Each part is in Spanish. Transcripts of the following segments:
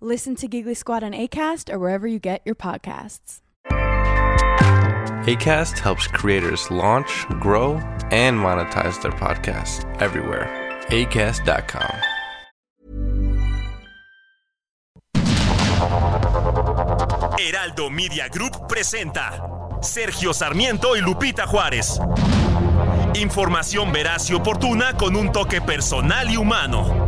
Listen to Giggly Squad on ACAST or wherever you get your podcasts. ACAST helps creators launch, grow, and monetize their podcasts everywhere. ACAST.com. Heraldo Media Group presenta Sergio Sarmiento y Lupita Juárez. Información veraz y oportuna con un toque personal y humano.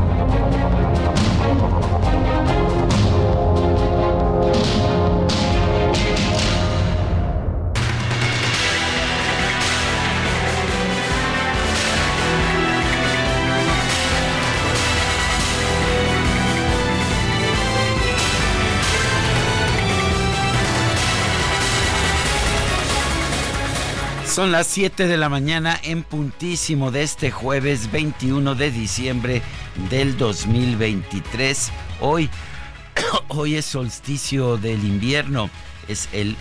Son las 7 de la mañana en puntísimo de este jueves 21 de diciembre del 2023. Hoy, hoy es solsticio del invierno, es el,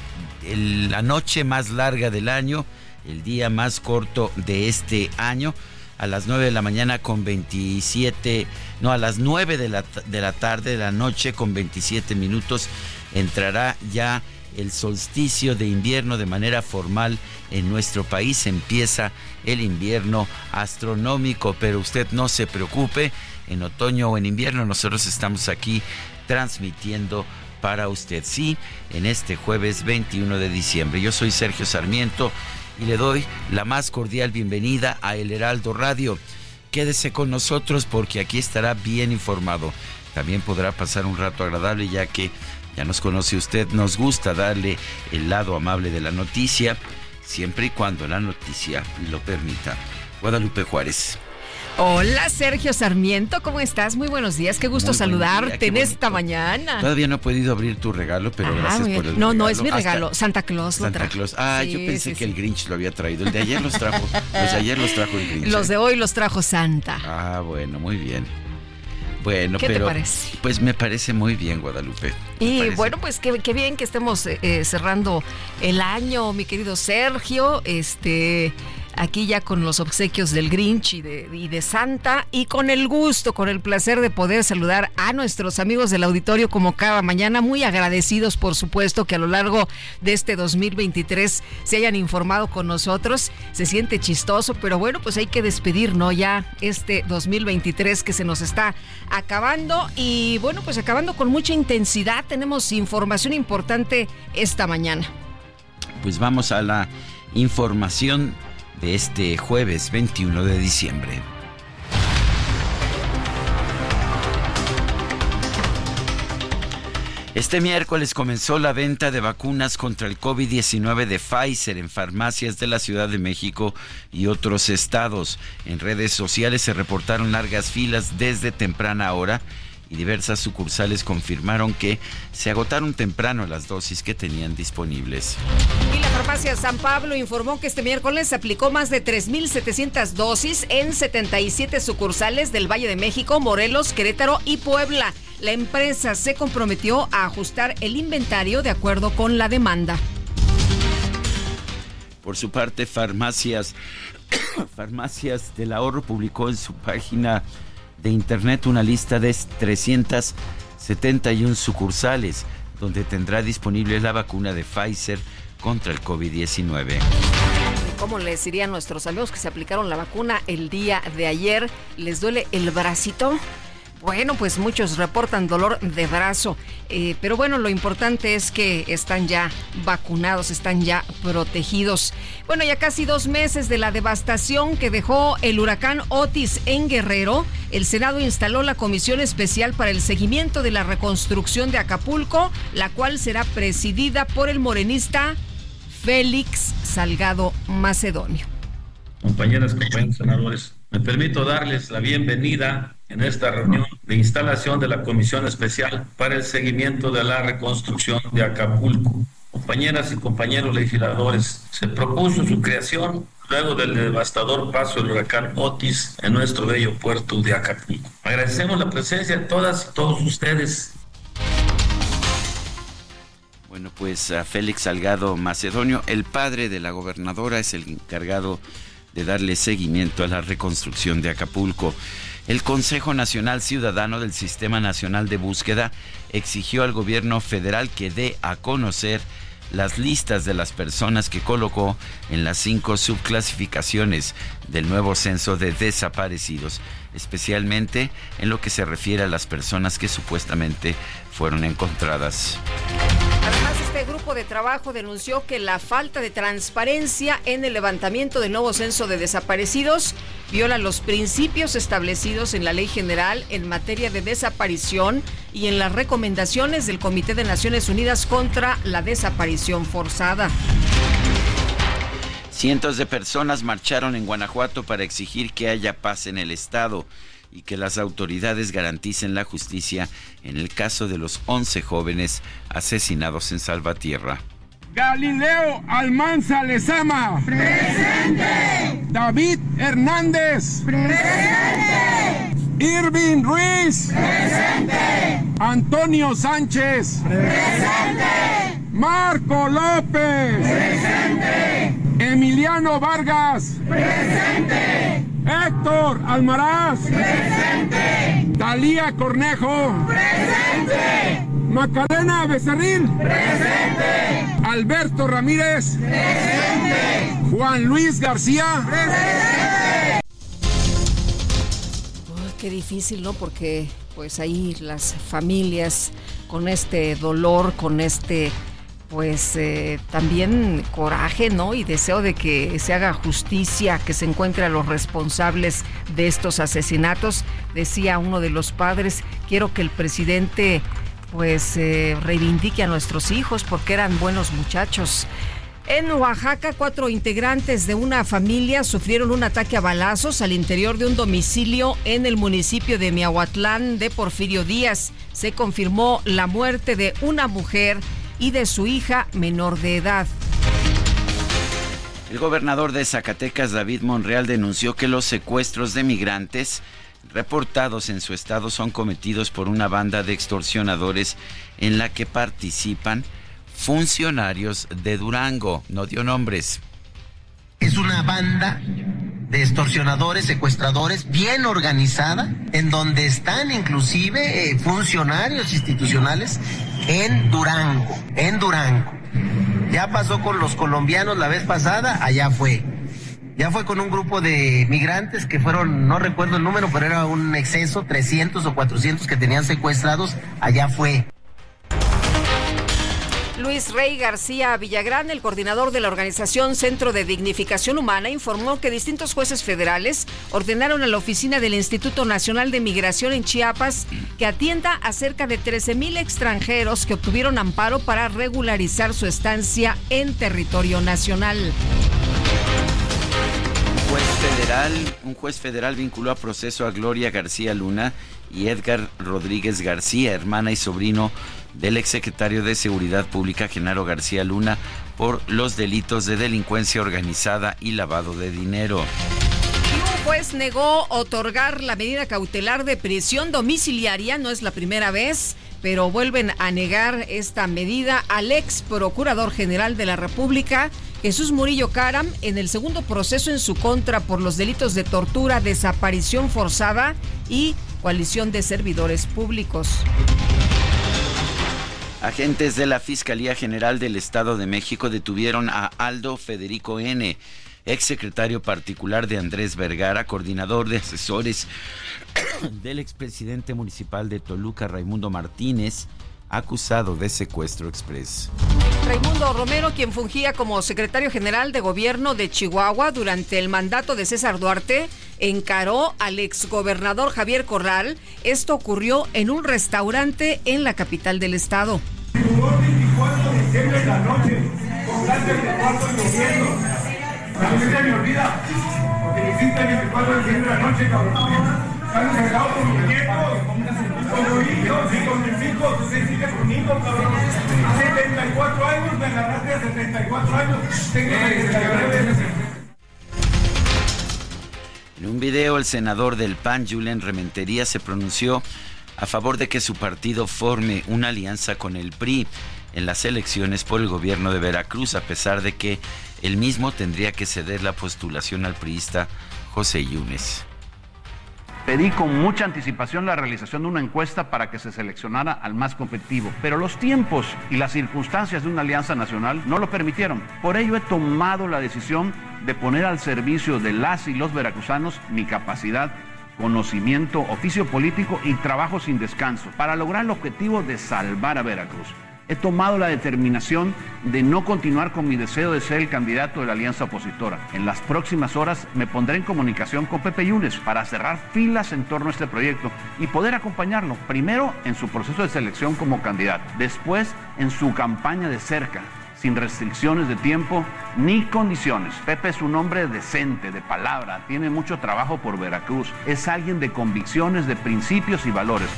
la noche más larga del año, el día más corto de este año. A las 9 de la mañana con 27, no, a las 9 de la, de la tarde de la noche con 27 minutos entrará ya el solsticio de invierno de manera formal en nuestro país. Empieza el invierno astronómico, pero usted no se preocupe, en otoño o en invierno nosotros estamos aquí transmitiendo para usted, sí, en este jueves 21 de diciembre. Yo soy Sergio Sarmiento y le doy la más cordial bienvenida a El Heraldo Radio. Quédese con nosotros porque aquí estará bien informado. También podrá pasar un rato agradable ya que ya nos conoce usted, nos gusta darle el lado amable de la noticia, siempre y cuando la noticia lo permita. Guadalupe Juárez. Hola Sergio Sarmiento, ¿cómo estás? Muy buenos días, qué gusto Muy saludarte día, qué en esta mañana. Todavía no he podido abrir tu regalo, pero Ah, gracias por el No, regalo. no es mi Hasta- regalo, Santa Claus lo Santa trajo. Claus. Ah, Sí, yo pensé sí, que sí. el Grinch lo había traído. El de ayer los trajo. Los de ayer los trajo el Grinch. Los ¿eh? de hoy los trajo Santa. Ah, bueno, muy bien. Bueno, ¿Qué te parece? pues me parece muy bien, Guadalupe. Y bueno, pues qué, qué bien que estemos eh, eh, cerrando el año, mi querido Sergio. Este, aquí ya con los obsequios del Grinch y de, Santa y con el gusto, con el placer de poder saludar a nuestros amigos del auditorio como cada mañana, muy agradecidos por supuesto que a lo largo de este 2023 se hayan informado con nosotros. Se siente chistoso, pero bueno, pues hay que despedir, ¿no? Ya este 2023 que se nos está acabando y bueno, pues acabando con mucha intensidad. Tenemos información importante esta mañana. Pues vamos a la información de este jueves 21 de diciembre. Este miércoles comenzó la venta de vacunas contra el COVID-19 de Pfizer en farmacias de la Ciudad de México y otros estados. En redes sociales se reportaron largas filas desde temprana hora y diversas sucursales confirmaron que se agotaron temprano las dosis que tenían disponibles. Y la farmacia San Pablo informó que este miércoles aplicó más de 3.700 dosis en 77 sucursales del Valle de México, Morelos, Querétaro y Puebla. La empresa se comprometió a ajustar el inventario de acuerdo con la demanda. Por su parte, Farmacias, Farmacias del Ahorro publicó en su página de internet una lista de 371 sucursales donde tendrá disponible la vacuna de Pfizer contra el COVID-19. ¿Cómo les dirían nuestros amigos que se aplicaron la vacuna el día de ayer? ¿Les duele el bracito? Bueno, pues muchos reportan dolor de brazo, eh, pero bueno, lo importante es que están ya vacunados, están ya protegidos. Bueno, ya casi dos meses de la devastación que dejó el huracán Otis en Guerrero, el Senado instaló la Comisión Especial para el Seguimiento de la Reconstrucción de Acapulco, la cual será presidida por el morenista Félix Salgado Macedonio. Compañeras, compañeros senadores, me permito darles la bienvenida en esta reunión de instalación de la Comisión Especial para el Seguimiento de la Reconstrucción de Acapulco. Compañeras y compañeros legisladores, se propuso su creación luego del devastador paso del huracán Otis en nuestro bello puerto de Acapulco. Agradecemos la presencia de todas y todos ustedes bueno, pues a Félix Salgado Macedonio, el padre de la gobernadora, es el encargado de darle seguimiento a la reconstrucción de Acapulco. El Consejo Nacional Ciudadano del Sistema Nacional de Búsqueda exigió al gobierno federal que dé a conocer las listas de las personas que colocó en las cinco subclasificaciones del nuevo censo de desaparecidos, especialmente en lo que se refiere a las personas que supuestamente fueron encontradas. Además, este grupo de trabajo denunció que la falta de transparencia en el levantamiento del nuevo censo de desaparecidos viola los principios establecidos en la Ley General en materia de desaparición y en las recomendaciones del Comité de Naciones Unidas contra la desaparición forzada. Cientos de personas marcharon en Guanajuato para exigir que haya paz en el estado y que las autoridades garanticen la justicia en el caso de los 11 jóvenes asesinados en Salvatierra. Galileo Almanza Lezama. Presente. David Hernández. Presente. Irving Ruiz. Presente. Antonio Sánchez. Presente. Marco López. Presente. Emiliano Vargas. Presente. Héctor Almaraz. Presente. Talía Cornejo. Presente. Macarena Becerril. Presente. Alberto Ramírez. Presente. Juan Luis García. Presente. qué difícil, ¿no? Porque pues ahí las familias con este dolor, con este pues eh, también coraje, ¿no? Y deseo de que se haga justicia, que se encuentre a los responsables de estos asesinatos. Decía uno de los padres, quiero que el presidente pues eh, reivindique a nuestros hijos porque eran buenos muchachos. En Oaxaca, cuatro integrantes de una familia sufrieron un ataque a balazos al interior de un domicilio en el municipio de Miahuatlán de Porfirio Díaz. Se confirmó la muerte de una mujer y de su hija menor de edad. El gobernador de Zacatecas, David Monreal, denunció que los secuestros de migrantes reportados en su estado son cometidos por una banda de extorsionadores en la que participan funcionarios de Durango. No dio nombres. Es una banda de extorsionadores, secuestradores, bien organizada, en donde están inclusive eh, funcionarios institucionales en Durango, en Durango. Ya pasó con los colombianos la vez pasada, allá fue. Ya fue con un grupo de migrantes que fueron, no recuerdo el número, pero era un exceso, 300 o 400 que tenían secuestrados, allá fue. Luis Rey García Villagrán, el coordinador de la organización Centro de Dignificación Humana, informó que distintos jueces federales ordenaron a la oficina del Instituto Nacional de Migración en Chiapas que atienda a cerca de 13 mil extranjeros que obtuvieron amparo para regularizar su estancia en territorio nacional. Un juez federal, un juez federal vinculó a proceso a Gloria García Luna y Edgar Rodríguez García, hermana y sobrino del exsecretario de Seguridad Pública Genaro García Luna por los delitos de delincuencia organizada y lavado de dinero. un juez negó otorgar la medida cautelar de prisión domiciliaria, no es la primera vez, pero vuelven a negar esta medida al ex procurador general de la República, Jesús Murillo Caram, en el segundo proceso en su contra por los delitos de tortura, desaparición forzada y coalición de servidores públicos. Agentes de la Fiscalía General del Estado de México detuvieron a Aldo Federico N., exsecretario particular de Andrés Vergara, coordinador de asesores del expresidente municipal de Toluca, Raimundo Martínez, acusado de secuestro express. Raimundo Romero, quien fungía como secretario general de gobierno de Chihuahua durante el mandato de César Duarte, encaró al exgobernador Javier Corral. Esto ocurrió en un restaurante en la capital del estado. de diciembre la noche, ambulancia 24 y lloviendo. A mí se me olvida, porque me hiciste 24 de diciembre de la noche, cabrón. Están encerrados con mis nietos, con mis hijos y con mis hijos, usted sigue conmigo, cabrón. 74 años, me agarraste a 74 años, tengo 69 En un video, el senador del PAN, Julian Rementería, se pronunció a favor de que su partido forme una alianza con el PRI en las elecciones por el gobierno de Veracruz, a pesar de que él mismo tendría que ceder la postulación al priista José Yunes. Pedí con mucha anticipación la realización de una encuesta para que se seleccionara al más competitivo, pero los tiempos y las circunstancias de una alianza nacional no lo permitieron. Por ello he tomado la decisión de poner al servicio de las y los veracruzanos mi capacidad, conocimiento, oficio político y trabajo sin descanso para lograr el objetivo de salvar a Veracruz he tomado la determinación de no continuar con mi deseo de ser el candidato de la alianza opositora. En las próximas horas me pondré en comunicación con Pepe Yunes para cerrar filas en torno a este proyecto y poder acompañarlo, primero en su proceso de selección como candidato, después en su campaña de cerca sin restricciones de tiempo ni condiciones. Pepe es un hombre decente, de palabra, tiene mucho trabajo por Veracruz, es alguien de convicciones, de principios y valores.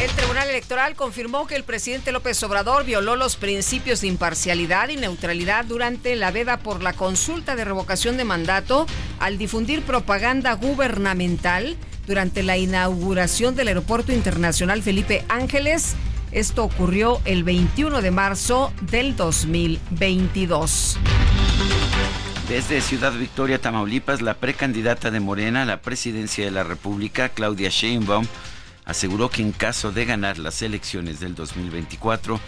El Tribunal Electoral confirmó que el presidente López Obrador violó los principios de imparcialidad y neutralidad durante la veda por la consulta de revocación de mandato al difundir propaganda gubernamental durante la inauguración del Aeropuerto Internacional Felipe Ángeles. Esto ocurrió el 21 de marzo del 2022. Desde Ciudad Victoria, Tamaulipas, la precandidata de Morena a la presidencia de la República, Claudia Sheinbaum, aseguró que en caso de ganar las elecciones del 2024,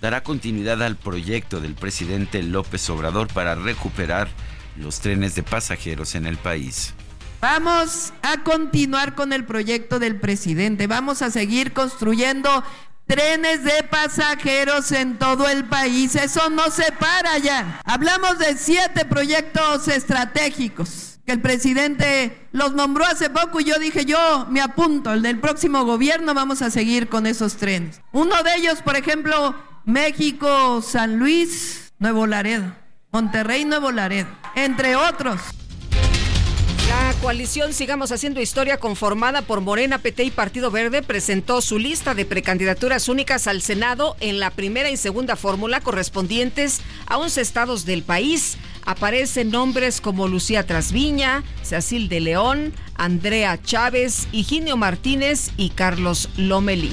dará continuidad al proyecto del presidente López Obrador para recuperar los trenes de pasajeros en el país. Vamos a continuar con el proyecto del presidente. Vamos a seguir construyendo trenes de pasajeros en todo el país. Eso no se para ya. Hablamos de siete proyectos estratégicos el presidente los nombró hace poco y yo dije, yo me apunto, el del próximo gobierno vamos a seguir con esos trenes. Uno de ellos, por ejemplo, México, San Luis, Nuevo Laredo, Monterrey, Nuevo Laredo, entre otros. La coalición Sigamos Haciendo Historia, conformada por Morena, PT y Partido Verde, presentó su lista de precandidaturas únicas al Senado en la primera y segunda fórmula correspondientes a 11 estados del país. Aparecen nombres como Lucía Trasviña, Cecil de León, Andrea Chávez, Higinio Martínez y Carlos Lomelí.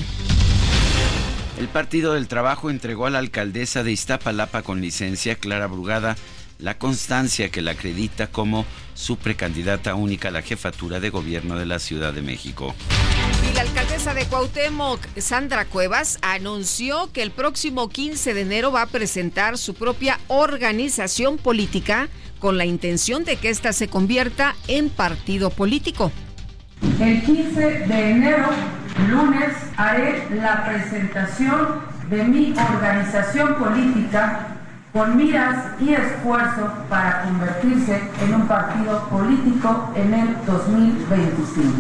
El Partido del Trabajo entregó a la alcaldesa de Iztapalapa con licencia, Clara Brugada, la constancia que la acredita como su precandidata única a la jefatura de gobierno de la Ciudad de México. Y la alcaldesa de Cuauhtémoc, Sandra Cuevas, anunció que el próximo 15 de enero va a presentar su propia organización política con la intención de que ésta se convierta en partido político. El 15 de enero, lunes, haré la presentación de mi organización política con miras y esfuerzo para convertirse en un partido político en el 2025,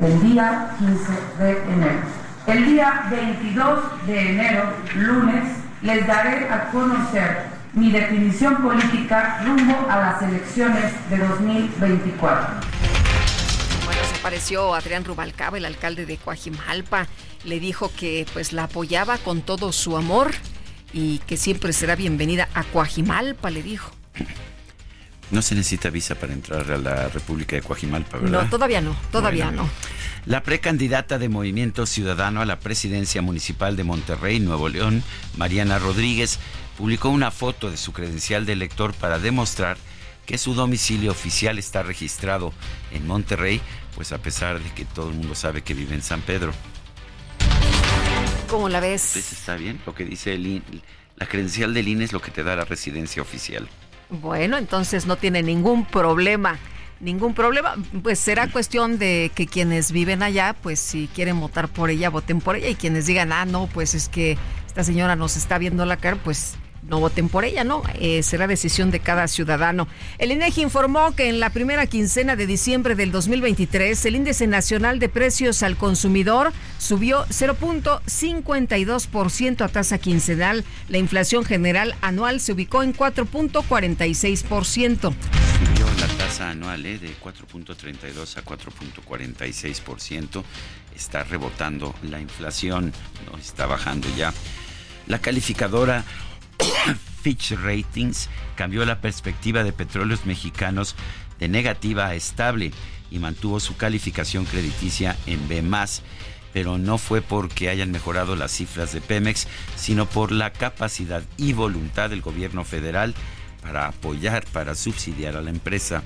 el día 15 de enero. El día 22 de enero, lunes, les daré a conocer mi definición política rumbo a las elecciones de 2024. Bueno, se apareció Adrián Rubalcaba, el alcalde de Coajimalpa. Le dijo que pues la apoyaba con todo su amor y que siempre será bienvenida a Coajimalpa, le dijo. No se necesita visa para entrar a la República de Coajimalpa, ¿verdad? No, todavía no, todavía no. La precandidata de Movimiento Ciudadano a la presidencia municipal de Monterrey, Nuevo León, Mariana Rodríguez, publicó una foto de su credencial de elector para demostrar que su domicilio oficial está registrado en Monterrey, pues a pesar de que todo el mundo sabe que vive en San Pedro. ¿Cómo la ves? Pues está bien, lo que dice el la credencial del INE es lo que te da la residencia oficial. Bueno, entonces no tiene ningún problema. Ningún problema, pues será cuestión de que quienes viven allá, pues si quieren votar por ella, voten por ella y quienes digan, ah, no, pues es que esta señora nos está viendo la cara, pues no voten por ella, ¿no? Eh, será decisión de cada ciudadano. El INEGI informó que en la primera quincena de diciembre del 2023 el índice nacional de precios al consumidor subió 0.52% a tasa quincenal. La inflación general anual se ubicó en 4.46%. Subió la tasa anual ¿eh? de 4.32 a 4.46%. Está rebotando la inflación, no está bajando ya. La calificadora Fitch Ratings cambió la perspectiva de petróleos mexicanos de negativa a estable y mantuvo su calificación crediticia en B+, pero no fue porque hayan mejorado las cifras de Pemex, sino por la capacidad y voluntad del gobierno federal para apoyar, para subsidiar a la empresa.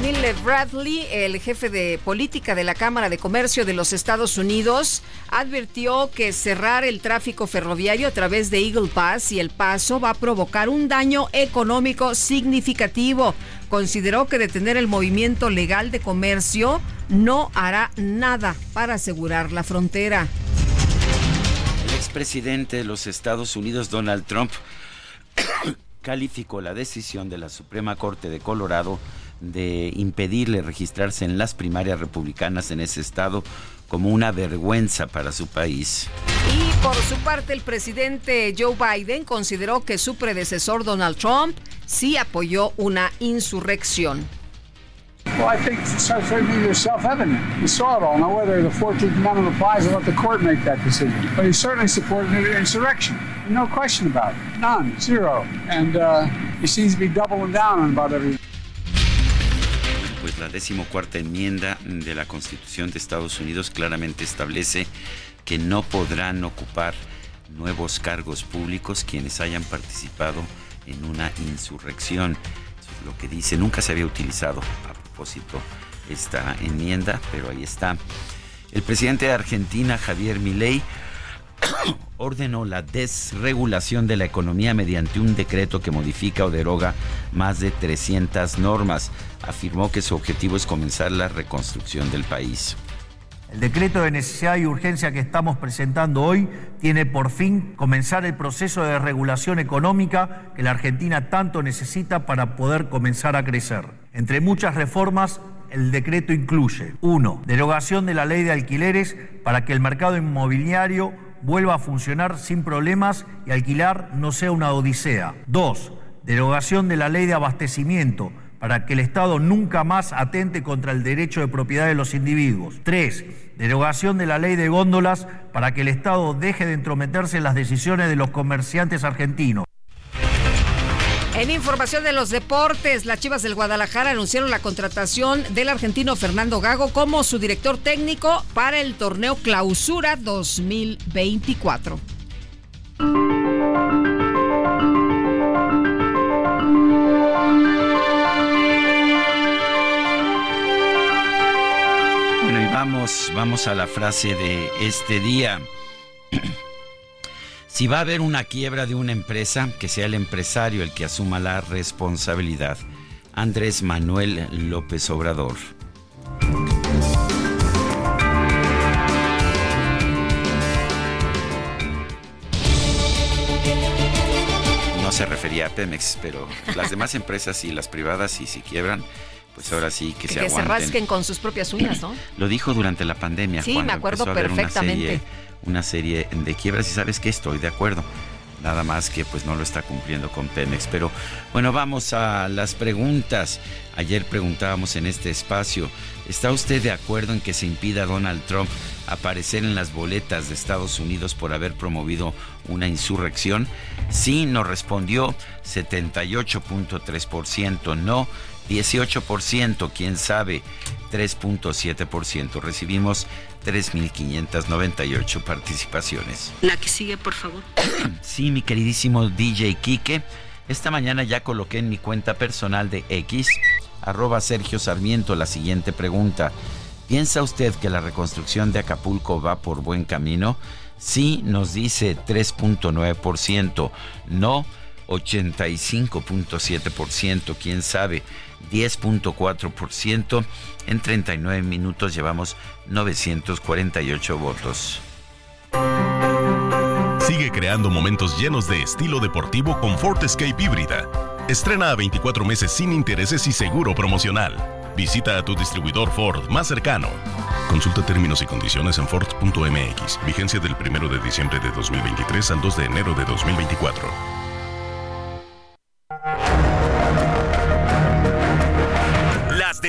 Neil Bradley, el jefe de política de la Cámara de Comercio de los Estados Unidos, advirtió que cerrar el tráfico ferroviario a través de Eagle Pass y El Paso va a provocar un daño económico significativo. Consideró que detener el movimiento legal de comercio no hará nada para asegurar la frontera. El expresidente de los Estados Unidos, Donald Trump, calificó la decisión de la Suprema Corte de Colorado de impedirle registrarse en las primarias republicanas en ese estado como una vergüenza para su país. Y por su parte, el presidente Joe Biden consideró que su predecesor Donald Trump sí apoyó una insurrección. Well, I think it's certainly self-evident. You saw it all. Now, whether the 14th Amendment applies, I'll let the court make that decision. But he certainly supported an insurrection. No question about it. None. Zero. And uh, he seems to be doubling down on about everything la decimocuarta enmienda de la Constitución de Estados Unidos claramente establece que no podrán ocupar nuevos cargos públicos quienes hayan participado en una insurrección. Eso es lo que dice. Nunca se había utilizado a propósito esta enmienda, pero ahí está. El presidente de Argentina, Javier Milei, ordenó la desregulación de la economía mediante un decreto que modifica o deroga más de 300 normas. Afirmó que su objetivo es comenzar la reconstrucción del país. El decreto de necesidad y urgencia que estamos presentando hoy tiene por fin comenzar el proceso de regulación económica que la Argentina tanto necesita para poder comenzar a crecer. Entre muchas reformas, el decreto incluye, uno, derogación de la ley de alquileres para que el mercado inmobiliario vuelva a funcionar sin problemas y alquilar no sea una odisea. Dos, derogación de la ley de abastecimiento para que el Estado nunca más atente contra el derecho de propiedad de los individuos. Tres, derogación de la ley de góndolas para que el Estado deje de entrometerse en las decisiones de los comerciantes argentinos. En información de los deportes, las Chivas del Guadalajara anunciaron la contratación del argentino Fernando Gago como su director técnico para el torneo Clausura 2024. Bueno, y vamos, vamos a la frase de este día. Si va a haber una quiebra de una empresa, que sea el empresario el que asuma la responsabilidad. Andrés Manuel López Obrador. No se refería a Pemex, pero las demás empresas y las privadas, y si quiebran, pues ahora sí que, que se Que aguanten. se rasquen con sus propias uñas, ¿no? Lo dijo durante la pandemia. Sí, me acuerdo perfectamente. Una serie, de quiebras y sabes que estoy de acuerdo. Nada más que pues no lo está cumpliendo con Pemex. Pero bueno, vamos a las preguntas. Ayer preguntábamos en este espacio, ¿está usted de acuerdo en que se impida a Donald Trump aparecer en las boletas de Estados Unidos por haber promovido una insurrección? Sí, nos respondió 78.3%, no 18%, quién sabe, 3.7%. Recibimos 3.598 participaciones. La que sigue, por favor. Sí, mi queridísimo DJ Quique. Esta mañana ya coloqué en mi cuenta personal de X, arroba Sergio Sarmiento, la siguiente pregunta. ¿Piensa usted que la reconstrucción de Acapulco va por buen camino? Sí, nos dice 3.9%, no 85.7%, quién sabe, 10.4%. En 39 minutos llevamos 948 votos. Sigue creando momentos llenos de estilo deportivo con Ford Escape híbrida. Estrena a 24 meses sin intereses y seguro promocional. Visita a tu distribuidor Ford más cercano. Consulta términos y condiciones en Ford.mx. Vigencia del 1 de diciembre de 2023 al 2 de enero de 2024.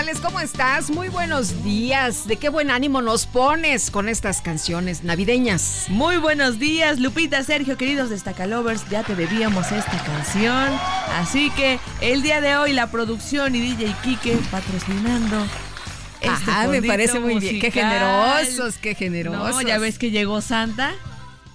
González, ¿cómo estás? Muy buenos días. ¿De qué buen ánimo nos pones con estas canciones navideñas? Muy buenos días, Lupita, Sergio, queridos Destacalovers. Ya te debíamos esta canción. Así que el día de hoy la producción y DJ Kike patrocinando. este Ajá, me parece muy bien. Qué musical. generosos, qué generosos. No, ya ves que llegó Santa.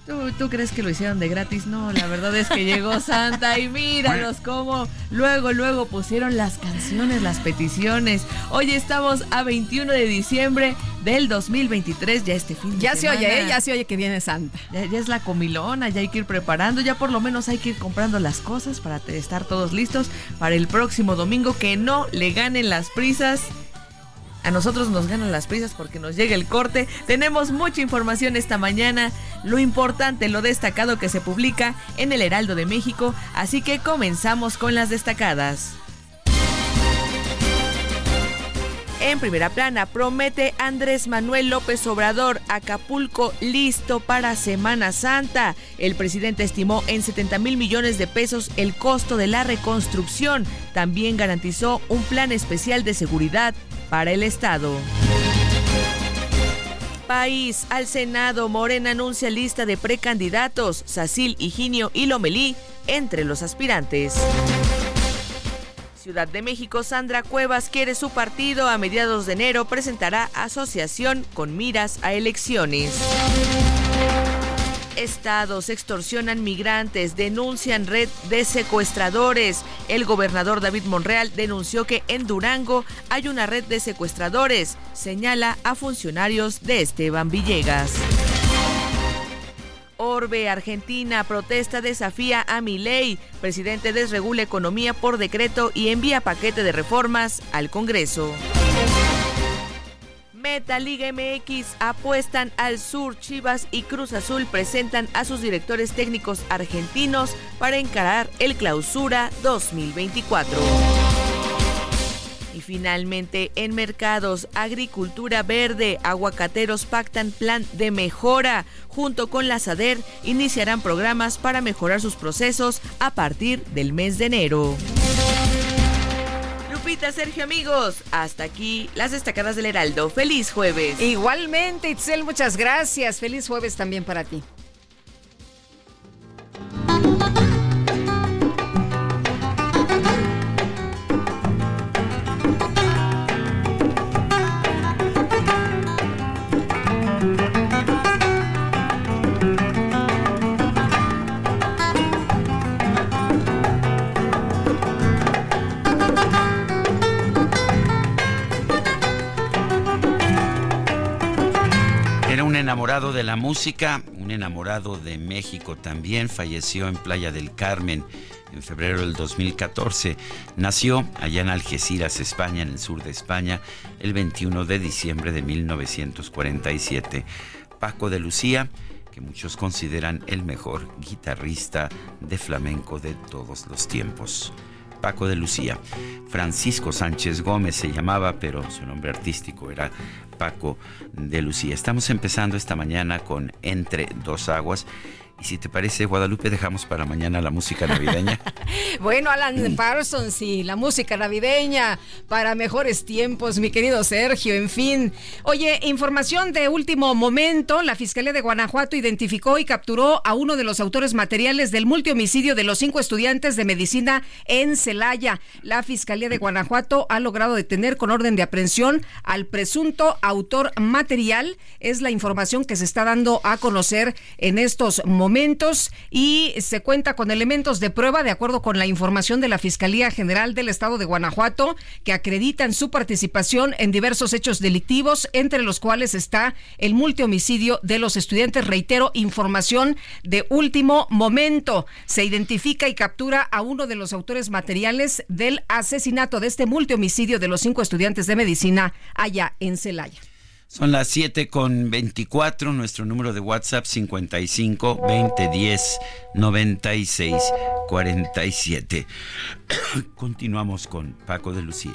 ¿Tú, tú crees que lo hicieron de gratis? No, la verdad es que llegó Santa y míralos cómo luego, luego pusieron las canciones, las peticiones. Hoy estamos a 21 de diciembre del 2023, ya este fin de Ya se oye, ¿eh? ya se oye que viene Santa. Ya, ya es la comilona, ya hay que ir preparando, ya por lo menos hay que ir comprando las cosas para estar todos listos para el próximo domingo, que no le ganen las prisas. A nosotros nos ganan las prisas porque nos llega el corte. Tenemos mucha información esta mañana, lo importante, lo destacado que se publica en el Heraldo de México, así que comenzamos con las destacadas. En primera plana, promete Andrés Manuel López Obrador Acapulco listo para Semana Santa. El presidente estimó en 70 mil millones de pesos el costo de la reconstrucción. También garantizó un plan especial de seguridad para el Estado. País, al Senado, Morena anuncia lista de precandidatos, Sacil, Higinio y Lomelí entre los aspirantes. Ciudad de México, Sandra Cuevas quiere su partido. A mediados de enero presentará asociación con miras a elecciones. Estados extorsionan migrantes, denuncian red de secuestradores. El gobernador David Monreal denunció que en Durango hay una red de secuestradores. Señala a funcionarios de Esteban Villegas. Orbe, Argentina, protesta desafía a Milei. Presidente desregula economía por decreto y envía paquete de reformas al Congreso. Meta Liga MX apuestan al sur. Chivas y Cruz Azul presentan a sus directores técnicos argentinos para encarar el clausura 2024. Y finalmente, en mercados, agricultura verde, aguacateros pactan plan de mejora. Junto con la SADER, iniciarán programas para mejorar sus procesos a partir del mes de enero. Lupita, Sergio, amigos, hasta aquí las destacadas del Heraldo. ¡Feliz jueves! Igualmente, Itzel, muchas gracias. Feliz jueves también para ti. Enamorado de la música, un enamorado de México también. Falleció en Playa del Carmen en febrero del 2014. Nació allá en Algeciras, España, en el sur de España, el 21 de diciembre de 1947. Paco de Lucía, que muchos consideran el mejor guitarrista de flamenco de todos los tiempos. Paco de Lucía. Francisco Sánchez Gómez se llamaba, pero su nombre artístico era Paco de Lucía. Estamos empezando esta mañana con Entre dos aguas. Y si te parece, Guadalupe, dejamos para mañana la música navideña. Bueno, Alan Parsons y la música navideña para mejores tiempos, mi querido Sergio, en fin. Oye, información de último momento, la Fiscalía de Guanajuato identificó y capturó a uno de los autores materiales del multihomicidio de los cinco estudiantes de medicina en Celaya. La Fiscalía de Guanajuato ha logrado detener con orden de aprehensión al presunto autor material. Es la información que se está dando a conocer en estos momentos momentos y se cuenta con elementos de prueba de acuerdo con la información de la Fiscalía General del Estado de Guanajuato que acreditan su participación en diversos hechos delictivos, entre los cuales está el multihomicidio de los estudiantes. Reitero, información de último momento. Se identifica y captura a uno de los autores materiales del asesinato de este multihomicidio de los cinco estudiantes de medicina allá en Celaya. Son las 7 con 24, nuestro número de WhatsApp 55 20 10 96 47. Continuamos con Paco de Lucía.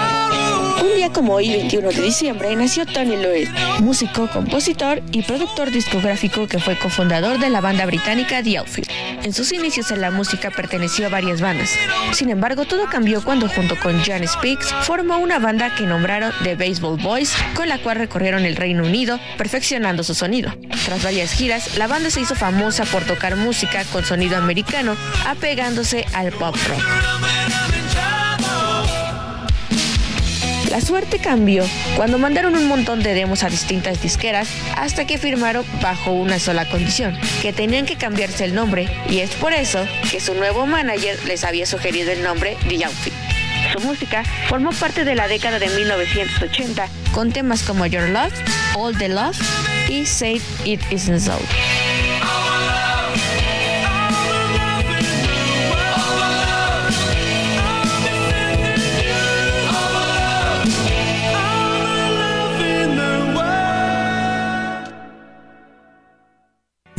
Como hoy, 21 de diciembre, nació Tony Lewis, músico, compositor y productor discográfico que fue cofundador de la banda británica The Outfit. En sus inicios en la música perteneció a varias bandas. Sin embargo, todo cambió cuando junto con Jan Speaks formó una banda que nombraron The Baseball Boys, con la cual recorrieron el Reino Unido, perfeccionando su sonido. Tras varias giras, la banda se hizo famosa por tocar música con sonido americano, apegándose al pop rock. La suerte cambió cuando mandaron un montón de demos a distintas disqueras hasta que firmaron bajo una sola condición, que tenían que cambiarse el nombre y es por eso que su nuevo manager les había sugerido el nombre The Outfit. Su música formó parte de la década de 1980 con temas como Your Love, All the Love y Say It Isn't So.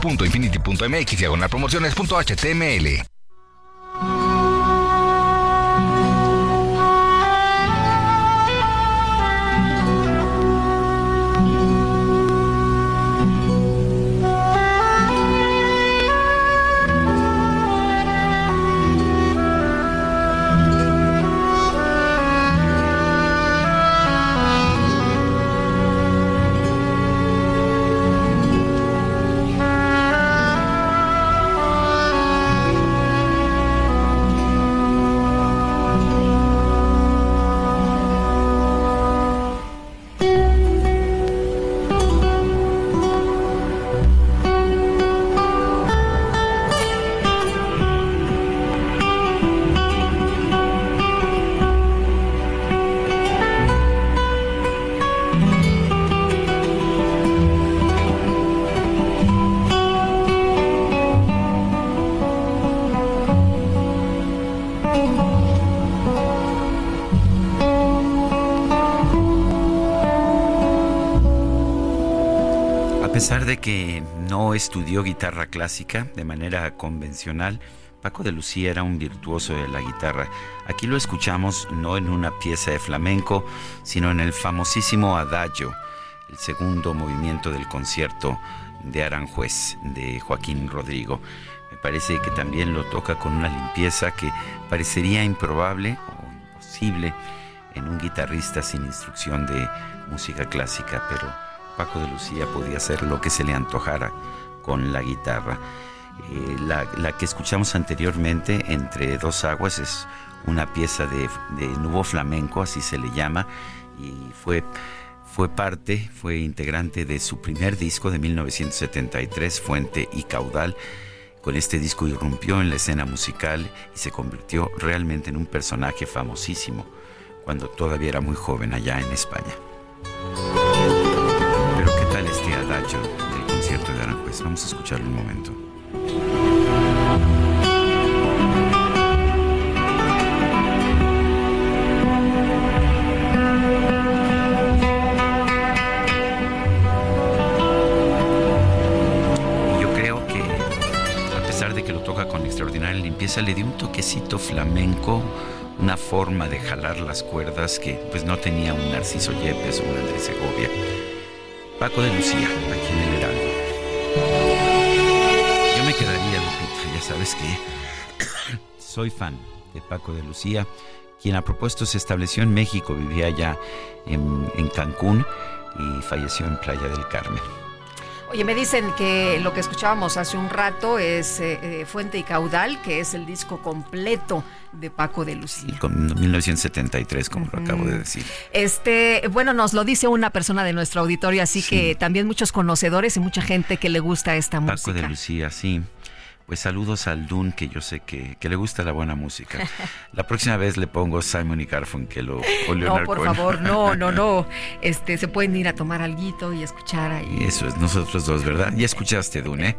www.infinity.mx diagonal promociones.html. estudió guitarra clásica de manera convencional, Paco de Lucía era un virtuoso de la guitarra. Aquí lo escuchamos no en una pieza de flamenco, sino en el famosísimo Adagio, el segundo movimiento del concierto de Aranjuez de Joaquín Rodrigo. Me parece que también lo toca con una limpieza que parecería improbable o imposible en un guitarrista sin instrucción de música clásica, pero Paco de Lucía podía hacer lo que se le antojara con la guitarra. Eh, la, que escuchamos anteriormente, Entre dos aguas, es una pieza de, de nuevo flamenco, así se le llama, y fue, fue parte, fue integrante de su primer disco de 1973, Fuente y Caudal. Con este disco irrumpió en la escena musical y se convirtió realmente en un personaje famosísimo cuando todavía era muy joven allá en España. Pero ¿qué tal este adagio concierto de Aranjuez? Vamos a escucharlo un momento. Yo creo que a pesar de que lo toca con extraordinaria limpieza, le dio un toquecito flamenco, una forma de jalar las cuerdas que pues no tenía un Narciso Yepes o un Andrés Segovia. Paco de Lucía, aquí en el Heraldo quedaría, Lupita. Ya sabes que soy fan de Paco de Lucía, quien a propósito se estableció en México, vivía allá en, en Cancún y falleció en Playa del Carmen. Oye, me dicen que lo que escuchábamos hace un rato es eh, eh, Fuente y Caudal, que es el disco completo de Paco de Lucía. con 1973, como lo acabo de decir. Este, bueno, nos lo dice una persona de nuestro auditorio, así que también muchos conocedores y mucha gente que le gusta esta música. Paco de Lucía, sí. Pues saludos al Dun, que yo sé que, le gusta la buena música. La próxima vez le pongo Simon y Garfunkel o, o No, por favor, no, no, no. Este, se pueden ir a tomar algo y escuchar ahí. Eso es, nosotros dos, ¿verdad? Ya escuchaste, Dun, ¿eh?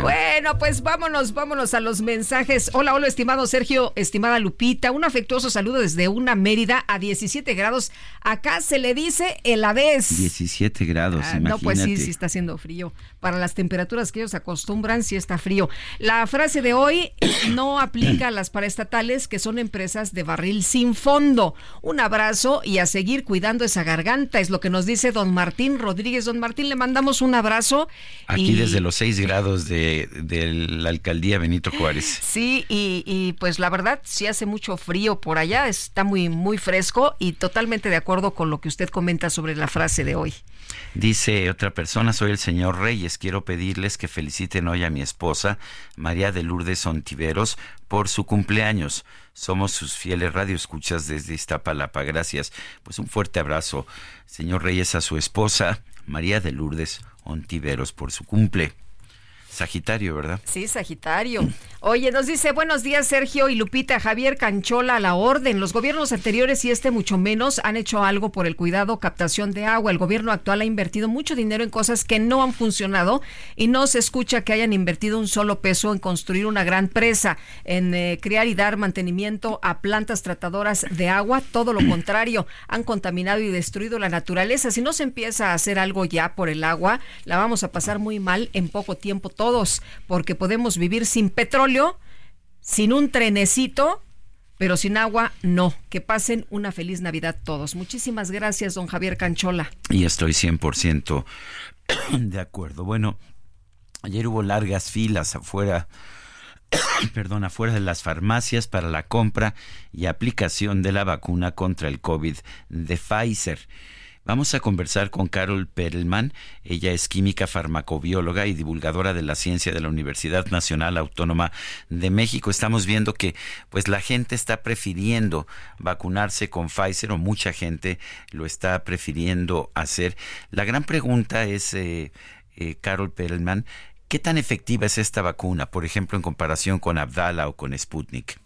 Bueno. pues vámonos, vámonos a los mensajes. Hola, hola, estimado Sergio, estimada Lupita. Un afectuoso saludo desde una Mérida a 17 grados. Acá se le dice el vez 17 grados, ah, No, pues sí, sí está haciendo frío. Para las temperaturas que ellos acostumbran, sí está frío. La frase de hoy no aplica a las paraestatales, que son empresas de barril sin fondo. Un abrazo y a seguir cuidando esa garganta, es lo que nos dice don Martín Rodríguez. Don Martín, le mandamos un abrazo. Aquí desde los 6 grados de, la alcaldía Benito Juárez. Sí, y, pues la verdad sí hace mucho frío por allá, está muy, muy fresco y totalmente de acuerdo con lo que usted comenta sobre la frase de hoy. Dice otra persona, soy el señor Reyes, quiero pedirles que feliciten hoy a mi esposa, María de Lourdes Ontiveros, por su cumpleaños. Somos sus fieles radioescuchas desde Iztapalapa. Gracias. Pues un fuerte abrazo, señor Reyes, a su esposa, María de Lourdes Ontiveros, por su cumple. Sagitario, ¿verdad? Sí, Sagitario. Oye, nos dice, buenos días Sergio y Lupita, Javier Canchola a la orden. Los gobiernos anteriores y este mucho menos han hecho algo por el cuidado, captación de agua. El gobierno actual ha invertido mucho dinero en cosas que no han funcionado y no se escucha que hayan invertido un solo peso en construir una gran presa, en eh, crear y dar mantenimiento a plantas tratadoras de agua. Todo lo contrario, han contaminado y destruido la naturaleza. Si no se empieza a hacer algo ya por el agua, la vamos a pasar muy mal en poco tiempo todos, porque podemos vivir sin petróleo, sin un trenecito, pero sin agua no. Que pasen una feliz Navidad todos. Muchísimas gracias, don Javier Canchola. Y estoy 100% de acuerdo. Bueno, ayer hubo largas filas afuera perdón, afuera de las farmacias para la compra y aplicación de la vacuna contra el COVID de Pfizer. Vamos a conversar con Carol Perelman. Ella es química farmacobióloga y divulgadora de la ciencia de la Universidad Nacional Autónoma de México. Estamos viendo que pues la gente está prefiriendo vacunarse con Pfizer o mucha gente lo está prefiriendo hacer. La gran pregunta es, eh, eh, Carol Perelman, ¿qué tan efectiva es esta vacuna, por ejemplo, en comparación con Abdala o con Sputnik?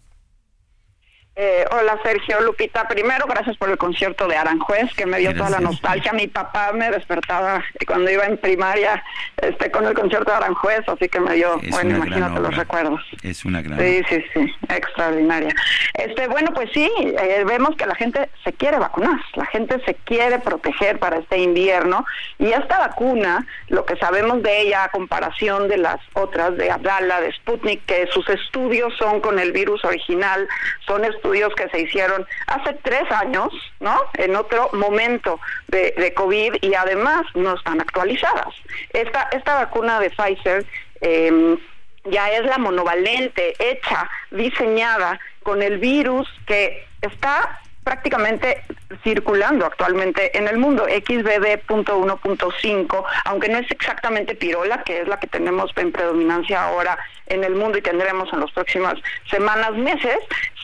Eh, hola Sergio, Lupita. Primero, gracias por el concierto de Aranjuez, que me dio toda la nostalgia. Mi papá me despertaba cuando iba en primaria este, con el concierto de Aranjuez, así que me dio, bueno, imagínate los recuerdos. Es una gran Sí, sí, sí, extraordinaria. Este, bueno, pues sí, eh, vemos que la gente se quiere vacunar, la gente se quiere proteger para este invierno y esta vacuna, lo que sabemos de ella a comparación de las otras, de Abdala, de Sputnik, que sus estudios son con el virus original, son estudios estudios que se hicieron hace tres años, ¿no? En otro momento de, COVID y además no están actualizadas. Esta, esta vacuna de Pfizer eh, ya es la monovalente, hecha, diseñada con el virus que está prácticamente circulando actualmente en el mundo, XBB.1.5, aunque no es exactamente pirola, que es la que tenemos en predominancia ahora en el mundo y tendremos en las próximas semanas, meses,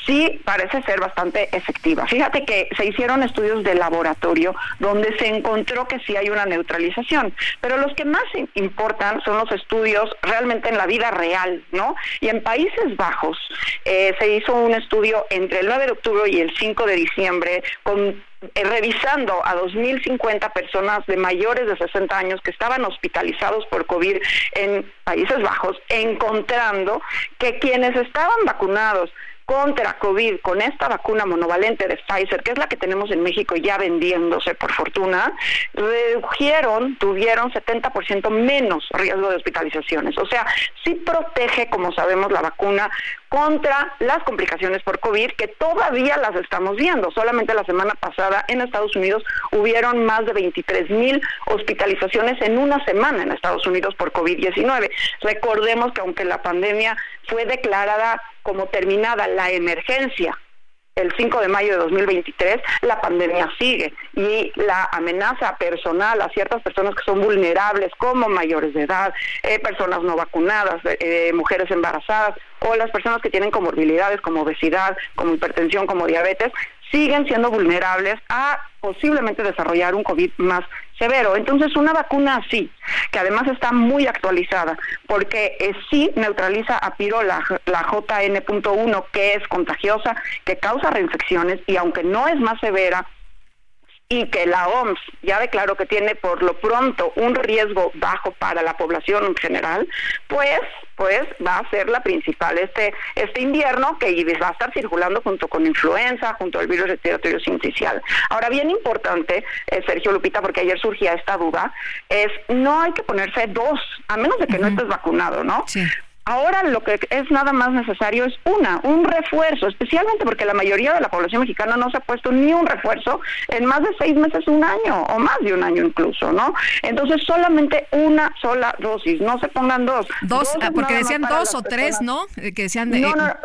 sí parece ser bastante efectiva. Fíjate que se hicieron estudios de laboratorio donde se encontró que sí hay una neutralización, pero los que más importan son los estudios realmente en la vida real, ¿no? Y en Países Bajos eh, se hizo un estudio entre el 9 de octubre y el 5 de diciembre con eh, revisando a 2.050 personas de mayores de 60 años que estaban hospitalizados por COVID en Países Bajos, encontrando que quienes estaban vacunados contra COVID con esta vacuna monovalente de Pfizer, que es la que tenemos en México ya vendiéndose por fortuna, redujeron, tuvieron 70% menos riesgo de hospitalizaciones. O sea, sí protege, como sabemos, la vacuna contra las complicaciones por COVID, que todavía las estamos viendo. Solamente la semana pasada en Estados Unidos hubieron más de 23 mil hospitalizaciones en una semana en Estados Unidos por COVID-19. Recordemos que aunque la pandemia fue declarada como terminada la emergencia el 5 de mayo de 2023, la pandemia sigue y la amenaza personal a ciertas personas que son vulnerables, como mayores de edad, eh, personas no vacunadas, eh, mujeres embarazadas o las personas que tienen comorbilidades como obesidad, como hipertensión, como diabetes, siguen siendo vulnerables a posiblemente desarrollar un COVID más severo. Entonces, una vacuna así, que además está muy actualizada, porque eh, sí neutraliza a Piro la, la JN.1, que es contagiosa, que causa reinfecciones y aunque no es más severa, y que la OMS ya declaró que tiene por lo pronto un riesgo bajo para la población en general, pues pues va a ser la principal este este invierno que va a estar circulando junto con influenza, junto al virus respiratorio sincicial. Ahora bien importante, eh, Sergio Lupita, porque ayer surgía esta duda, es no hay que ponerse dos, a menos de que no estés vacunado, ¿no? Sí. Ahora lo que es nada más necesario es una, un refuerzo, especialmente porque la mayoría de la población mexicana no se ha puesto ni un refuerzo en más de seis meses, un año o más de un año incluso, ¿no? Entonces solamente una sola dosis, no se pongan dos. Dos, ah, porque decían dos o tres, ¿no? Eh, que decían de, no, no,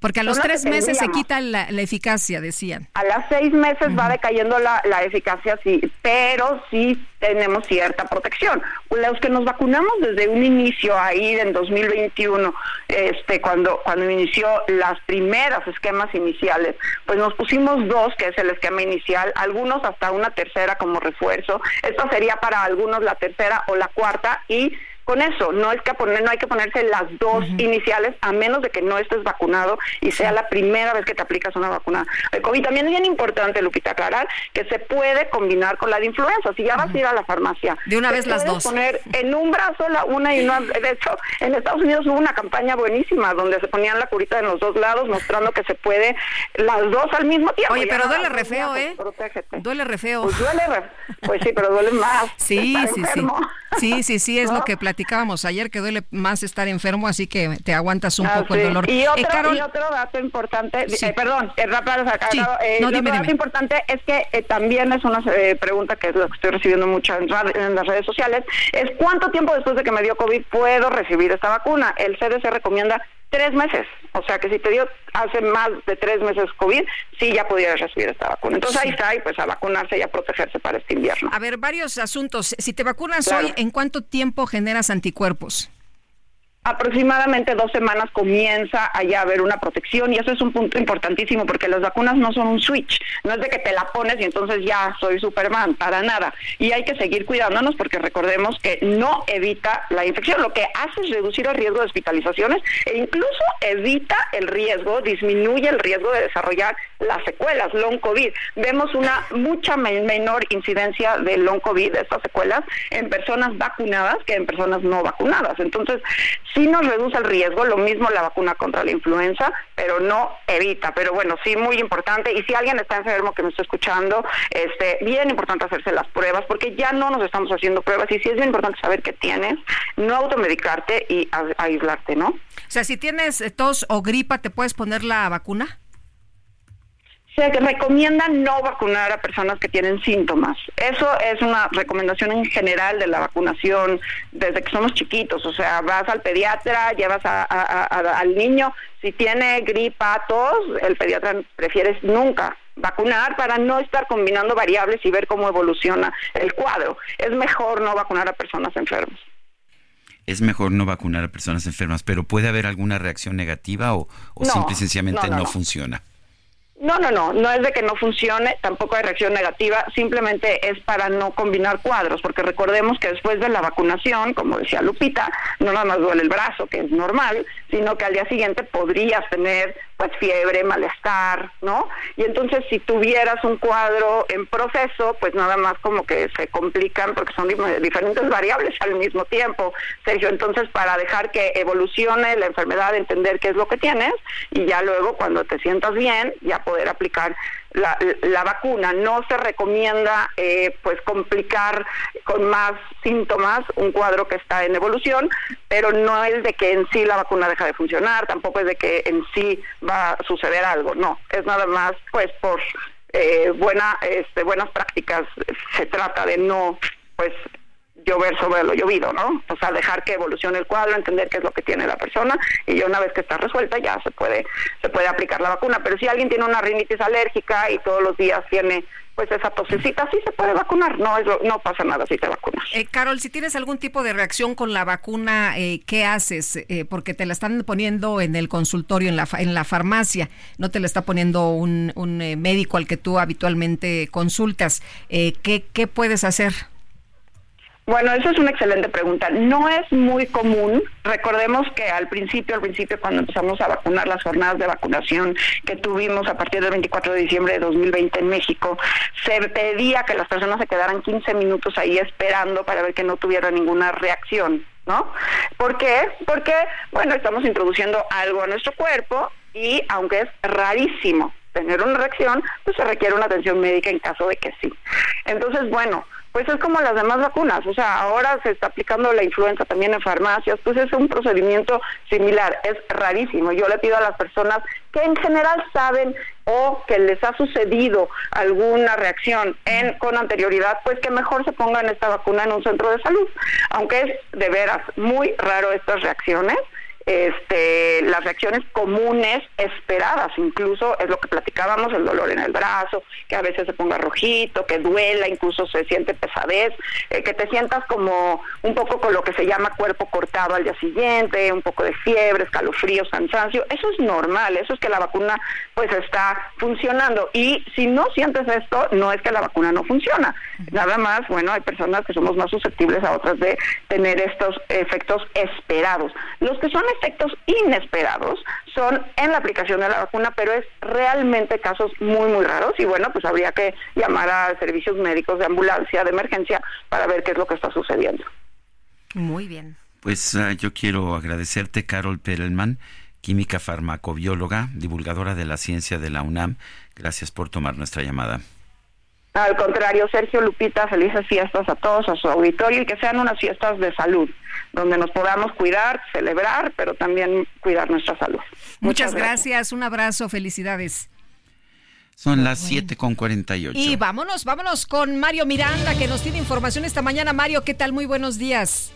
porque a los tres meses se quita la, eficacia, decían. A las seis meses va decayendo la, la, eficacia, sí, pero sí tenemos cierta protección. Los que nos vacunamos desde un inicio ahí en 2021, este, cuando, cuando inició las primeras esquemas iniciales, pues nos pusimos dos, que es el esquema inicial, algunos hasta una tercera como refuerzo. Esto sería para algunos la tercera o la cuarta y con eso. No es que poner, no hay que ponerse las dos iniciales a menos de que no estés vacunado y sea la primera vez que te aplicas una vacuna de COVID. También es bien importante, Lupita, aclarar que se puede combinar con la de influenza. Si ya vas a ir a la farmacia, de una vez las dos. poner en un brazo la una y una. De hecho, en Estados Unidos hubo una campaña buenísima donde se ponían la curita en los dos lados, mostrando que se puede las dos al mismo tiempo. Oye, pero duele re feo, ¿eh? Duele re feo. Pues duele Pues sí, pero duele más. Sí, sí, sí. Sí, sí, sí, es lo que platicábamos ayer que duele más estar enfermo, así que te aguantas un ah, poco el dolor. Y otro, y otro dato importante, eh, perdón, eh, rápido, eh, no, dime, dato importante es que eh, también es una pregunta que es lo que estoy recibiendo mucho en, en, las redes sociales, es cuánto tiempo después de que me dio COVID puedo recibir esta vacuna. El CDC recomienda tres meses. O sea que si te dio hace más de tres meses COVID, sí ya pudieras recibir esta vacuna. Entonces ahí está, y pues a vacunarse y a protegerse para este invierno. A ver, varios asuntos. Si te vacunas hoy, ¿en cuánto tiempo generas anticuerpos? Aproximadamente dos semanas comienza a ya haber una protección y eso es un punto importantísimo porque las vacunas no son un switch, no es de que te la pones y entonces ya soy Superman, para nada. Y hay que seguir cuidándonos porque recordemos que no evita la infección, lo que hace es reducir el riesgo de hospitalizaciones e incluso evita el riesgo, disminuye el riesgo de desarrollar las secuelas, long COVID. Vemos una mucha menor incidencia de long COVID, de estas secuelas, en personas vacunadas que en personas no vacunadas. Entonces, sí nos reduce el riesgo, lo mismo la vacuna contra la influenza, pero no evita. Pero bueno, sí muy importante. Y si alguien está enfermo que me está escuchando, este, bien importante hacerse las pruebas, porque ya no nos estamos haciendo pruebas. Y sí es bien importante saber qué tienes, no automedicarte y aislarte, ¿no? O sea, si tienes tos o gripa, ¿te puedes poner la vacuna? Se recomienda no vacunar a personas que tienen síntomas. Eso es una recomendación en general de la vacunación desde que somos chiquitos. O sea, vas al pediatra, llevas al niño, si tiene gripa, tos, el pediatra prefiere nunca vacunar para no estar combinando variables y ver cómo evoluciona el cuadro. Es mejor no vacunar a personas enfermas. Es mejor no vacunar a personas enfermas, pero ¿puede haber alguna reacción negativa o, simple y sencillamente no funciona? No, no, no, no es de que no funcione, tampoco hay reacción negativa, simplemente es para no combinar cuadros, porque recordemos que después de la vacunación, como decía Lupita, no nada más duele el brazo, que es normal, sino que al día siguiente podrías tener pues fiebre, malestar, ¿no? Y entonces si tuvieras un cuadro en proceso, pues nada más como que se complican porque son diferentes variables al mismo tiempo, Sergio. Entonces para dejar que evolucione la enfermedad, entender qué es lo que tienes y ya luego cuando te sientas bien, ya poder aplicar la, la vacuna. No se recomienda eh, pues complicar con más síntomas un cuadro que está en evolución, pero no es de que en sí la vacuna deja de funcionar, tampoco es de que en sí va a suceder algo, no, es nada más pues por eh, buena, este, buenas prácticas se trata de no pues llover sobre lo llovido, ¿no? O sea, dejar que evolucione el cuadro, entender qué es lo que tiene la persona y ya una vez que está resuelta ya se puede se puede aplicar la vacuna. Pero si alguien tiene una rinitis alérgica y todos los días tiene pues esa tosecita sí se puede vacunar, no no pasa nada si te vacunas. Eh, Carol, si tienes algún tipo de reacción con la vacuna, eh, ¿qué haces? Eh, porque te la están poniendo en el consultorio, en la, en la farmacia, no te la está poniendo un, un eh, médico al que tú habitualmente consultas. ¿qué, ¿Qué puedes hacer? Bueno, esa es una excelente pregunta. No es muy común. Recordemos que al principio, al principio cuando empezamos a vacunar las jornadas de vacunación que tuvimos a partir del 24 de diciembre de 2020 en México, se pedía que las personas se quedaran 15 minutos ahí esperando para ver que no tuviera ninguna reacción, ¿no? ¿Por qué? Porque, bueno, estamos introduciendo algo a nuestro cuerpo y aunque es rarísimo tener una reacción, pues se requiere una atención médica en caso de que sí. Entonces, bueno, pues es como las demás vacunas, o sea, ahora se está aplicando la influenza también en farmacias, pues es un procedimiento similar, es rarísimo. Yo le pido a las personas que en general saben o que les ha sucedido alguna reacción en, con anterioridad, pues que mejor se pongan esta vacuna en un centro de salud, aunque es de veras muy raro estas reacciones este, las reacciones comunes esperadas, incluso es lo que platicábamos, el dolor en el brazo, que a veces se ponga rojito, que duela, incluso se siente pesadez, eh, que te sientas como un poco con lo que se llama cuerpo cortado al día siguiente, un poco de fiebre, escalofríos, cansancio, eso es normal, eso es que la vacuna pues está funcionando. Y si no sientes esto, no es que la vacuna no funciona, nada más, bueno, hay personas que somos más susceptibles a otras de tener estos efectos esperados. Los que son efectos inesperados son en la aplicación de la vacuna, pero es realmente casos muy, muy raros y bueno, pues habría que llamar a servicios médicos de ambulancia, de emergencia, para ver qué es lo que está sucediendo. Muy bien. Pues uh, yo quiero agradecerte, Carol Perelman, química farmacobióloga, divulgadora de la ciencia de la UNAM. Gracias por tomar nuestra llamada. Al contrario, Sergio Lupita, felices fiestas a todos, a su auditorio y que sean unas fiestas de salud, donde nos podamos cuidar, celebrar, pero también cuidar nuestra salud. Muchas, gracias. un abrazo, felicidades. Son las siete con 48. Y vámonos, vámonos con Mario Miranda, que nos tiene información esta mañana. Mario, ¿qué tal? Muy buenos días.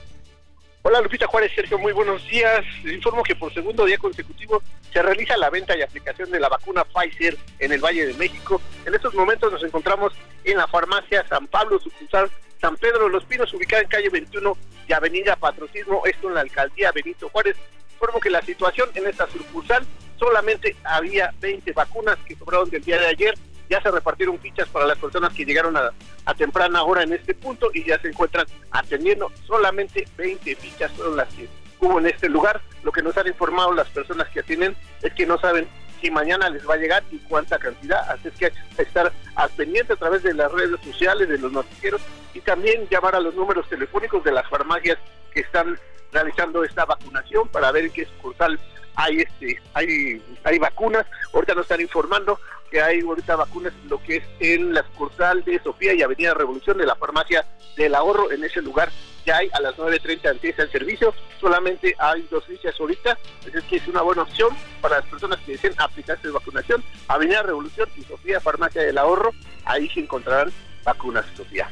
Hola Lupita Juárez, Sergio, muy buenos días. Les informo que por segundo día consecutivo se realiza la venta y aplicación de la vacuna Pfizer en el Valle de México. En estos momentos nos encontramos en la farmacia San Pablo, sucursal San Pedro de los Pinos, ubicada en calle 21 y avenida Patrocismo, esto en la alcaldía Benito Juárez. Informo que la situación en esta sucursal solamente había 20 vacunas que sobraron del día de ayer. Ya se repartieron fichas para las personas que llegaron a, temprana hora en este punto y ya se encuentran atendiendo. Solamente 20 fichas son las que hubo en este lugar. Lo que nos han informado las personas que atienden es que no saben si mañana les va a llegar y cuánta cantidad. Así es que hay que estar al a través de las redes sociales, de los noticieros y también llamar a los números telefónicos de las farmacias que están realizando esta vacunación para ver en qué sucursal hay este hay hay vacunas. Ahorita nos están informando que hay ahorita vacunas lo que es en la sucursal de Sofía y Avenida Revolución de la farmacia del ahorro. En ese lugar ya hay a las 9.30 empieza el servicio, solamente hay dos fichas ahorita, es que es una buena opción para las personas que deseen aplicarse de vacunación, Avenida Revolución y Sofía Farmacia del Ahorro, ahí se encontrarán vacunas, Sofía.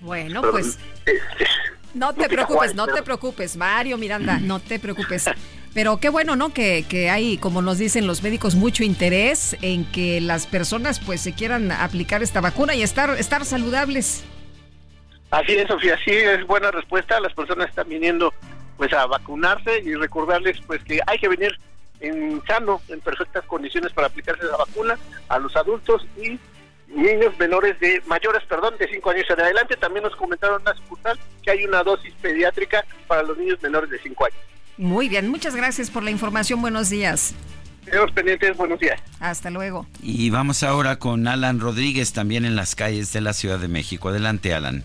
Bueno, pues este, no te preocupes, no te preocupes, Mario Miranda, no te preocupes. Pero qué bueno, ¿no? Que, que hay, como nos dicen los médicos, mucho interés en que las personas pues se quieran aplicar esta vacuna y estar, estar saludables. Así es, Sofía, sí es buena respuesta. Las personas están viniendo pues a vacunarse y recordarles pues que hay que venir en sano, en perfectas condiciones para aplicarse la vacuna a los adultos y niños menores de mayores, perdón, de 5 años en adelante. También nos comentaron en la que hay una dosis pediátrica para los niños menores de 5 años. Muy bien, muchas gracias por la información. Buenos días. Pendientes, buenos días. Hasta luego. Y vamos ahora con Alan Rodríguez también en las calles de la Ciudad de México. Adelante, Alan.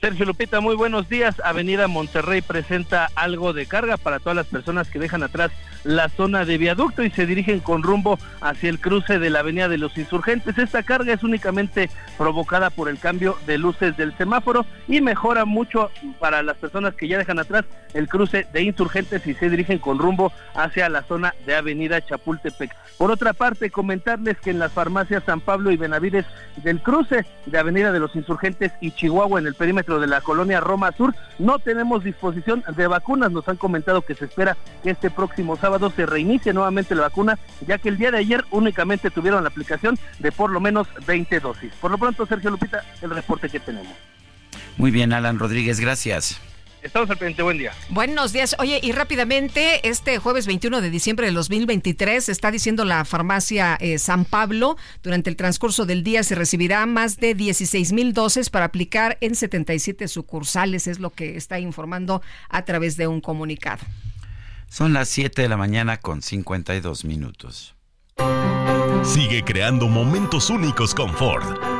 Sergio Lupita, muy buenos días. Avenida Monterrey presenta algo de carga para todas las personas que dejan atrás la zona de viaducto y se dirigen con rumbo hacia el cruce de la Avenida de los Insurgentes. Esta carga es únicamente provocada por el cambio de luces del semáforo y mejora mucho para las personas que ya dejan atrás el cruce de Insurgentes y se dirigen con rumbo hacia la zona de Avenida Chapultepec. Por otra parte, comentarles que en las farmacias San Pablo y Benavides del cruce de Avenida de los Insurgentes y Chihuahua en el perímetro de la colonia Roma Sur no tenemos disposición de vacunas. Nos han comentado que se espera que este próximo sábado se reinicie nuevamente la vacuna, ya que el día de ayer únicamente tuvieron la aplicación de por lo menos 20 dosis. Por lo pronto, Sergio Lupita, el reporte que tenemos. Muy bien, Alan Rodríguez, gracias. Estamos al pendiente, buen día. Buenos días. Oye, y rápidamente, este jueves 21 de diciembre del 2023, está diciendo la farmacia eh, San Pablo, durante el transcurso del día se recibirá más de 16 mil dosis para aplicar en 77 sucursales, es lo que está informando a través de un comunicado. Son las 7 de la mañana con 52 minutos. Sigue creando momentos únicos con Ford.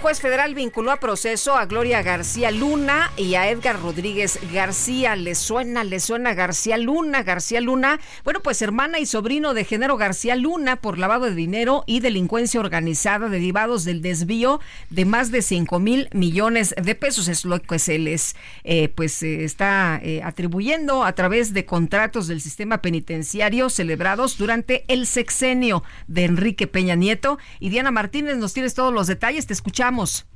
Juez federal vinculó a proceso a Gloria García Luna y a Edgar Rodríguez García. ¿Le suena, le suena García Luna? García Luna, bueno, pues hermana y sobrino de Genaro García Luna por lavado de dinero y delincuencia organizada derivados del desvío de más de 5 mil millones de pesos. Es lo que se les eh, pues eh, está eh, atribuyendo a través de contratos del sistema penitenciario celebrados durante el sexenio de Enrique Peña Nieto. Y Diana Martínez, nos tienes todos los detalles, te escuchamos. Vamos.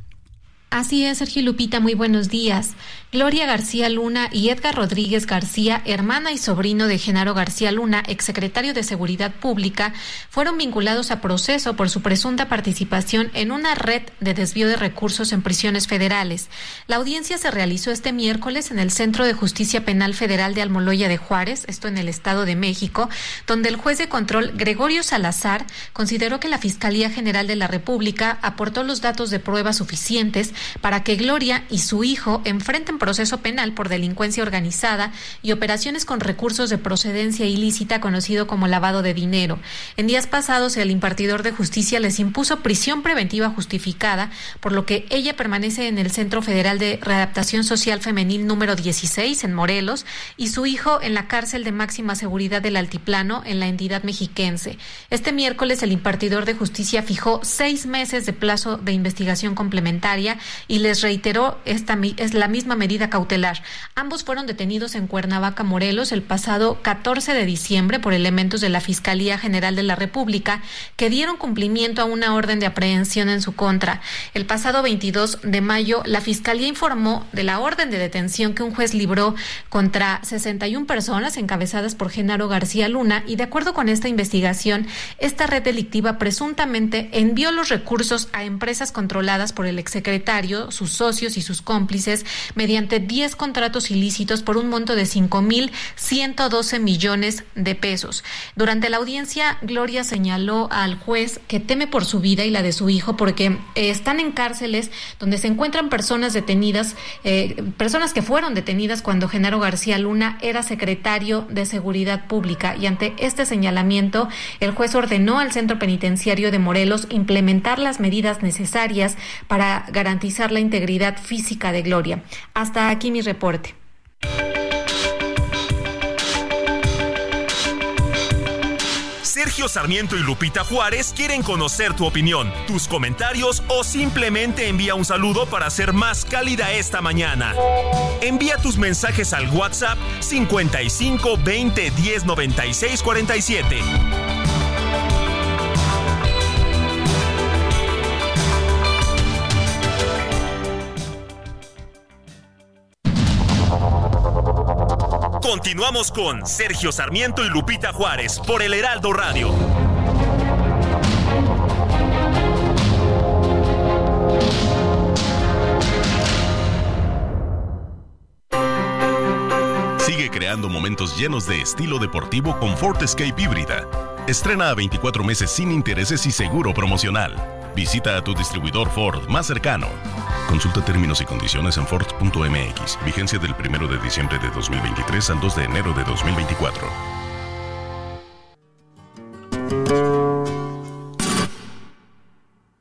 Así es, Sergio Lupita, muy buenos días. Gloria García Luna y Edgar Rodríguez García, hermana y sobrino de Genaro García Luna, exsecretario de Seguridad Pública, fueron vinculados a proceso por su presunta participación en una red de desvío de recursos en prisiones federales. La audiencia se realizó este miércoles en el Centro de Justicia Penal Federal de Almoloya de Juárez, esto en el Estado de México, donde el juez de control Gregorio Salazar consideró que la Fiscalía General de la República aportó los datos de prueba suficientes para que Gloria y su hijo enfrenten proceso penal por delincuencia organizada y operaciones con recursos de procedencia ilícita conocido como lavado de dinero. En días pasados el impartidor de justicia les impuso prisión preventiva justificada, por lo que ella permanece en el Centro Federal de Readaptación Social Femenil número 16 en Morelos y su hijo en la cárcel de máxima seguridad del Altiplano en la entidad mexiquense. Este miércoles el impartidor de justicia fijó seis meses de plazo de investigación complementaria y les reiteró esta es la misma medida cautelar. Ambos fueron detenidos en Cuernavaca, Morelos, el pasado 14 de diciembre por elementos de la Fiscalía General de la República que dieron cumplimiento a una orden de aprehensión en su contra. El pasado 22 de mayo, la Fiscalía informó de la orden de detención que un juez libró contra 61 personas encabezadas por Genaro García Luna y de acuerdo con esta investigación, esta red delictiva presuntamente envió los recursos a empresas controladas por el exsecretario, sus socios y sus cómplices mediante 10 contratos ilícitos por un monto de 5.112 millones de pesos. Durante la audiencia, Gloria señaló al juez que teme por su vida y la de su hijo porque eh, están en cárceles donde se encuentran personas detenidas, eh, personas que fueron detenidas cuando Genaro García Luna era secretario de Seguridad Pública y ante este señalamiento, el juez ordenó al Centro Penitenciario de Morelos implementar las medidas necesarias para garantizar la integridad física de Gloria. Hasta aquí mi reporte. Sergio Sarmiento y Lupita Juárez quieren conocer tu opinión, tus comentarios o simplemente envía un saludo para ser más cálida esta mañana. Envía tus mensajes al WhatsApp 55 20 10 96 47. Continuamos con Sergio Sarmiento y Lupita Juárez por el Heraldo Radio. Sigue creando momentos llenos de estilo deportivo con Ford Escape híbrida. Estrena a 24 meses sin intereses y seguro promocional. Visita a tu distribuidor Ford más cercano. Consulta términos y condiciones en Ford.mx. Vigencia del 1 de diciembre de 2023 al 2 de enero de 2024.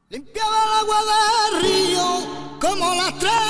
Limpiaba el agua del río como la estrella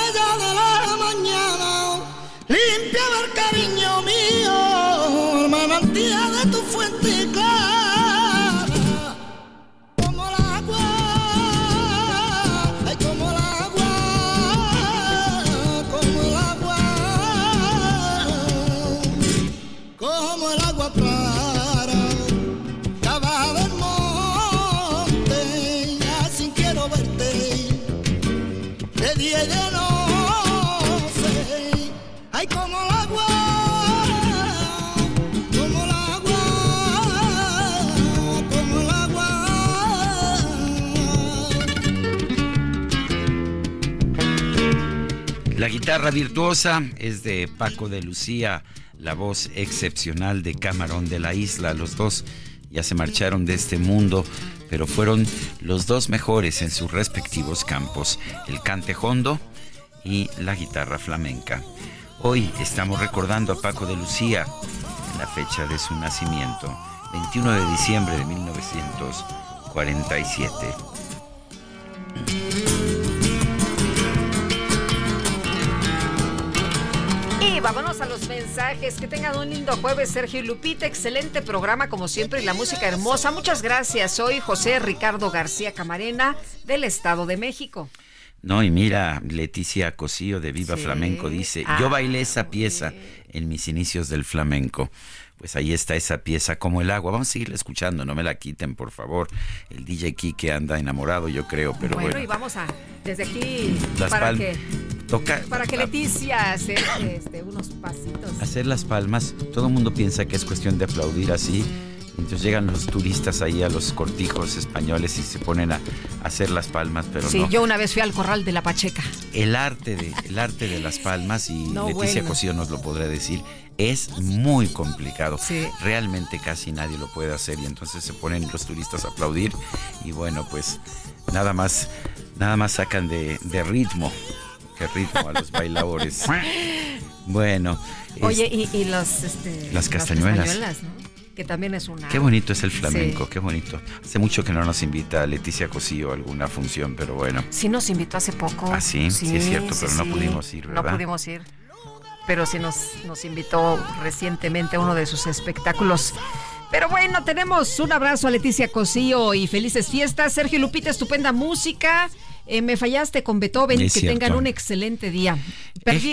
La guitarra virtuosa es de Paco de Lucía, la voz excepcional de Camarón de la Isla. Los dos ya se marcharon de este mundo, pero fueron los dos mejores en sus respectivos campos, el cante hondo y la guitarra flamenca. Hoy estamos recordando a Paco de Lucía en la fecha de su nacimiento, 21 de diciembre de 1947. Vámonos a los mensajes. Que tengan un lindo jueves, Sergio y Lupita. Excelente programa, como siempre, y la música hermosa. Muchas gracias. Soy José Ricardo García Camarena, del Estado de México. No, y mira, Leticia Cosío de Viva Sí. Flamenco dice, Ah, yo bailé esa pieza en mis inicios del flamenco. Pues ahí está esa pieza como el agua. Vamos a seguirla escuchando, no me la quiten, por favor. El DJ Kike anda enamorado, yo creo, pero bueno, bueno. y vamos a, desde aquí, Las para que, Toca para que Leticia hace este, unos pasitos. hacer las palmas. Todo el mundo piensa que es cuestión de aplaudir así. Entonces llegan los turistas ahí a los cortijos españoles y se ponen a, hacer las palmas, pero Sí, no. yo una vez fui al corral de la Pacheca. El arte de, el arte de las palmas, y No, Leticia bueno. Cosío nos lo podrá decir, es muy complicado. Realmente casi nadie lo puede hacer y entonces se ponen los turistas a aplaudir y bueno, pues nada más, Nada más sacan de, de ritmo, ritmo a los bailadores. Bueno. Oye, y, y los, este, las castañuelas. ¿no? Que también es una... Qué bonito es el flamenco, qué bonito. Hace mucho que no nos invita Leticia Cosío a alguna función, pero bueno. Sí nos invitó hace poco. Ah, sí, sí, es cierto, pero no pudimos ir, ¿verdad? No pudimos ir. Pero sí nos, nos invitó recientemente a uno de sus espectáculos. Pero bueno, tenemos un abrazo a Leticia Cosío y felices fiestas. Sergio Lupita, estupenda música. Eh, me fallaste con Beethoven. que tengan un excelente día.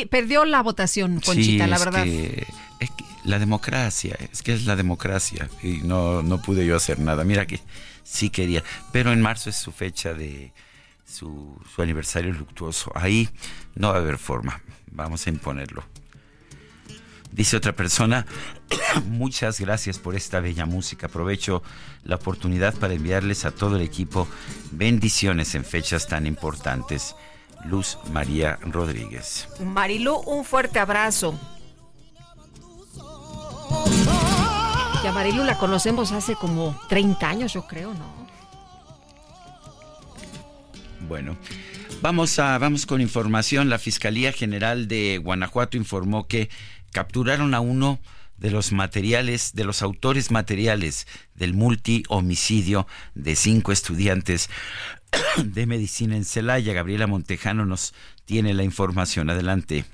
perdió la votación, Conchita, la verdad. es que la democracia, es que es la democracia y no, no pude yo hacer nada. Mira que sí quería, pero en marzo es su fecha de su, su aniversario luctuoso. Ahí no va a haber forma, vamos a imponerlo. Dice otra persona, muchas gracias por esta bella música. Aprovecho la oportunidad para enviarles a todo el equipo bendiciones en fechas tan importantes. Luz María Rodríguez. Marilu, un fuerte abrazo. Y a Marilu la conocemos hace como 30 años, yo creo, ¿no? Bueno, vamos, a, vamos con información. La Fiscalía General de Guanajuato informó que capturaron a uno de los materiales, de los autores materiales del multi-homicidio de cinco estudiantes de medicina en Celaya. Gabriela Montejano nos tiene la información. Adelante.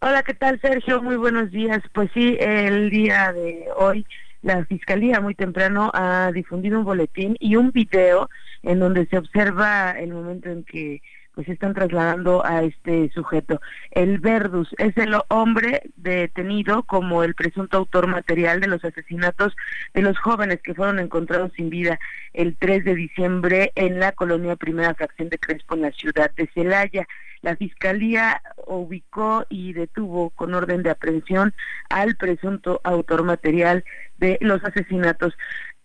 Hola, ¿qué tal, Sergio? Muy buenos días. Pues sí, el día de hoy la Fiscalía muy temprano ha difundido un boletín y un video en donde se observa el momento en que pues están trasladando a este sujeto. El Verdus es el hombre detenido como el presunto autor material de los asesinatos de los jóvenes que fueron encontrados sin vida el 3 de diciembre en la colonia Primera Fracción de Crespo en la ciudad de Celaya. La Fiscalía ubicó y detuvo con orden de aprehensión al presunto autor material de los asesinatos.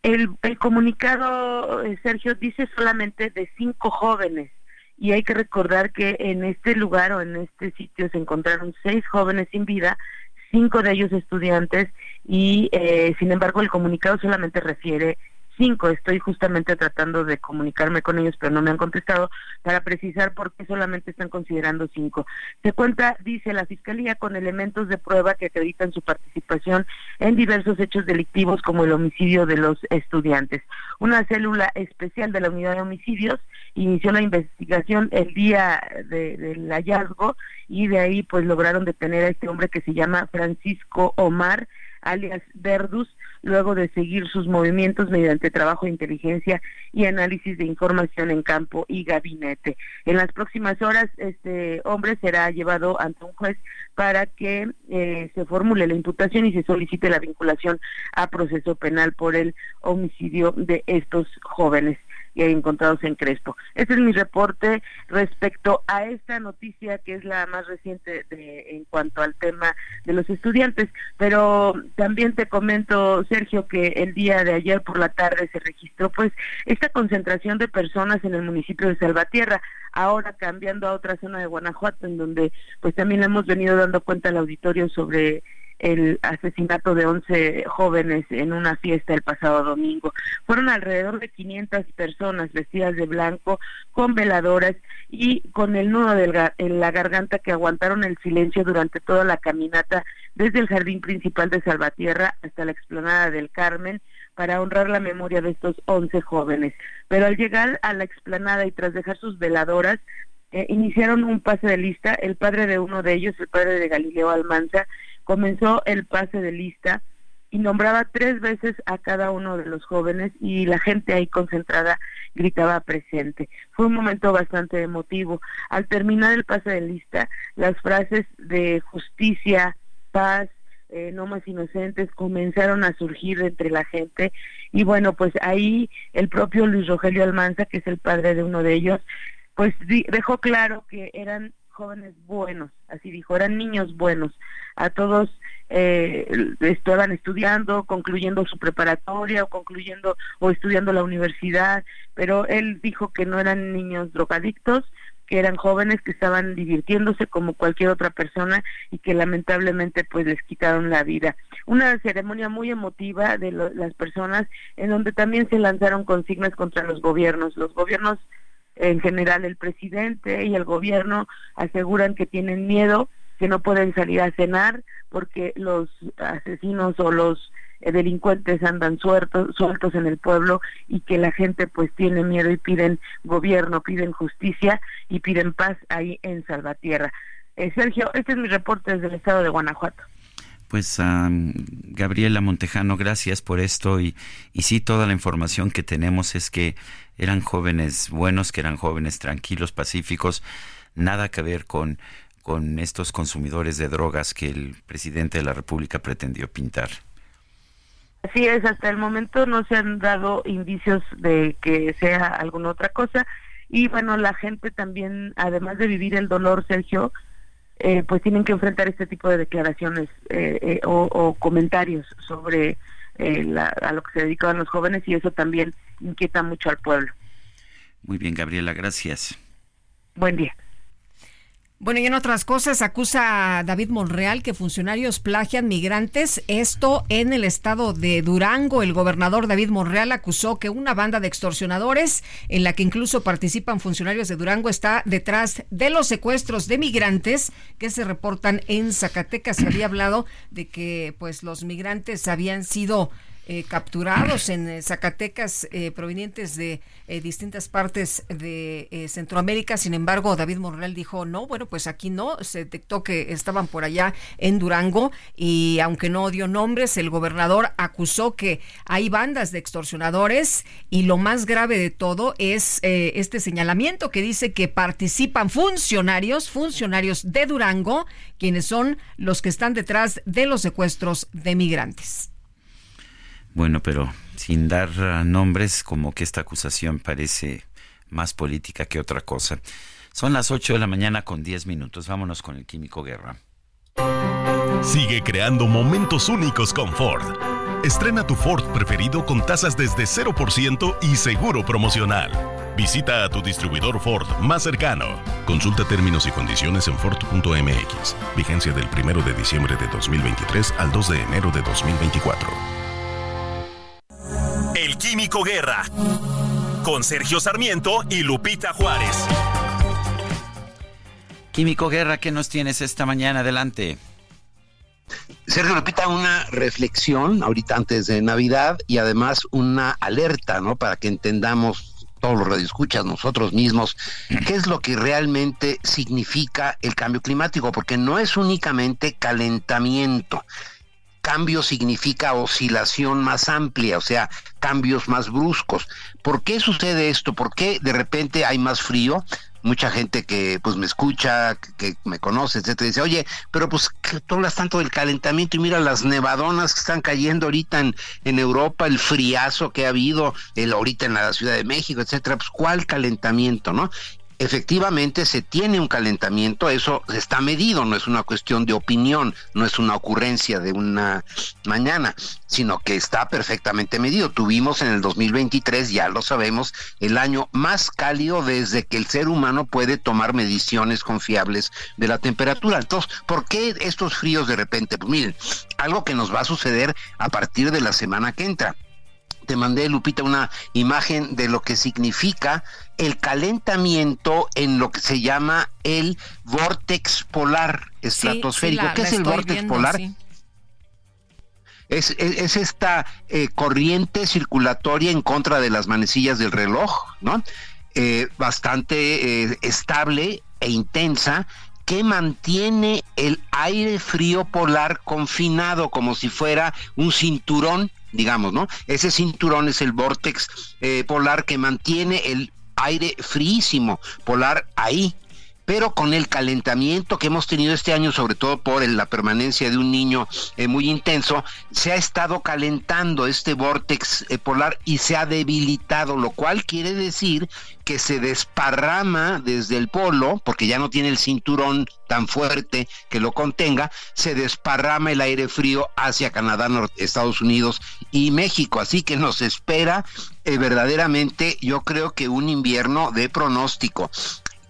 El, el comunicado, eh, Sergio, dice solamente de cinco jóvenes y hay que recordar que en este lugar o en este sitio se encontraron seis jóvenes sin vida, cinco de ellos estudiantes y eh, sin embargo el comunicado solamente refiere cinco. Estoy justamente tratando de comunicarme con ellos, pero no me han contestado para precisar por qué solamente están considerando cinco. Se cuenta, dice la Fiscalía, con elementos de prueba que acreditan su participación en diversos hechos delictivos como el homicidio de los estudiantes. Una célula especial de la unidad de homicidios inició la investigación el día del hallazgo y de ahí pues lograron detener a este hombre que se llama Francisco Omar alias Verdus, luego de seguir sus movimientos mediante trabajo de inteligencia y análisis de información en campo y gabinete. En las próximas horas, este hombre será llevado ante un juez para que eh, se formule la imputación y se solicite la vinculación a proceso penal por el homicidio de estos jóvenes encontrados en Crespo. Este es mi reporte respecto a esta noticia que es la más reciente de, en cuanto al tema de los estudiantes, pero también te comento, Sergio, que el día de ayer por la tarde se registró pues esta concentración de personas en el municipio de Salvatierra, ahora cambiando a otra zona de Guanajuato, en donde pues también hemos venido dando cuenta al auditorio sobre el asesinato de 11 jóvenes en una fiesta el pasado domingo. Fueron alrededor de 500 personas vestidas de blanco, con veladoras y con el nudo en la garganta que aguantaron el silencio durante toda la caminata desde el jardín principal de Salvatierra hasta la explanada del Carmen para honrar la memoria de estos 11 jóvenes. Pero al llegar a la explanada y tras dejar sus veladoras, eh, iniciaron un pase de lista. El padre de uno de ellos, el padre de Galileo Almanza, comenzó el pase de lista y nombraba tres veces a cada uno de los jóvenes y la gente ahí concentrada gritaba presente. Fue un momento bastante emotivo. Al terminar el pase de lista, las frases de justicia, paz, eh, no más inocentes comenzaron a surgir entre la gente y bueno, pues ahí el propio Luis Rogelio Almanza, que es el padre de uno de ellos, pues dejó claro que eran jóvenes buenos, así dijo, eran niños buenos. A todos eh, estaban estudiando, concluyendo su preparatoria o concluyendo o estudiando la universidad, pero él dijo que no eran niños drogadictos, que eran jóvenes que estaban divirtiéndose como cualquier otra persona y que lamentablemente pues les quitaron la vida. Una ceremonia muy emotiva de las personas en donde también se lanzaron consignas contra los gobiernos. Los gobiernos en general el presidente y el gobierno aseguran que tienen miedo, que no pueden salir a cenar porque los asesinos o los eh, delincuentes andan sueltos, sueltos en el pueblo y que la gente pues tiene miedo y piden gobierno, piden justicia y piden paz ahí en Salvatierra. Eh, Sergio, este es mi reporte desde el estado de Guanajuato. Pues Gabriela Montejano, gracias por esto y, y sí, toda la información que tenemos es que eran jóvenes buenos, que eran jóvenes tranquilos, pacíficos, nada que ver con, con estos consumidores de drogas que el presidente de la República pretendió pintar. Así es, hasta el momento no se han dado indicios de que sea alguna otra cosa y bueno, la gente también, además de vivir el dolor, Sergio, eh, pues tienen que enfrentar este tipo de declaraciones eh, eh, o, comentarios sobre a lo que se dedican los jóvenes y eso también inquieta mucho al pueblo. Muy bien, Gabriela, gracias. Buen día. Bueno, y en otras cosas, acusa a David Monreal que funcionarios plagian migrantes. Esto en el estado de Durango. El gobernador David Monreal acusó que una banda de extorsionadores, en la que incluso participan funcionarios de Durango, está detrás de los secuestros de migrantes que se reportan en Zacatecas. Se había hablado de que pues los migrantes habían sido eh, capturados en eh, Zacatecas eh, provenientes de distintas partes de Centroamérica. Sin embargo, David Morrell dijo, no, bueno, pues aquí no, se detectó que estaban por allá en Durango y aunque no dio nombres, el gobernador acusó que hay bandas de extorsionadores y lo más grave de todo es este señalamiento que dice que participan funcionarios, funcionarios de Durango, quienes son los que están detrás de los secuestros de migrantes. Bueno, pero sin dar ah, nombres, como que esta acusación parece más política que otra cosa. Son las 8 de la mañana con 10 minutos. Vámonos con el Químico Guerra. Sigue creando momentos únicos con Ford. Estrena tu Ford preferido con tasas desde 0% y seguro promocional. Visita a tu distribuidor Ford más cercano. Consulta términos y condiciones en Ford.mx. Vigencia del 1 de diciembre de 2023 al 2 de enero de 2024. El Químico Guerra. Con Sergio Sarmiento y Lupita Juárez. Químico Guerra, ¿qué nos tienes esta mañana? Adelante. Sergio Lupita, una reflexión ahorita antes de Navidad y además una alerta, ¿no? Para que entendamos todos los radioescuchas, nosotros mismos, qué es lo que realmente significa el cambio climático, porque no es únicamente calentamiento, cambio significa oscilación más amplia, o sea, cambios más bruscos. ¿Por qué sucede esto? ¿Por qué de repente hay más frío? Mucha gente que pues me escucha, que, me conoce, etcétera, dice, oye, pero pues tú hablas tanto del calentamiento y mira las nevadonas que están cayendo ahorita en, Europa, el friazo que ha habido, el ahorita en la Ciudad de México, etcétera, pues cuál calentamiento, ¿no? Efectivamente se tiene un calentamiento, eso está medido, no es una cuestión de opinión, no es una ocurrencia de una mañana, sino que está perfectamente medido. Tuvimos en el 2023, ya lo sabemos, el año más cálido desde que el ser humano puede tomar mediciones confiables de la temperatura. Entonces, ¿por qué estos fríos de repente? Pues miren, algo que nos va a suceder a partir de la semana que entra te mandé, Lupita, una imagen de lo que significa el calentamiento en lo que se llama el vórtex polar estratosférico. ¿Qué es el vórtex polar? Es, esta eh, corriente circulatoria en contra de las manecillas del reloj, ¿no? Eh, bastante eh, estable e intensa que mantiene el aire frío polar confinado como si fuera un cinturón digamos, ¿no? Ese cinturón es el vórtex eh, polar que mantiene el aire fríísimo polar ahí. Pero con el calentamiento que hemos tenido este año, sobre todo por la permanencia de un niño eh, muy intenso, se ha estado calentando este vórtex eh, polar y se ha debilitado, lo cual quiere decir que se desparrama desde el polo, porque ya no tiene el cinturón tan fuerte que lo contenga, se desparrama el aire frío hacia Canadá, Estados Unidos y México. Así que nos espera eh, verdaderamente, yo creo que un invierno de pronóstico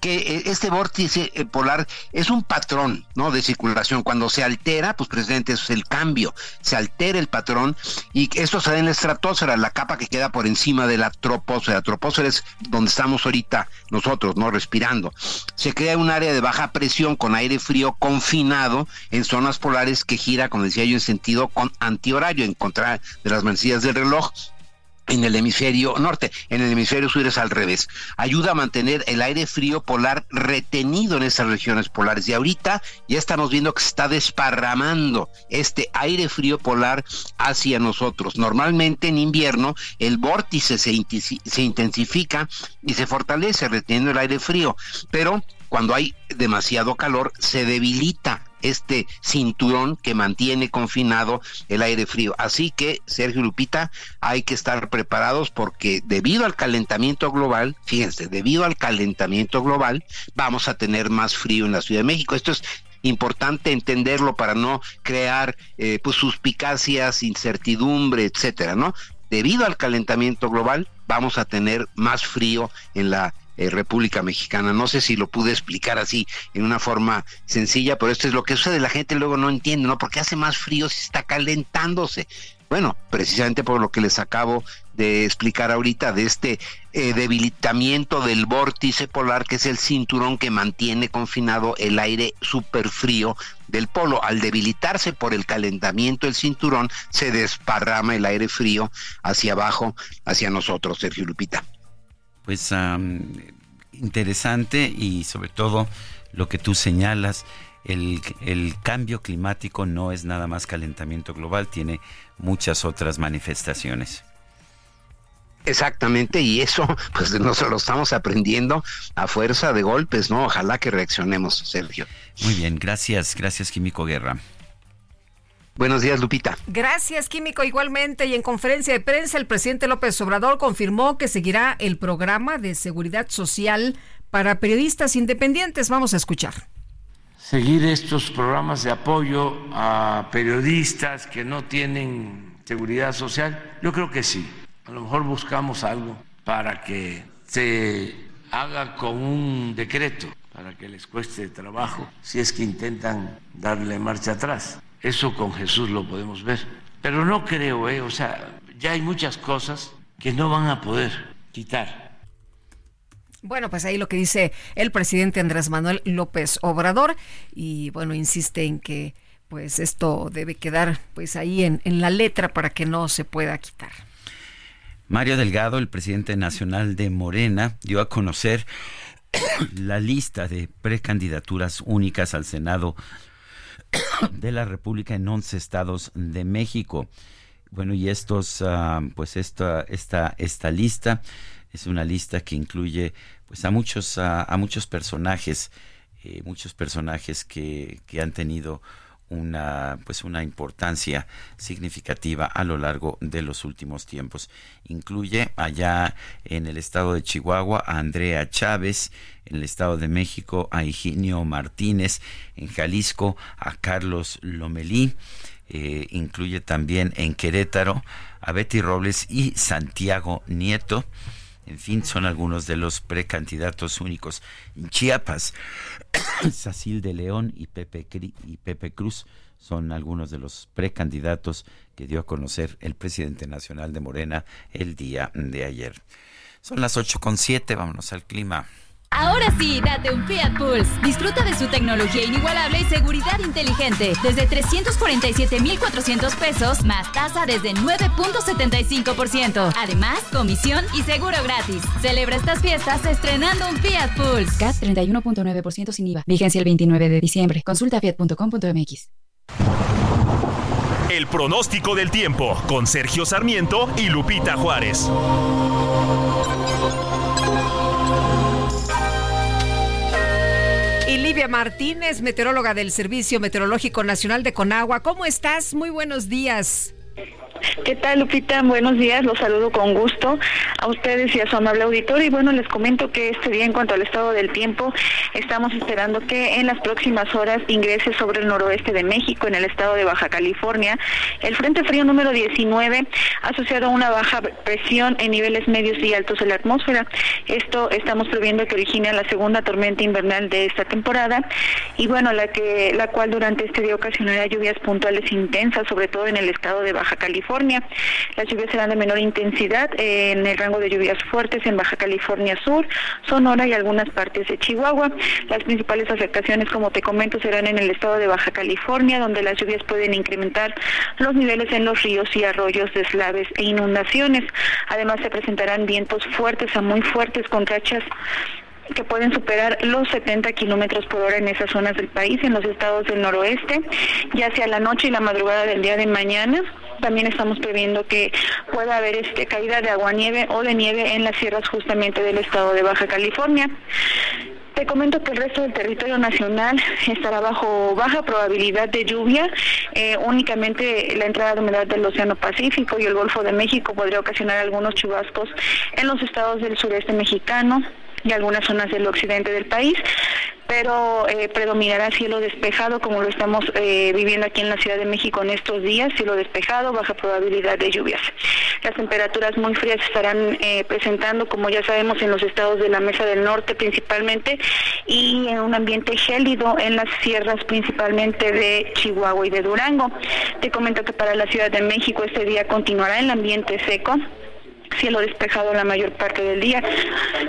que eh, este vórtice eh, polar es un patrón, ¿no? De circulación. Cuando se altera, pues presidente, eso es el cambio. Se altera el patrón y esto se en la estratosfera, la capa que queda por encima de la troposfera. La troposfera es donde estamos ahorita nosotros, ¿no? Respirando. Se crea un área de baja presión con aire frío confinado en zonas polares que gira, como decía yo, en sentido con antihorario, en contra de las manecillas del reloj en el hemisferio norte, en el hemisferio sur es al revés. Ayuda a mantener el aire frío polar retenido en estas regiones polares. Y ahorita ya estamos viendo que se está desparramando este aire frío polar hacia nosotros. Normalmente en invierno el vórtice se, se intensifica y se fortalece reteniendo el aire frío, pero cuando hay demasiado calor se debilita este cinturón que mantiene confinado el aire frío. Así que, Sergio Lupita, hay que estar preparados porque debido al calentamiento global, fíjense, debido al calentamiento global, vamos a tener más frío en la Ciudad de México. Esto es importante entenderlo para no crear eh, pues suspicacias, incertidumbre, etcétera, ¿no? Debido al calentamiento global, vamos a tener más frío en la eh, República Mexicana. No sé si lo pude explicar así en una forma sencilla, pero esto es lo que sucede. La gente luego no entiende, ¿no? Porque hace más frío si está calentándose. Bueno, precisamente por lo que les acabo de explicar ahorita, de este eh, debilitamiento del vórtice polar, que es el cinturón que mantiene confinado el aire súper frío del polo. Al debilitarse por el calentamiento del cinturón, se desparrama el aire frío hacia abajo, hacia nosotros, Sergio Lupita pues interesante y sobre todo lo que tú señalas, el, el, cambio climático no es nada más calentamiento global, tiene muchas otras manifestaciones. Exactamente, y eso pues nosotros lo estamos aprendiendo a fuerza de golpes, ¿no? Ojalá que reaccionemos, Sergio. Muy bien, gracias, gracias Químico Guerra. Buenos días, Lupita. Gracias, Químico. Igualmente, y en conferencia de prensa, el presidente López Obrador confirmó que seguirá el programa de seguridad social para periodistas independientes. Vamos a escuchar. Seguir estos programas de apoyo a periodistas que no tienen seguridad social, yo creo que sí. A lo mejor buscamos algo para que se haga con un decreto, para que les cueste trabajo, si es que intentan darle marcha atrás. Eso con Jesús lo podemos ver. Pero no creo, ¿eh? o sea, ya hay muchas cosas que no van a poder quitar. Bueno, pues ahí lo que dice el presidente Andrés Manuel López Obrador y bueno, insiste en que pues esto debe quedar pues ahí en, en la letra para que no se pueda quitar. Mario Delgado, el presidente nacional de Morena, dio a conocer la lista de precandidaturas únicas al Senado de la República en 11 estados de México. Bueno, y estos, ah, pues esta, esta, esta lista es una lista que incluye pues a muchos, a muchos personajes, eh, muchos personajes que, que han tenido una pues una importancia significativa a lo largo de los últimos tiempos. Incluye allá en el estado de Chihuahua a Andrea Chávez, en el estado de México a Higinio Martínez, en Jalisco a Carlos Lomelí, eh, incluye también en Querétaro a Betty Robles y Santiago Nieto. En fin, son algunos de los precandidatos únicos. En Chiapas, Sacil de León y Pepe, y Pepe Cruz son algunos de los precandidatos que dio a conocer el presidente nacional de Morena el día de ayer. Son las ocho con siete, vámonos al clima. Ahora sí, date un Fiat Pulse. Disfruta de su tecnología inigualable y seguridad inteligente. Desde 347,400 pesos, más tasa desde 9.75%. Además, comisión y seguro gratis. Celebra estas fiestas estrenando un Fiat Pulse. CAT 31.9% sin IVA. Vigencia el 29 de diciembre. Consulta fiat.com.mx. El pronóstico del tiempo con Sergio Sarmiento y Lupita Juárez. Martínez, meteoróloga del Servicio Meteorológico Nacional de Conagua. ¿Cómo estás? Muy buenos días. ¿Qué tal, Lupita? Buenos días, los saludo con gusto a ustedes y a su amable auditorio. Y bueno, les comento que este día, en cuanto al estado del tiempo, estamos esperando que en las próximas horas ingrese sobre el noroeste de México, en el estado de Baja California, el Frente Frío número 19, asociado a una baja presión en niveles medios y altos de la atmósfera. Esto estamos previendo que origine la segunda tormenta invernal de esta temporada y bueno, la que la cual durante este día ocasionará lluvias puntuales intensas, sobre todo en el estado de Baja California. Las lluvias serán de menor intensidad en el rango de lluvias fuertes en Baja California Sur, Sonora y algunas partes de Chihuahua. Las principales afectaciones, como te comento, serán en el estado de Baja California, donde las lluvias pueden incrementar los niveles en los ríos y arroyos, deslaves e inundaciones. Además, se presentarán vientos fuertes a muy fuertes con rachas que pueden superar los 70 kilómetros por hora en esas zonas del país, en los estados del noroeste, ya hacia la noche y la madrugada del día de mañana. También estamos previendo que pueda haber este caída de agua nieve o de nieve en las sierras justamente del estado de Baja California. Te comento que el resto del territorio nacional estará bajo baja probabilidad de lluvia. Eh, únicamente la entrada de humedad del Océano Pacífico y el Golfo de México podría ocasionar algunos chubascos en los estados del sureste mexicano, y algunas zonas del occidente del país, pero eh, predominará cielo despejado como lo estamos eh, viviendo aquí en la Ciudad de México en estos días, cielo despejado, baja probabilidad de lluvias. Las temperaturas muy frías estarán eh, presentando, como ya sabemos, en los estados de la Mesa del Norte principalmente y en un ambiente gélido en las sierras principalmente de Chihuahua y de Durango. Te comento que para la Ciudad de México este día continuará el ambiente seco cielo despejado la mayor parte del día.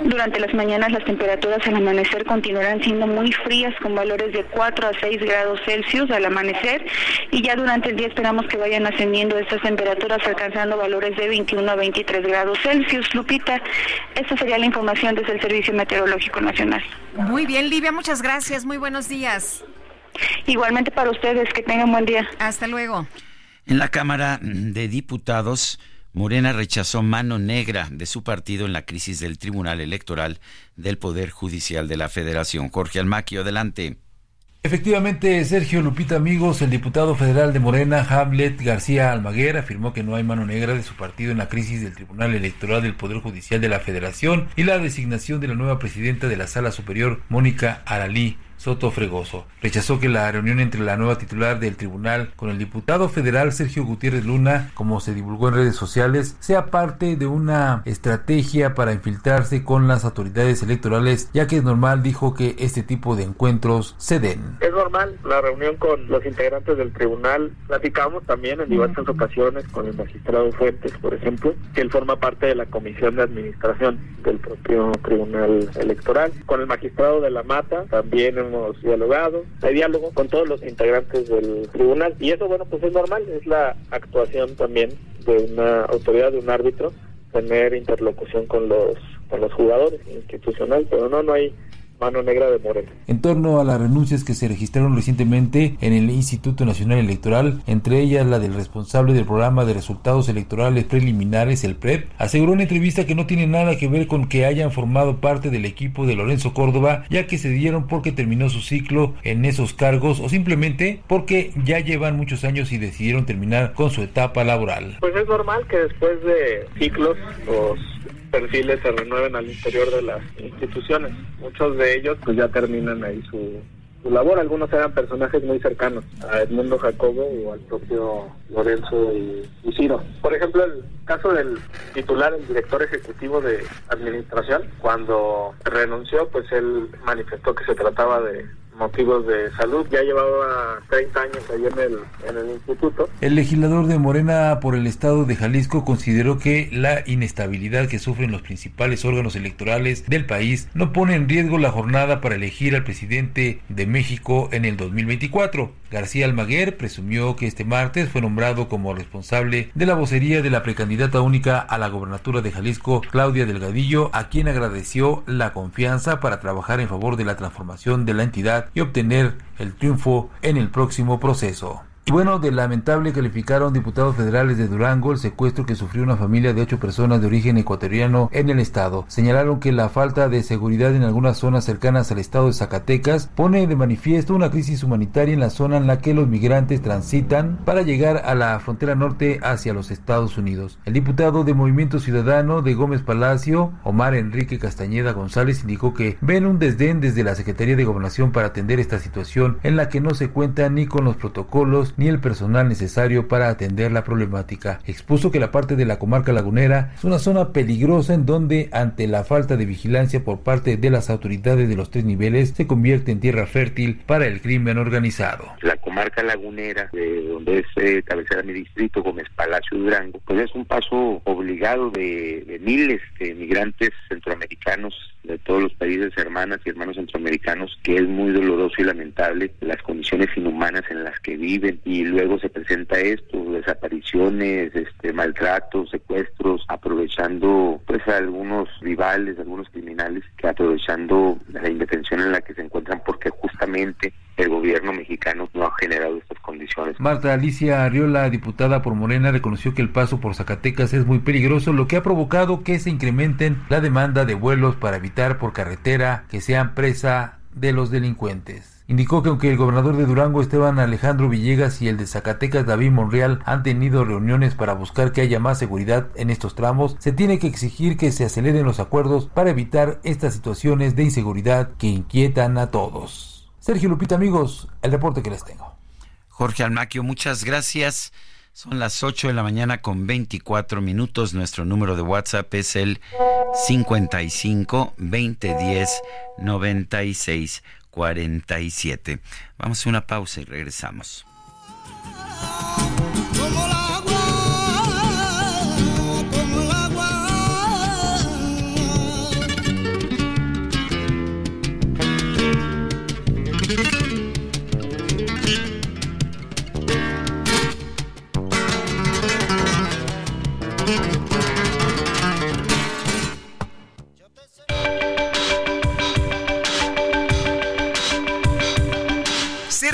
Durante las mañanas las temperaturas al amanecer continuarán siendo muy frías con valores de 4 a 6 grados Celsius al amanecer y ya durante el día esperamos que vayan ascendiendo estas temperaturas alcanzando valores de 21 a 23 grados Celsius. Lupita, esta sería la información desde el Servicio Meteorológico Nacional. Muy bien, Livia, muchas gracias. Muy buenos días. Igualmente para ustedes, que tengan buen día. Hasta luego. En la Cámara de Diputados Morena rechazó mano negra de su partido en la crisis del Tribunal Electoral del Poder Judicial de la Federación. Jorge Almaquio, adelante. Efectivamente, Sergio Lupita Amigos, el diputado federal de Morena, Hamlet García Almaguer, afirmó que no hay mano negra de su partido en la crisis del Tribunal Electoral del Poder Judicial de la Federación y la designación de la nueva presidenta de la Sala Superior, Mónica Aralí. Soto Fregoso. Rechazó que la reunión entre la nueva titular del tribunal con el diputado federal Sergio Gutiérrez Luna, como se divulgó en redes sociales, sea parte de una estrategia para infiltrarse con las autoridades electorales, ya que es normal, dijo, que este tipo de encuentros se den. Es normal la reunión con los integrantes del tribunal. Platicamos también en diversas ocasiones con el magistrado Fuentes, por ejemplo, que él forma parte de la comisión de administración del propio tribunal electoral. Con el magistrado de la Mata también hemos hemos dialogado, hay diálogo con todos los integrantes del tribunal y eso, bueno, pues es normal, es la actuación también de una autoridad, de un árbitro, tener interlocución con los, con los jugadores institucional, pero no, no hay mano negra de Morena. En torno a las renuncias que se registraron recientemente en el Instituto Nacional Electoral, entre ellas la del responsable del programa de resultados electorales preliminares, el PREP, aseguró en entrevista que no tiene nada que ver con que hayan formado parte del equipo de Lorenzo Córdoba, ya que se dieron porque terminó su ciclo en esos cargos o simplemente porque ya llevan muchos años y decidieron terminar con su etapa laboral. Pues es normal que después de ciclos los perfiles se renueven al interior de las instituciones. Muchos de ellos pues ya terminan ahí su, su labor. Algunos eran personajes muy cercanos a Edmundo Jacobo o al propio Lorenzo y, y, Ciro. Por ejemplo, el caso del titular, el director ejecutivo de administración, cuando renunció, pues él manifestó que se trataba de motivos de salud. Ya llevaba 30 años ahí en el, en el instituto. El legislador de Morena por el estado de Jalisco consideró que la inestabilidad que sufren los principales órganos electorales del país no pone en riesgo la jornada para elegir al presidente de México en el 2024. García Almaguer presumió que este martes fue nombrado como responsable de la vocería de la precandidata única a la gobernatura de Jalisco, Claudia Delgadillo, a quien agradeció la confianza para trabajar en favor de la transformación de la entidad y obtener el triunfo en el próximo proceso. Y bueno, de lamentable calificaron diputados federales de Durango el secuestro que sufrió una familia de ocho personas de origen ecuatoriano en el estado. Señalaron que la falta de seguridad en algunas zonas cercanas al estado de Zacatecas pone de manifiesto una crisis humanitaria en la zona en la que los migrantes transitan para llegar a la frontera norte hacia los Estados Unidos. El diputado de Movimiento Ciudadano de Gómez Palacio, Omar Enrique Castañeda González, indicó que ven un desdén desde la Secretaría de Gobernación para atender esta situación en la que no se cuenta ni con los protocolos ni el personal necesario para atender la problemática. Expuso que la parte de la comarca lagunera es una zona peligrosa en donde, ante la falta de vigilancia por parte de las autoridades de los tres niveles, se convierte en tierra fértil para el crimen organizado. La comarca lagunera, de donde es eh, cabecera mi distrito, Gómez Palacio Durango, pues es un paso obligado de, de miles de migrantes centroamericanos de todos los países hermanas y hermanos centroamericanos, que es muy doloroso y lamentable las condiciones inhumanas en las que viven y luego se presenta esto, desapariciones, este maltratos, secuestros, aprovechando pues a algunos rivales, algunos criminales que aprovechando la indefensión en la que se encuentran porque justamente el gobierno mexicano no ha generado estas condiciones. Marta Alicia Arriola, diputada por Morena, reconoció que el paso por Zacatecas es muy peligroso, lo que ha provocado que se incrementen la demanda de vuelos para evitar por carretera que sean presa de los delincuentes. Indicó que aunque el gobernador de Durango Esteban Alejandro Villegas y el de Zacatecas David Monreal han tenido reuniones para buscar que haya más seguridad en estos tramos, se tiene que exigir que se aceleren los acuerdos para evitar estas situaciones de inseguridad que inquietan a todos. Sergio Lupita, amigos, el reporte que les tengo. Jorge Almaquio, muchas gracias. Son las 8 de la mañana con 24 minutos. Nuestro número de WhatsApp es el 55 2010 96 47. Vamos a una pausa y regresamos.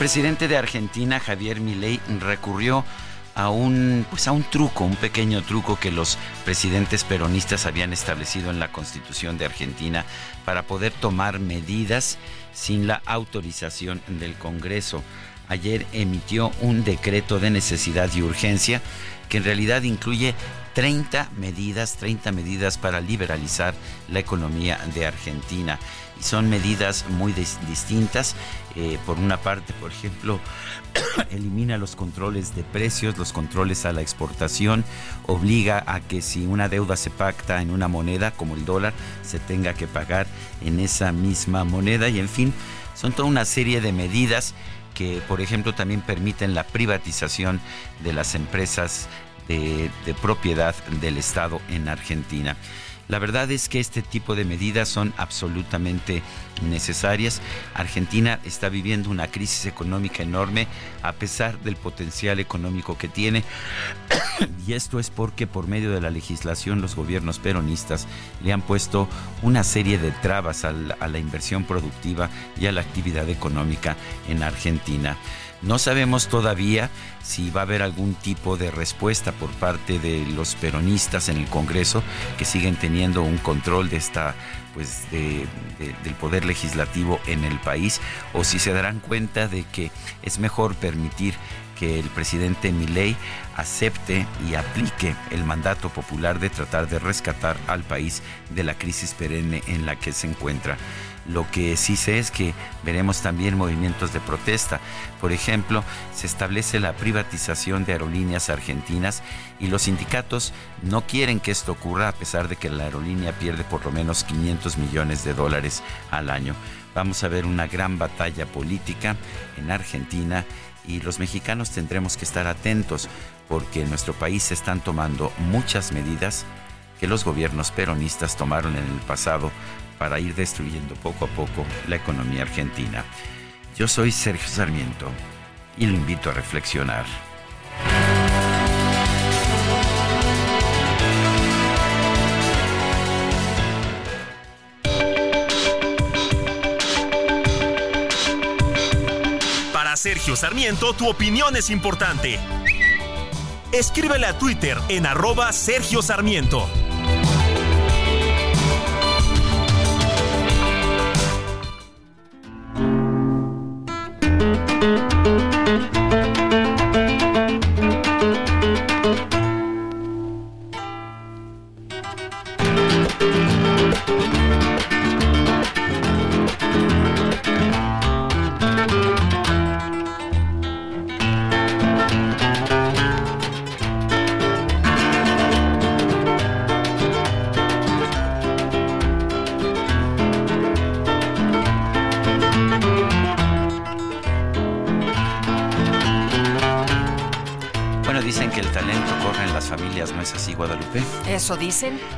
Presidente de Argentina, Javier Milei, recurrió a un, pues a un truco, un pequeño truco que los presidentes peronistas habían establecido en la Constitución de Argentina para poder tomar medidas sin la autorización del Congreso. Ayer emitió un decreto de necesidad y urgencia que en realidad incluye 30 medidas, 30 medidas para liberalizar la economía de Argentina. Son medidas muy distintas. Eh, por una parte, por ejemplo, elimina los controles de precios, los controles a la exportación, obliga a que si una deuda se pacta en una moneda como el dólar, se tenga que pagar en esa misma moneda y en fin, son toda una serie de medidas que, por ejemplo, también permiten la privatización de las empresas de propiedad del Estado en Argentina. La verdad es que este tipo de medidas son absolutamente necesarias. Argentina está viviendo una crisis económica enorme a pesar del potencial económico que tiene. y esto es porque por medio de la legislación los gobiernos peronistas le han puesto una serie de trabas a la, a la inversión productiva y a la actividad económica en Argentina. No sabemos todavía si va a haber algún tipo de respuesta por parte de los peronistas en el Congreso que siguen teniendo un control de esta pues del poder legislativo en el país o si se darán cuenta de que es mejor permitir que el presidente Milei acepte y aplique el mandato popular de tratar de rescatar al país de la crisis perenne en la que se encuentra. Lo que sí sé es que veremos también movimientos de protesta. Por ejemplo, se establece la privatización de aerolíneas argentinas y los sindicatos no quieren que esto ocurra a pesar de que la aerolínea pierde por lo menos 500 millones de dólares al año. Vamos a ver una gran batalla política en Argentina y los mexicanos tendremos que estar atentos porque en nuestro país se están tomando muchas medidas que los gobiernos peronistas tomaron en el pasado para ir destruyendo poco a poco la economía argentina. Yo soy Sergio Sarmiento y lo invito a reflexionar. Para Sergio Sarmiento, tu opinión es importante. Escríbele a Twitter en arroba Sergio Sarmiento.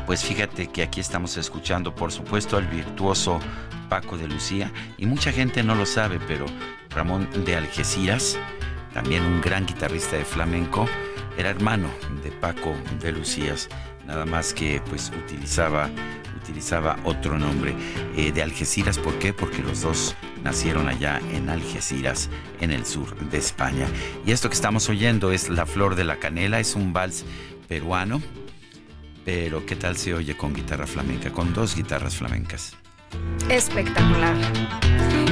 Pues fíjate que aquí estamos escuchando, por supuesto, al virtuoso Paco de Lucía, y mucha gente no lo sabe, pero Ramón de Algeciras, también un gran guitarrista de flamenco, era hermano de Paco de Lucías, nada más que pues utilizaba, utilizaba otro nombre. Eh, de Algeciras, ¿por qué? Porque los dos nacieron allá en Algeciras, en el sur de España. Y esto que estamos oyendo es La Flor de la Canela, es un vals peruano pero ¿qué tal se oye con guitarra flamenca? Con dos guitarras flamencas. Espectacular.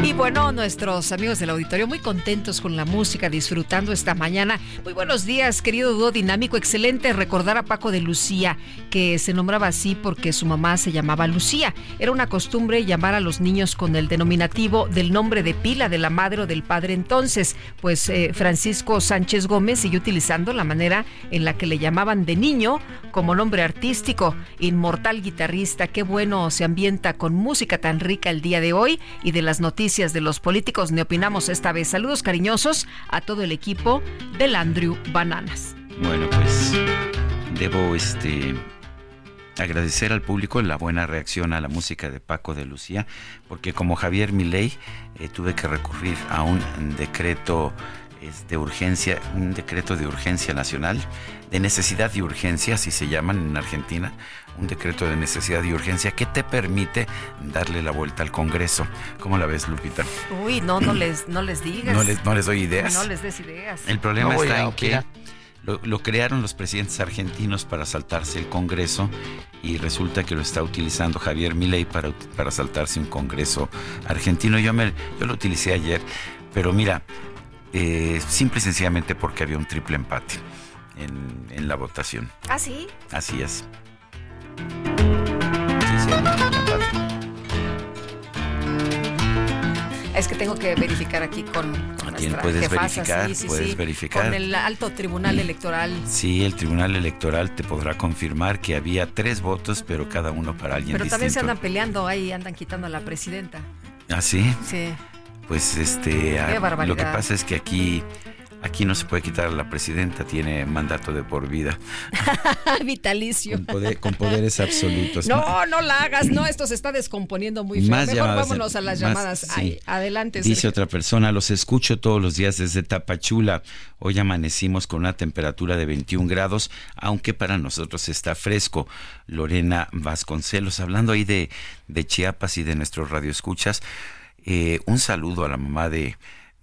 Y bueno, nuestros amigos del auditorio muy contentos con la música, disfrutando esta mañana. Muy buenos días, querido dúo dinámico. Excelente recordar a Paco de Lucía, que se nombraba así porque su mamá se llamaba Lucía. Era una costumbre llamar a los niños con el denominativo del nombre de pila de la madre o del padre entonces. Pues eh, Francisco Sánchez Gómez siguió utilizando la manera en la que le llamaban de niño como nombre artístico. Inmortal guitarrista, qué bueno se ambienta con música tan rica el día de hoy y de las noticias de los políticos ne opinamos esta vez. Saludos cariñosos a todo el equipo del Andrew Bananas. Bueno, pues debo este agradecer al público la buena reacción a la música de Paco de Lucía, porque como Javier Milei eh, tuve que recurrir a un decreto de urgencia, un decreto de urgencia nacional, de necesidad y urgencia, así se llaman en Argentina, un decreto de necesidad y urgencia que te permite darle la vuelta al Congreso. ¿Cómo la ves, Lupita? Uy, no, no les, no les digas. No les, no les doy ideas. No les des ideas. El problema está en que lo, crearon los presidentes argentinos para saltarse el Congreso y resulta que lo está utilizando Javier Milei para, para saltarse un Congreso argentino. Yo, me, yo lo utilicé ayer, pero mira, eh, simple y sencillamente porque había un triple empate en, en la votación. ¿Ah, sí? Así es. Es que tengo que verificar aquí con, con ¿Quién puedes verificar? puedes verificar. Con el alto tribunal electoral. Sí, el tribunal electoral te podrá confirmar que había tres votos, pero cada uno para alguien pero distinto. también se andan peleando ahí, andan quitando a la presidenta. ¿Ah, sí? Sí. Pues este, lo que pasa es que aquí Aquí no se puede quitar a la presidenta, tiene mandato de por vida. Vitalicio. Con, poderes absolutos. No, no la hagas, no, esto se está descomponiendo muy feo. Mejor vámonos a las llamadas. adelante. Dice otra persona, los escucho todos los días desde Tapachula. Hoy amanecimos con una temperatura de 21 grados, aunque para nosotros está fresco. Lorena Vasconcelos, hablando ahí de, de Chiapas y de nuestros radioescuchas, eh, un saludo a la mamá de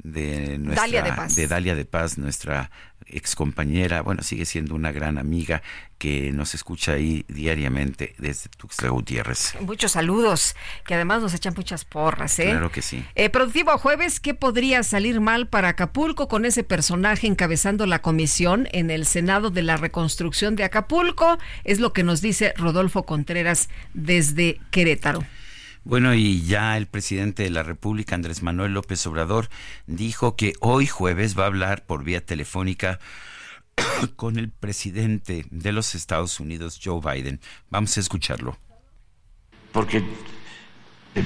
de nuestra Dalia de Paz. de Dalia de Paz, nuestra excompañera, bueno, sigue siendo una gran amiga que nos escucha ahí diariamente desde Tuxtla Gutiérrez. Muchos saludos, que además nos echan muchas porras, ¿eh? Claro que sí. Eh, productivo jueves, ¿qué podría salir mal para Acapulco con ese personaje encabezando la comisión en el Senado de la Reconstrucción de Acapulco? Es lo que nos dice Rodolfo Contreras desde Querétaro. Bueno, y ya el presidente de la República, Andrés Manuel López Obrador, dijo que hoy jueves va a hablar por vía telefónica con el presidente de los Estados Unidos, Joe Biden. Vamos a escucharlo. Porque eh,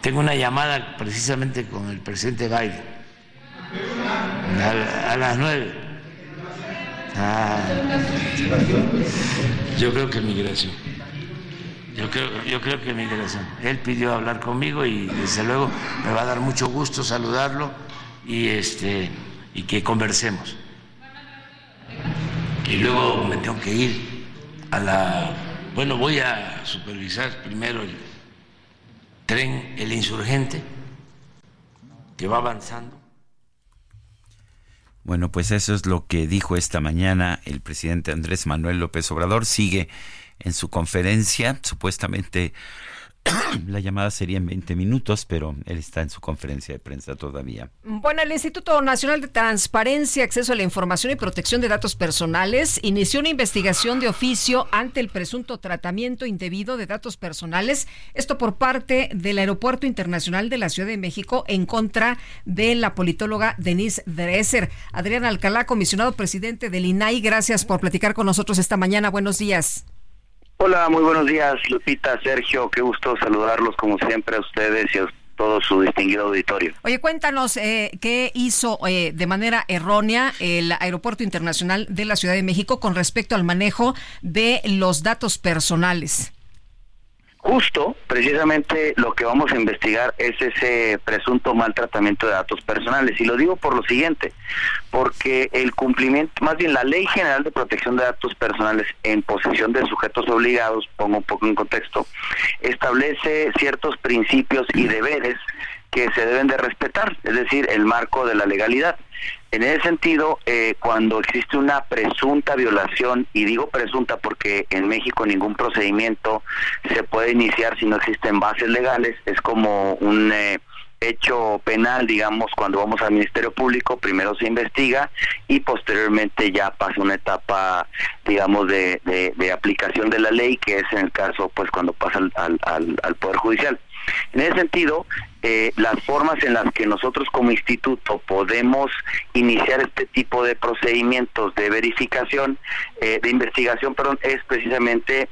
tengo una llamada precisamente con el presidente Biden a, a las nueve. Ah, yo creo que migración. Yo creo, yo creo que migración. Él pidió hablar conmigo y desde luego me va a dar mucho gusto saludarlo y este y que conversemos. Y luego me tengo que ir a la bueno, voy a supervisar primero el tren El Insurgente que va avanzando. Bueno, pues eso es lo que dijo esta mañana el presidente Andrés Manuel López Obrador. Sigue en su conferencia, supuestamente la llamada sería en 20 minutos, pero él está en su conferencia de prensa todavía. Bueno, el Instituto Nacional de Transparencia, Acceso a la Información y Protección de Datos Personales inició una investigación de oficio ante el presunto tratamiento indebido de datos personales, esto por parte del Aeropuerto Internacional de la Ciudad de México en contra de la politóloga Denise Dresser. Adrián Alcalá, comisionado presidente del INAI, gracias por platicar con nosotros esta mañana. Buenos días. Hola, muy buenos días, Lupita, Sergio, qué gusto saludarlos como siempre a ustedes y a todo su distinguido auditorio. Oye, cuéntanos eh, qué hizo eh, de manera errónea el Aeropuerto Internacional de la Ciudad de México con respecto al manejo de los datos personales. Justo, precisamente lo que vamos a investigar es ese presunto maltratamiento de datos personales. Y lo digo por lo siguiente, porque el cumplimiento, más bien la Ley General de Protección de Datos Personales en posesión de sujetos obligados, pongo un poco en contexto, establece ciertos principios y deberes que se deben de respetar, es decir, el marco de la legalidad. En ese sentido, eh, cuando existe una presunta violación, y digo presunta porque en México ningún procedimiento se puede iniciar si no existen bases legales, es como un eh, hecho penal, digamos, cuando vamos al Ministerio Público, primero se investiga y posteriormente ya pasa una etapa, digamos, de, de, aplicación de la ley, que es en el caso, pues, cuando pasa al Poder Judicial. En ese sentido, eh, las formas en las que nosotros como instituto podemos iniciar este tipo de procedimientos de verificación, eh, de investigación, perdón, es precisamente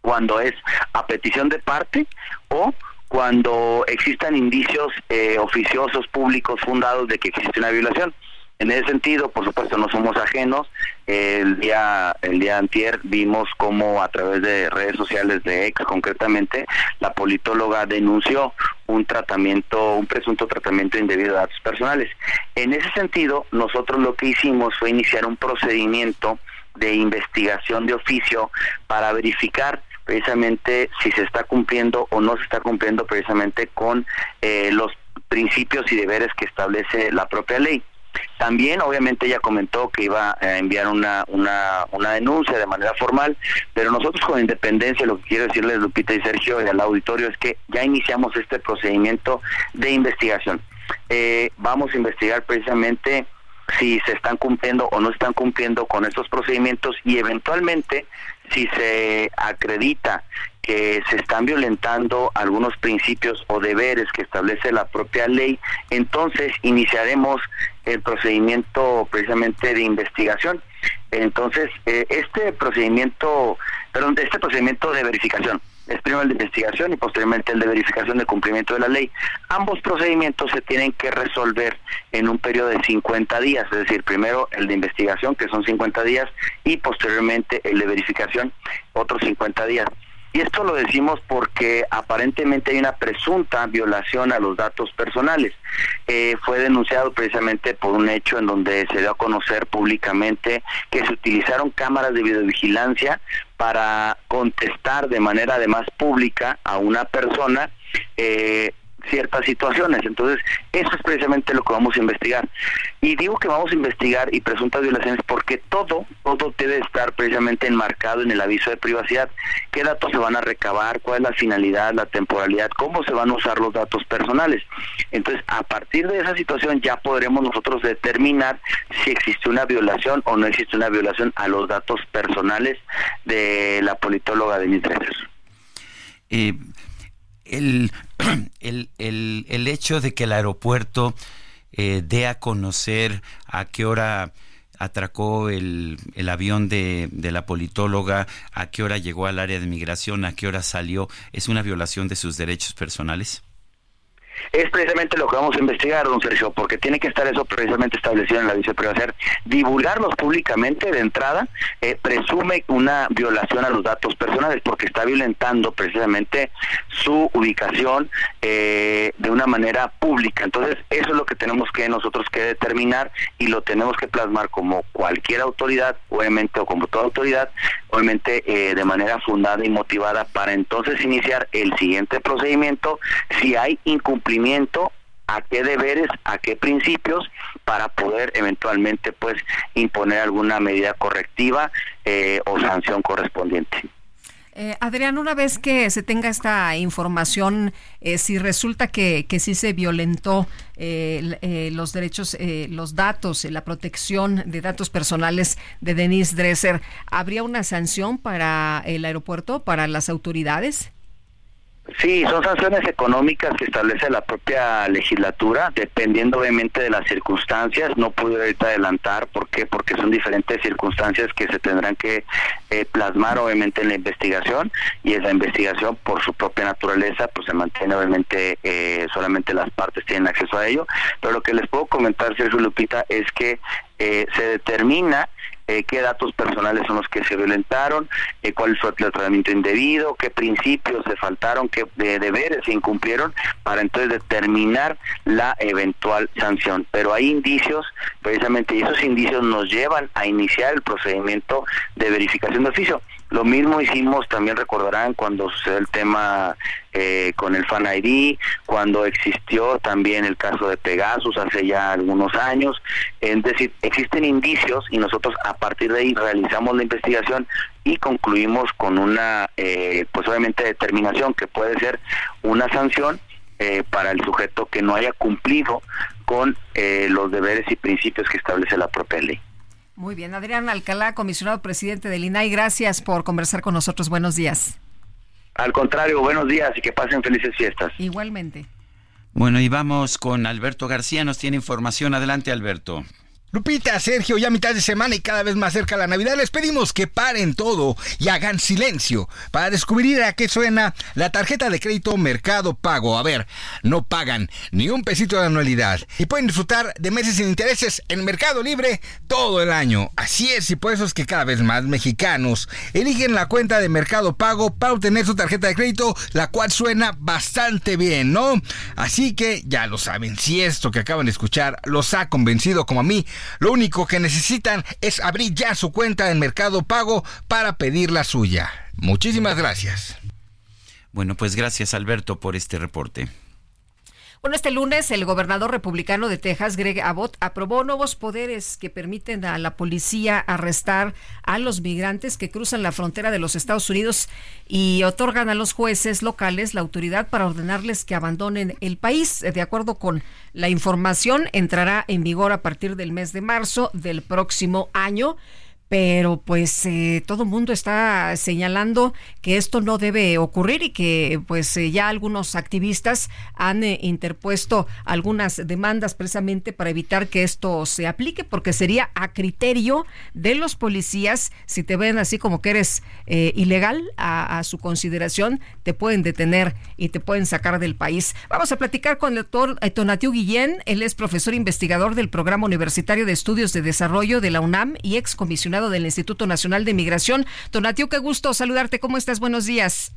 cuando es a petición de parte o cuando existan indicios eh, oficiosos públicos fundados de que existe una violación. En ese sentido, por supuesto, no somos ajenos. El día el día antier vimos cómo a través de redes sociales de ex concretamente la politóloga denunció un tratamiento, un presunto tratamiento indebido de datos personales. En ese sentido, nosotros lo que hicimos fue iniciar un procedimiento de investigación de oficio para verificar precisamente si se está cumpliendo o no se está cumpliendo precisamente con eh, los principios y deberes que establece la propia ley. También, obviamente, ella comentó que iba a enviar una, una, una denuncia de manera formal, pero nosotros con independencia, lo que quiero decirles, Lupita y Sergio, y al auditorio, es que ya iniciamos este procedimiento de investigación. Eh, vamos a investigar precisamente si se están cumpliendo o no están cumpliendo con estos procedimientos y eventualmente si se acredita que se están violentando algunos principios o deberes que establece la propia ley, entonces iniciaremos el procedimiento precisamente de investigación. Entonces, eh, este procedimiento, perdón, este procedimiento de verificación, es primero el de investigación y posteriormente el de verificación de cumplimiento de la ley. Ambos procedimientos se tienen que resolver en un periodo de 50 días, es decir, primero el de investigación, que son 50 días, y posteriormente el de verificación, otros 50 días. Y esto lo decimos porque aparentemente hay una presunta violación a los datos personales. Eh, fue denunciado precisamente por un hecho en donde se dio a conocer públicamente que se utilizaron cámaras de videovigilancia para contestar de manera además pública a una persona eh, ciertas situaciones. Entonces, eso es precisamente lo que vamos a investigar. Y digo que vamos a investigar y presuntas violaciones porque todo, todo debe estar precisamente enmarcado en el aviso de privacidad. ¿Qué datos se van a recabar? ¿Cuál es la finalidad, la temporalidad? ¿Cómo se van a usar los datos personales? Entonces, a partir de esa situación ya podremos nosotros determinar si existe una violación o no existe una violación a los datos personales de la politóloga de Dresser. Eh, el, el, el, el, hecho de que el aeropuerto eh, dé a conocer a qué hora atracó el, el avión de, de, la politóloga, a qué hora llegó al área de migración, a qué hora salió, ¿es una violación de sus derechos personales? Es precisamente lo que vamos a investigar, don Sergio, porque tiene que estar eso precisamente establecido en la viceprivacidad. Divulgarlos públicamente de entrada eh, presume una violación a los datos personales, porque está violentando precisamente su ubicación eh, de una manera pública. Entonces, eso es lo que tenemos que nosotros que determinar y lo tenemos que plasmar como cualquier autoridad, obviamente, o como toda autoridad, obviamente eh, de manera fundada y motivada para entonces iniciar el siguiente procedimiento si hay incumplimiento a qué deberes, a qué principios para poder eventualmente pues imponer alguna medida correctiva eh, o sanción correspondiente. Eh, Adrián, una vez que se tenga esta información, eh, si resulta que, que sí se violentó eh, los derechos, los datos, la protección de datos personales de Denise Dresser, ¿habría una sanción para el aeropuerto, para las autoridades? Sí, son sanciones económicas que establece la propia legislatura, dependiendo obviamente de las circunstancias. No puedo ahorita adelantar, ¿por qué? Porque son diferentes circunstancias que se tendrán que eh, plasmar obviamente en la investigación y en la investigación por su propia naturaleza, pues se mantiene obviamente eh, solamente las partes tienen acceso a ello. Pero lo que les puedo comentar, Sergio Lupita, es que eh, se determina eh, qué datos personales son los que se violentaron, eh, cuál fue el tratamiento indebido, qué principios se faltaron, qué deberes se incumplieron, para entonces determinar la eventual sanción. Pero hay indicios, precisamente, y esos indicios nos llevan a iniciar el procedimiento de verificación de oficio. Lo mismo hicimos, también recordarán, cuando sucedió el tema eh, con el Fan ID, cuando existió también el caso de Pegasus hace ya algunos años. Es decir, existen indicios y nosotros a partir de ahí realizamos la investigación y concluimos con una, eh, pues obviamente, determinación que puede ser una sanción eh, para el sujeto que no haya cumplido con los deberes y principios que establece la propia ley. Muy bien, Adrián Alcalá, comisionado presidente del INAI, gracias por conversar con nosotros. Buenos días. Al contrario, buenos días y que pasen felices fiestas. Igualmente. Bueno, y vamos con Alberto García, nos tiene información. Adelante, Alberto. Lupita, Sergio, ya mitad de semana y cada vez más cerca la Navidad, les pedimos que paren todo y hagan silencio para descubrir a qué suena la tarjeta de crédito Mercado Pago. A ver, no pagan ni un pesito de anualidad y pueden disfrutar de meses sin intereses en Mercado Libre todo el año. Así es, y por eso es que cada vez más mexicanos eligen la cuenta de Mercado Pago para obtener su tarjeta de crédito, la cual suena bastante bien, ¿no? Así que ya lo saben, si esto que acaban de escuchar los ha convencido como a mí, lo único que necesitan es abrir ya su cuenta en Mercado Pago para pedir la suya. Muchísimas gracias. Bueno, pues gracias Alberto por este reporte. Bueno, este lunes el gobernador republicano de Texas, Greg Abbott, aprobó nuevos poderes que permiten a la policía arrestar a los migrantes que cruzan la frontera de los Estados Unidos y otorgan a los jueces locales la autoridad para ordenarles que abandonen el país. De acuerdo con la información, entrará en vigor a partir del mes de marzo del próximo año pero pues eh, todo el mundo está señalando que esto no debe ocurrir y que pues eh, ya algunos activistas han eh, interpuesto algunas demandas precisamente para evitar que esto se aplique porque sería a criterio de los policías si te ven así como que eres ilegal a, su consideración te pueden detener y te pueden sacar del país. Vamos a platicar con el doctor Tonatiu Guillén, él es profesor investigador del Programa Universitario de Estudios de Desarrollo de la UNAM y del Instituto Nacional de Migración. Tonatio, qué gusto saludarte. ¿Cómo estás? Buenos días.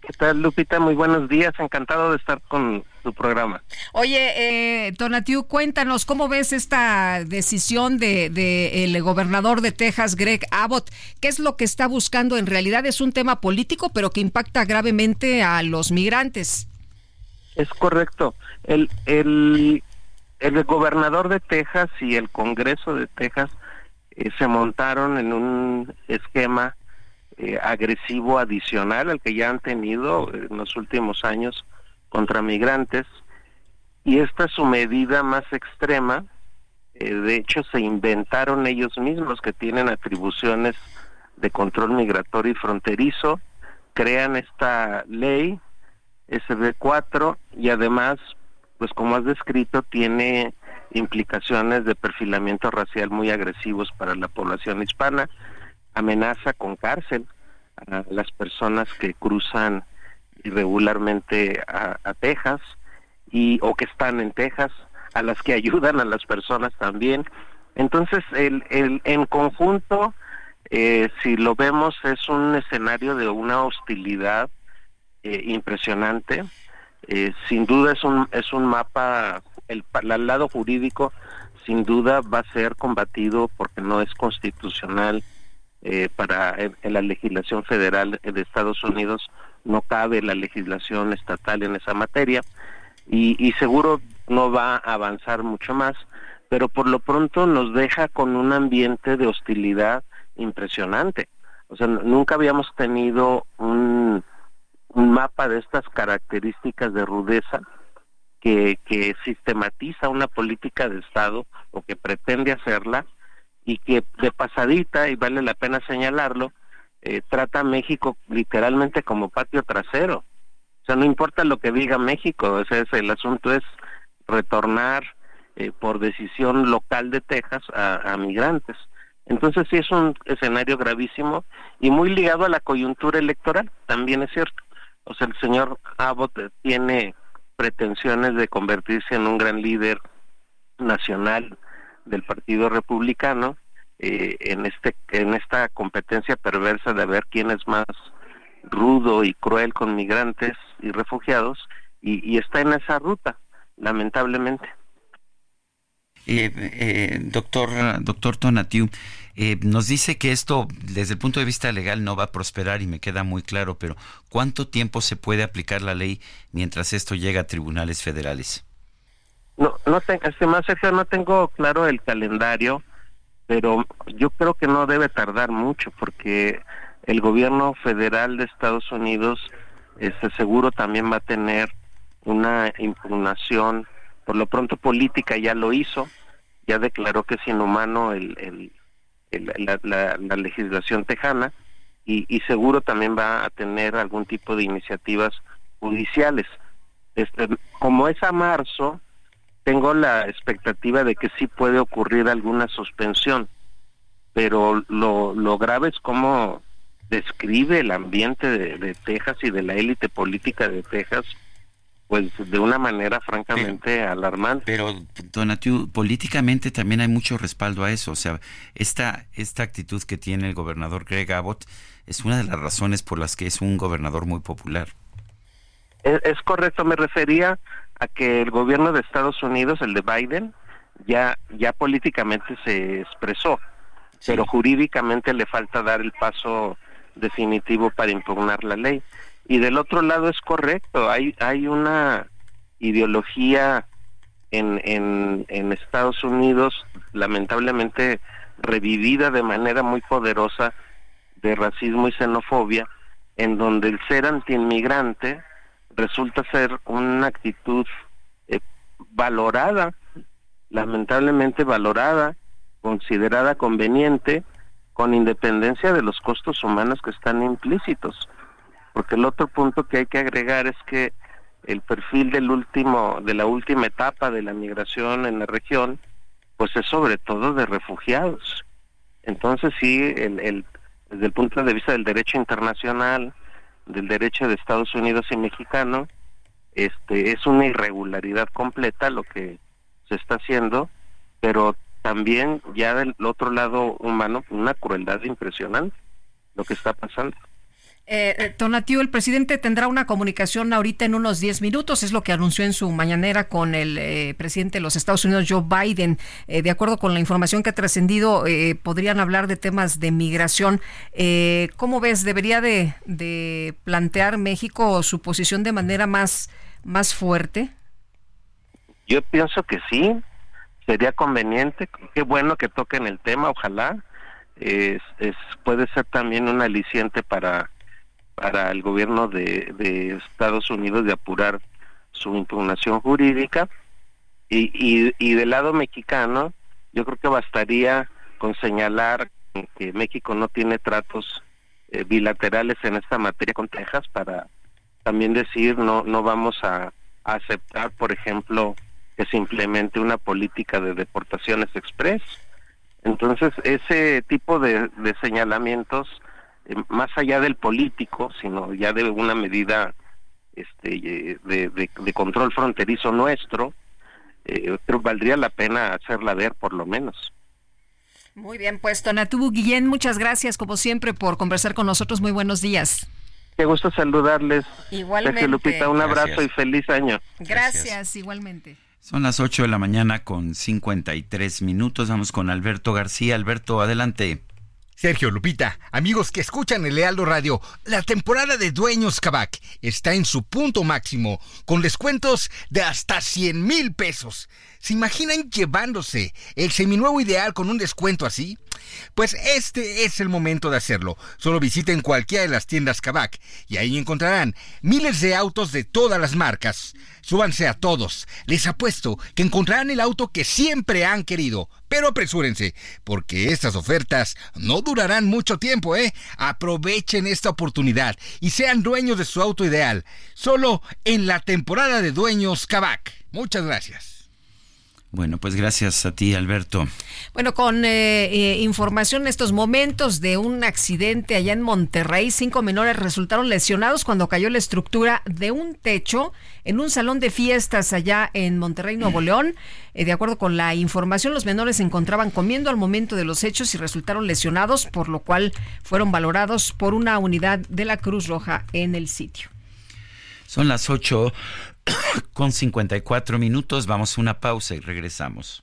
¿Qué tal, Lupita? Muy buenos días. Encantado de estar con tu programa. Oye, eh, Tonatiu, cuéntanos, ¿cómo ves esta decisión de, de, el gobernador de Texas, Greg Abbott? ¿Qué es lo que está buscando? En realidad es un tema político, pero que impacta gravemente a los migrantes. Es correcto. El, el, el gobernador de Texas y el Congreso de Texas eh, se montaron en un esquema eh, agresivo adicional al que ya han tenido en los últimos años contra migrantes y esta es su medida más extrema. Eh, de hecho, se inventaron ellos mismos que tienen atribuciones de control migratorio y fronterizo, crean esta ley SB4 y además, pues como has descrito, tiene implicaciones de perfilamiento racial muy agresivos para la población hispana, amenaza con cárcel a las personas que cruzan irregularmente a, Texas y o que están en Texas, a las que ayudan a las personas también. Entonces, el, el, en conjunto, eh, si lo vemos, es un escenario de una hostilidad eh, impresionante. Eh, sin duda es un, es un mapa, el, el lado jurídico sin duda va a ser combatido porque no es constitucional eh, para en, la legislación federal de Estados Unidos no cabe la legislación estatal en esa materia y, seguro no va a avanzar mucho más, pero por lo pronto nos deja con un ambiente de hostilidad impresionante. O sea, nunca habíamos tenido un mapa de estas características de rudeza que, que sistematiza una política de Estado o que pretende hacerla y que de pasadita, y vale la pena señalarlo, eh, trata a México literalmente como patio trasero. O sea, no importa lo que diga México, ese es el asunto es retornar eh, por decisión local de Texas a, a migrantes. Entonces sí es un escenario gravísimo y muy ligado a la coyuntura electoral, también es cierto. O sea, el señor Abbott tiene pretensiones de convertirse en un gran líder nacional del Partido Republicano eh, en este en esta competencia perversa de ver quién es más rudo y cruel con migrantes y refugiados y, y está en esa ruta lamentablemente eh, eh, doctor doctor Tonatiu eh, nos dice que esto desde el punto de vista legal no va a prosperar y me queda muy claro pero cuánto tiempo se puede aplicar la ley mientras esto llega a tribunales federales no no tengo más no tengo claro el calendario pero yo creo que no debe tardar mucho porque el gobierno federal de Estados Unidos este seguro también va a tener una impugnación por lo pronto política ya lo hizo ya declaró que es inhumano la, la, la, legislación tejana y, seguro también va a tener algún tipo de iniciativas judiciales. Este como es a marzo tengo la expectativa de que sí puede ocurrir alguna suspensión, pero lo, grave es cómo describe el ambiente de Texas y de la élite política de Texas, pues de una manera francamente pero, alarmante. Pero, Donatiu, políticamente también hay mucho respaldo a eso. O sea, esta, esta actitud que tiene el gobernador Greg Abbott es una de las razones por las que es un gobernador muy popular. Es, es correcto, me refería a que el gobierno de Estados Unidos, el de Biden, ya ya políticamente se expresó, sí. pero jurídicamente le falta dar el paso definitivo para impugnar la ley. Y del otro lado es correcto, hay una ideología en Estados Unidos lamentablemente revivida de manera muy poderosa de racismo y xenofobia en donde el ser antiinmigrante resulta ser una actitud eh, valorada, lamentablemente valorada, considerada conveniente, con independencia de los costos humanos que están implícitos. Porque el otro punto que hay que agregar es que el perfil del último, de la última etapa de la migración en la región, pues es sobre todo de refugiados. Entonces sí, el, el, desde el punto de vista del derecho internacional, del derecho de Estados Unidos y mexicano, este es una irregularidad completa lo que se está haciendo, pero también ya del otro lado humano una crueldad impresionante lo que está pasando. Eh, Tonatiu, el presidente tendrá una comunicación ahorita en unos 10 minutos, es lo que anunció en su mañanera con el eh, presidente de los Estados Unidos, Joe Biden. Eh, de acuerdo con la información que ha trascendido, eh, podrían hablar de temas de migración. Eh, ¿Cómo ves? ¿Debería de, plantear México su posición de manera más, más fuerte? Yo pienso que sí, sería conveniente, qué bueno que toquen el tema, ojalá. Es, puede ser también un aliciente para, para el gobierno de, de Estados Unidos de apurar su impugnación jurídica. Y, y, del lado mexicano, yo creo que bastaría con señalar que México no tiene tratos eh, bilaterales en esta materia con Texas para también decir no no vamos a, aceptar, por ejemplo, que se implemente una política de deportaciones express. Entonces, ese tipo de, de señalamientos, más allá del político, sino ya de una medida este, de, de, control fronterizo nuestro, eh, creo que valdría la pena hacerla ver por lo menos. Muy bien puesto, Natubu Guillén, muchas gracias como siempre por conversar con nosotros. Muy buenos días. Qué gusto saludarles. Igualmente. Lupita, un abrazo Gracias. y feliz año. Gracias, igualmente. Son las 8 de la mañana con 53 minutos. Vamos con Alberto García. Alberto, adelante. Sergio Lupita, amigos que escuchan el Lealdo Radio, la temporada de Dueños Cabac está en su punto máximo, con descuentos de hasta 100 mil pesos. ¿Se imaginan llevándose el seminuevo ideal con un descuento así? Pues este es el momento de hacerlo. Solo visiten cualquiera de las tiendas Cabac y ahí encontrarán miles de autos de todas las marcas. Súbanse a todos. Les apuesto que encontrarán el auto que siempre han querido. Pero apresúrense, porque estas ofertas no durarán mucho tiempo, ¿eh? Aprovechen esta oportunidad y sean dueños de su auto ideal. Solo en la temporada de Dueños Cabac. Muchas gracias. Bueno, pues gracias a ti, Alberto. Bueno, con eh, eh, información en estos momentos de un accidente allá en Monterrey, cinco menores resultaron lesionados cuando cayó la estructura de un techo en un salón de fiestas allá en Monterrey, Nuevo León. Eh, de acuerdo con la información, los menores se encontraban comiendo al momento de los hechos y resultaron lesionados, por lo cual fueron valorados por una unidad de la Cruz Roja en el sitio. Son las 8 con 54 minutos. Vamos a una pausa y regresamos.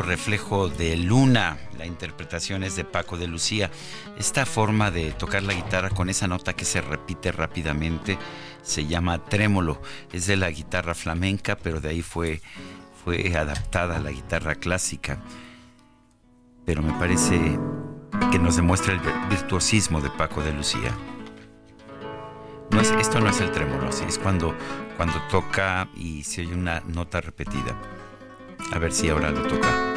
Reflejo de Luna, la interpretación es de Paco de Lucía. Esta forma de tocar la guitarra con esa nota que se repite rápidamente se llama trémolo. Es de la guitarra flamenca, pero de ahí fue, fue adaptada a la guitarra clásica. Pero me parece que nos demuestra el virtuosismo de Paco de Lucía. No es, esto no es el trémolo, es cuando, cuando toca y se oye una nota repetida. A ver si ahora lo toca.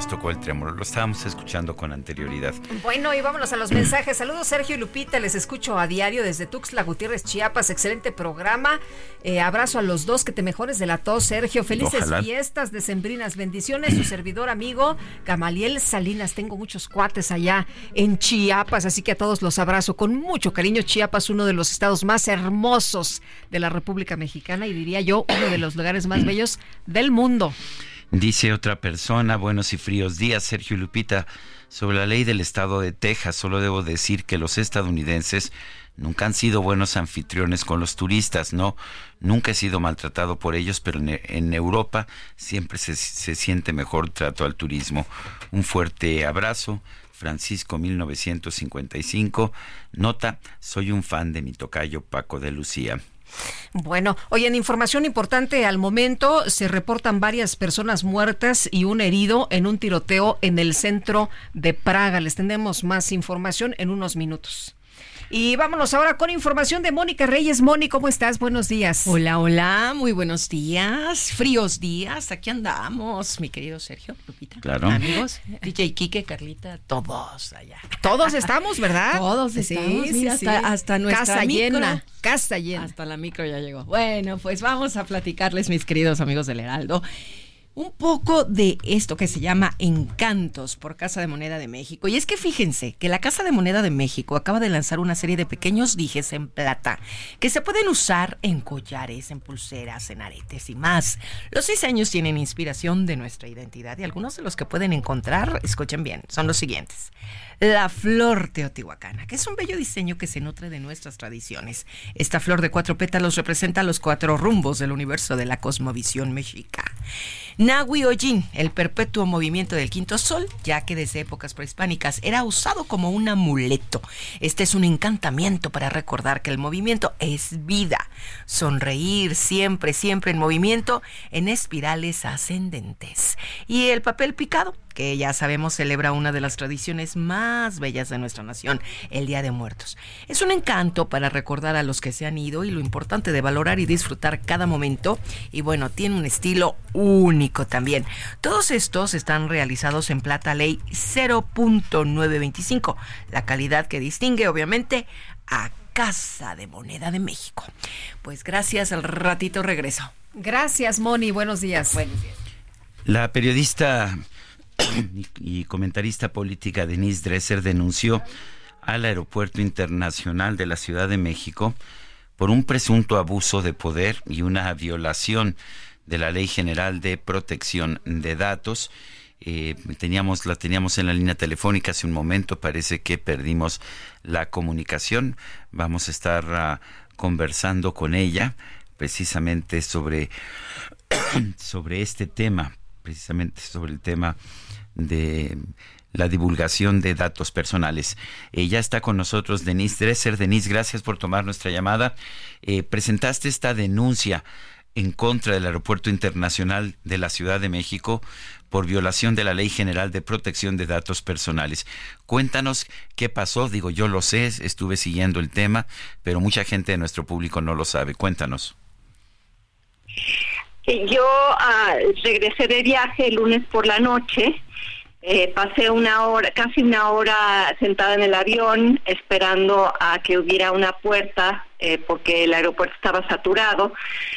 Nos tocó el trémolo, lo estábamos escuchando con anterioridad. Bueno, y vámonos a los mensajes. Saludos Sergio y Lupita, les escucho a diario desde Tuxtla Gutiérrez, Chiapas. Excelente programa. Eh, abrazo a los dos, que te mejores de la tos, Sergio. Felices fiestas decembrinas, bendiciones. Su servidor amigo Gamaliel Salinas. Tengo muchos cuates allá en Chiapas, así que a todos los abrazo con mucho cariño. Chiapas, uno de los estados más hermosos de la República Mexicana y diría yo, uno de los lugares más bellos del mundo. Dice otra persona, buenos y fríos días, Sergio Lupita. Sobre la ley del estado de Texas, solo debo decir que los estadounidenses nunca han sido buenos anfitriones con los turistas, ¿no? Nunca he sido maltratado por ellos, pero en, Europa siempre se, se, siente mejor trato al turismo. Un fuerte abrazo. Francisco 1955. Nota, soy un fan de mi tocayo Paco de Lucía. Bueno, hoy en información importante al momento se reportan varias personas muertas y un herido en un tiroteo en el centro de Praga. Les tendremos más información en unos minutos. Y vámonos ahora con información de Mónica Reyes. Moni, ¿cómo estás? Buenos días. Hola, hola, muy buenos días. Fríos días, aquí andamos, mi querido Sergio, Lupita. Claro. Amigos, DJ Kike, Carlita, todos allá. Todos estamos, ¿verdad? Todos estamos, mira, hasta, nuestra casa micro, llena. Casa llena. Hasta la micro ya llegó. Bueno, pues vamos a platicarles, mis queridos amigos del Heraldo un poco de esto que se llama Encantos por Casa de Moneda de México. Y es que fíjense que la Casa de Moneda de México acaba de lanzar una serie de pequeños dijes en plata que se pueden usar en collares, en pulseras, en aretes y más. Los diseños tienen inspiración de nuestra identidad y algunos de los que pueden encontrar, escuchen bien, son los siguientes. La flor teotihuacana, que es un bello diseño que se nutre de nuestras tradiciones. Esta flor de cuatro pétalos representa los cuatro rumbos del universo de la cosmovisión mexica. Nahui Ojin, el perpetuo movimiento del quinto sol, ya que desde épocas prehispánicas era usado como un amuleto. Este es un encantamiento para recordar que el movimiento es vida. Sonreír siempre, siempre en movimiento, en espirales ascendentes. Y el papel picado, que ya sabemos celebra una de las tradiciones más bellas de nuestra nación, el Día de Muertos. Es un encanto para recordar a los que se han ido y lo importante de valorar y disfrutar cada momento. Y bueno, tiene un estilo único también. Todos estos están realizados en plata ley 0.925, la calidad que distingue obviamente a Casa de Moneda de México. Pues gracias, al ratito regreso. Gracias, Moni. Buenos días. Buenos días. La periodista y comentarista política Denise Dresser denunció al Aeropuerto Internacional de la Ciudad de México por un presunto abuso de poder y una violación de la Ley General de Protección de Datos. Eh, teníamos, la teníamos en la línea telefónica hace un momento, parece que perdimos la comunicación. Vamos a estar ah, conversando con ella precisamente sobre, sobre este tema, precisamente sobre el tema de la divulgación de datos personales. Eh, ya está con nosotros Denise Dresser. Denise, gracias por tomar nuestra llamada. Eh, presentaste esta denuncia en contra del Aeropuerto Internacional de la Ciudad de México por violación de la Ley General de Protección de Datos Personales. Cuéntanos qué pasó. Digo, yo lo sé, estuve siguiendo el tema, pero mucha gente de nuestro público no lo sabe. Cuéntanos. Yo ah, regresé de viaje el lunes por la noche eh, pasé una hora, casi una hora sentada en el avión esperando a que hubiera una puerta eh, porque el aeropuerto estaba saturado.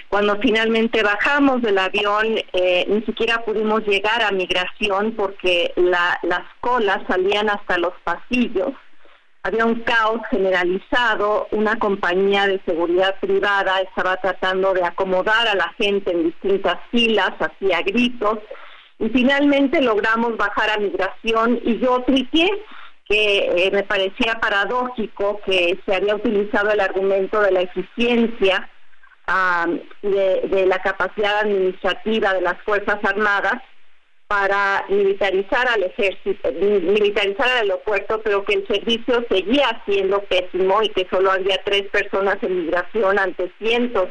Cuando finalmente bajamos del avión, eh, ni siquiera pudimos llegar a migración porque las colas salían hasta los pasillos. Había un caos generalizado, una compañía de seguridad privada estaba tratando de acomodar a la gente en distintas filas, hacía gritos y finalmente logramos bajar a migración. Y yo triqué que eh, me parecía paradójico que se había utilizado el argumento de la eficiencia de, la capacidad administrativa de las Fuerzas Armadas para militarizar al ejército, militarizar al aeropuerto, pero que el servicio seguía siendo pésimo y que solo había tres personas en migración ante cientos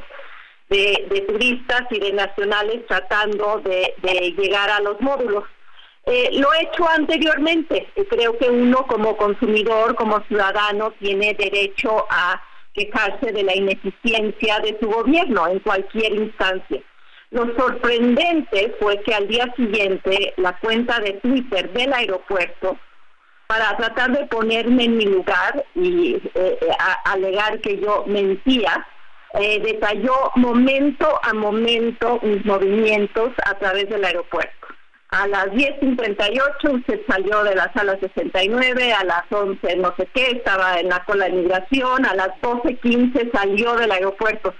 de, turistas y de nacionales tratando de, llegar a los módulos. Eh, lo he hecho anteriormente. Creo que uno como consumidor, como ciudadano, tiene derecho a quejarse de la ineficiencia de su gobierno en cualquier instancia. Lo sorprendente fue que al día siguiente la cuenta de Twitter del aeropuerto, para tratar de ponerme en mi lugar y eh, alegar que yo mentía, eh, detalló momento a momento mis movimientos a través del aeropuerto. A las 10.58 usted salió de la sala 69, a las 11 no sé qué, estaba en la cola de migración, a las 12.15 salió del aeropuerto,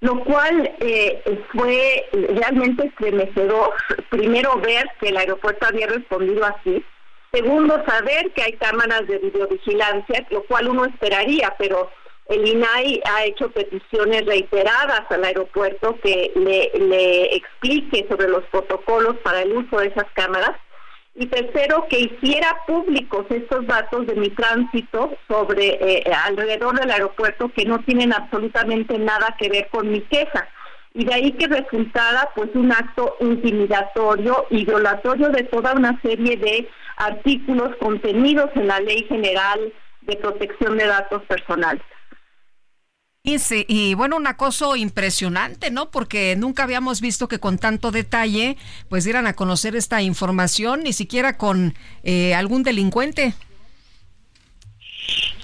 lo cual eh, fue realmente estremecedor. Primero ver que el aeropuerto había respondido así, segundo saber que hay cámaras de videovigilancia, lo cual uno esperaría, pero el INAI ha hecho peticiones reiteradas al aeropuerto que le, explique sobre los protocolos para el uso de esas cámaras. Y tercero, que hiciera públicos estos datos de mi tránsito sobre eh, alrededor del aeropuerto que no tienen absolutamente nada que ver con mi queja. Y de ahí que resultara pues un acto intimidatorio y violatorio de toda una serie de artículos contenidos en la Ley General de Protección de Datos Personales. Y, bueno, un acoso impresionante, ¿no? Porque nunca habíamos visto que con tanto detalle pues dieran a conocer esta información, ni siquiera con eh, algún delincuente.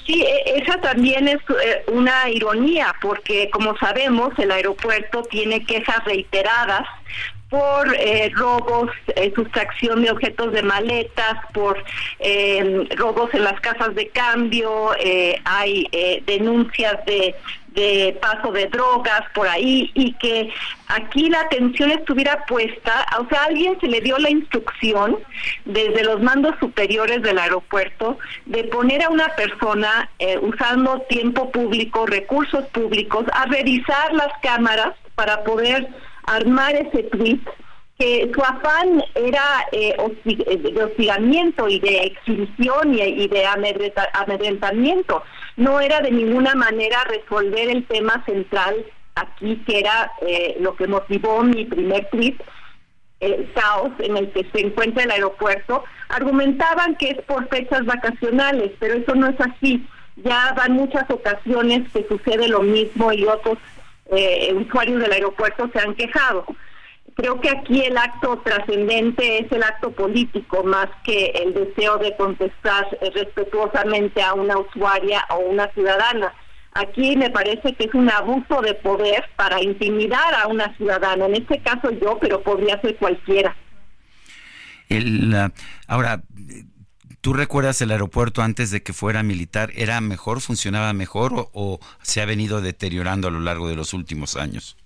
Sí, e, esa también es eh, una ironía, porque como sabemos, el aeropuerto tiene quejas reiteradas por eh, robos, sustracción de objetos de maletas, por robos en las casas de cambio, hay denuncias de de paso de drogas por ahí y que aquí la atención estuviera puesta, o sea, alguien se le dio la instrucción desde los mandos superiores del aeropuerto de poner a una persona eh, usando tiempo público, recursos públicos, a revisar las cámaras para poder armar ese tweet que su afán era eh, de hostigamiento y de exhibición y, de amedrentamiento. No era de ninguna manera resolver el tema central aquí, que era eh, lo que motivó mi primer tweet, el caos en el que se encuentra el aeropuerto. Argumentaban que es por fechas vacacionales, pero eso no es así. Ya van muchas ocasiones que sucede lo mismo y otros eh, usuarios del aeropuerto se han quejado creo que aquí el acto trascendente es el acto político más que el deseo de contestar respetuosamente a una usuaria o una ciudadana. Aquí me parece que es un abuso de poder para intimidar a una ciudadana. En este caso yo, pero podría ser cualquiera. El, ahora, ¿tú recuerdas el aeropuerto antes de que fuera militar? ¿Era mejor, funcionaba mejor o se ha venido deteriorando a lo largo de los últimos años?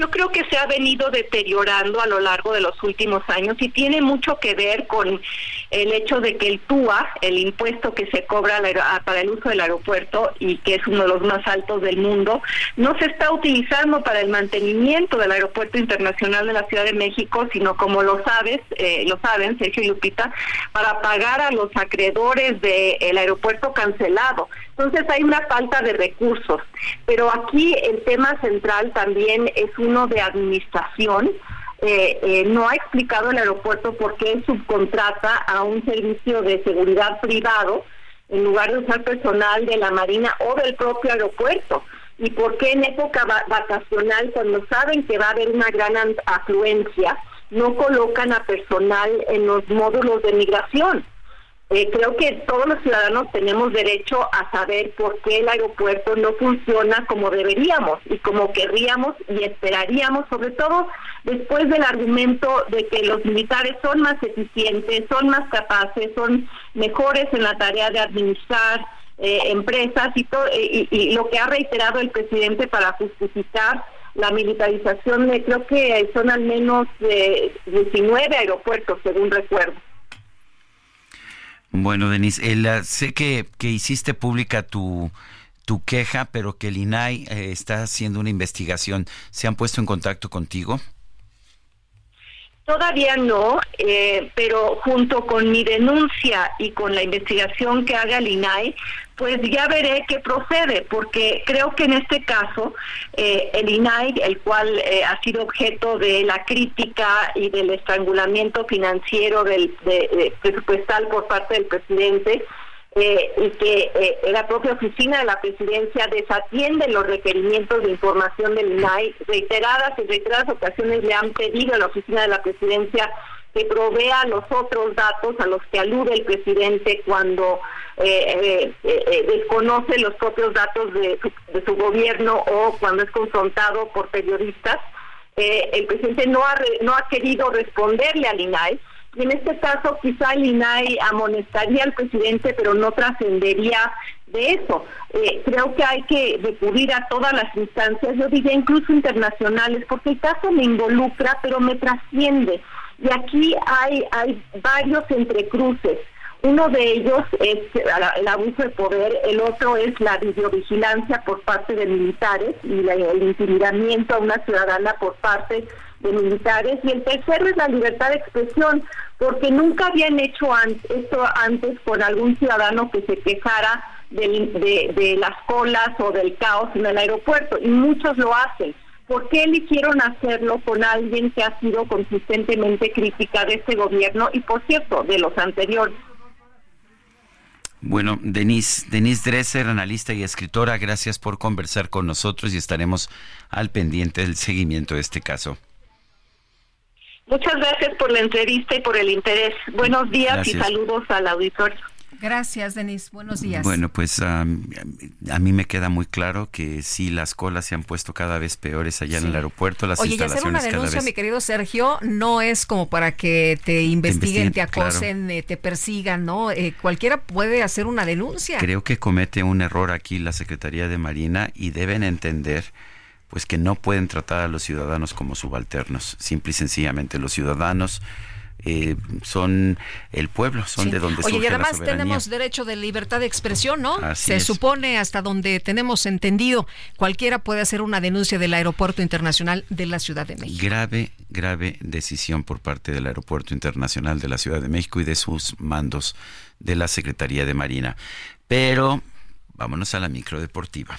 Yo creo que se ha venido deteriorando a lo largo de los últimos años y tiene mucho que ver con el hecho de que el TUA, el impuesto que se cobra para el uso del aeropuerto y que es uno de los más altos del mundo, no se está utilizando para el mantenimiento del aeropuerto internacional de la Ciudad de México, sino como lo sabes, eh, lo saben Sergio y Lupita, para pagar a los acreedores del aeropuerto cancelado. Entonces hay una falta de recursos, pero aquí el tema central también es uno de administración. Eh, eh, no ha explicado el aeropuerto por qué subcontrata a un servicio de seguridad privado en lugar de usar personal de la Marina o del propio aeropuerto. ¿Y por qué en época vacacional, cuando saben que va a haber una gran afluencia, no colocan a personal en los módulos de migración? Eh, creo que todos los ciudadanos tenemos derecho a saber por qué el aeropuerto no funciona como deberíamos y como querríamos y esperaríamos, sobre todo después del argumento de que los militares son más eficientes, son más capaces, son mejores en la tarea de administrar eh, empresas y, todo, y, lo que ha reiterado el presidente para justificar la militarización de creo que son al menos 19 aeropuertos, según recuerdo. Bueno, Denise, el, ah, sé que, que hiciste pública tu, tu queja, pero que el INAI eh, está haciendo una investigación. ¿Se han puesto en contacto contigo? Todavía no, eh, pero junto con mi denuncia y con la investigación que haga el INAI, pues ya veré qué procede, porque creo que en este caso eh, el INAI, el cual eh, ha sido objeto de la crítica y del estrangulamiento financiero del presupuestal por parte del presidente, eh, y que la propia oficina de la presidencia desatiende los requerimientos de información del INAI. Reiteradas y reiteradas ocasiones le han pedido a la oficina de la presidencia que provea los otros datos a los que alude el presidente cuando eh, desconoce los propios datos de su, gobierno o cuando es confrontado por periodistas. el presidente no ha, no ha querido responderle al INAI y en este caso quizá el INAI amonestaría al presidente, pero no trascendería de eso. Eh, creo que hay que recurrir a todas las instancias, yo diría incluso internacionales, porque el caso me involucra, pero me trasciende. Y aquí hay, hay varios entrecruces. Uno de ellos es el abuso de poder, el otro es la videovigilancia por parte de militares y el intimidamiento a una ciudadana por parte de militares y el tercero es la libertad de expresión porque nunca habían hecho esto antes con algún ciudadano que se quejara de, de, las colas o del caos en el aeropuerto y muchos lo hacen. ¿Por qué eligieron hacerlo con alguien que ha sido consistentemente crítica de este gobierno y, por cierto, de los anteriores? Bueno, Denise, Denise Dresser, analista y escritora, gracias por conversar con nosotros y estaremos al pendiente del seguimiento de este caso. Muchas gracias por la entrevista y por el interés. Buenos días y saludos al auditorio. Gracias, Denise. Buenos días. Bueno, pues a mí me queda muy claro que sí, las colas se han puesto cada vez peores allá en el aeropuerto. Las Oye, y hacer una denuncia, mi querido Sergio, no es como para que te investiguen, te, acosen, eh, te persigan, ¿no? Eh, cualquiera puede hacer una denuncia. Creo que comete un error aquí la Secretaría de Marina y deben entender pues que no pueden tratar a los ciudadanos como subalternos. Simple y sencillamente los ciudadanos eh, son el pueblo, son de donde Oye, y además tenemos derecho de libertad de expresión, ¿no? Se supone hasta donde tenemos entendido, cualquiera puede hacer una denuncia del Aeropuerto Internacional de la Ciudad de México. Grave, grave decisión por parte del Aeropuerto Internacional de la Ciudad de México y de sus mandos de la Secretaría de Marina. Pero vámonos a la micro deportiva.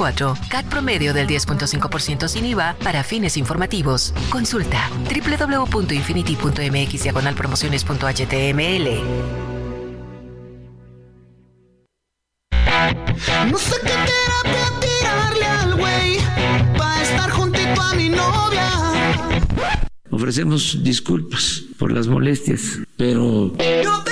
CAT promedio del 10.5% sin IVA para fines informativos. Consulta www.infinity.mx promociones.html. No sé qué terapia tirarle al güey para estar juntito a mi novia. Ofrecemos disculpas por las molestias, pero... Yo tengo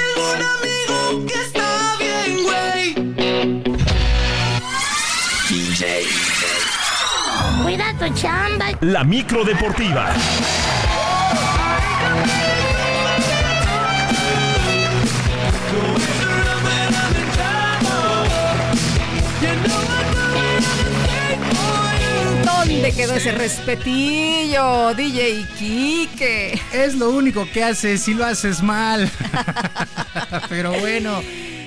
chamba. La micro deportiva. ¿Dónde quedó ese respetillo, DJ Kike? Es lo único que haces si lo haces mal. Pero bueno.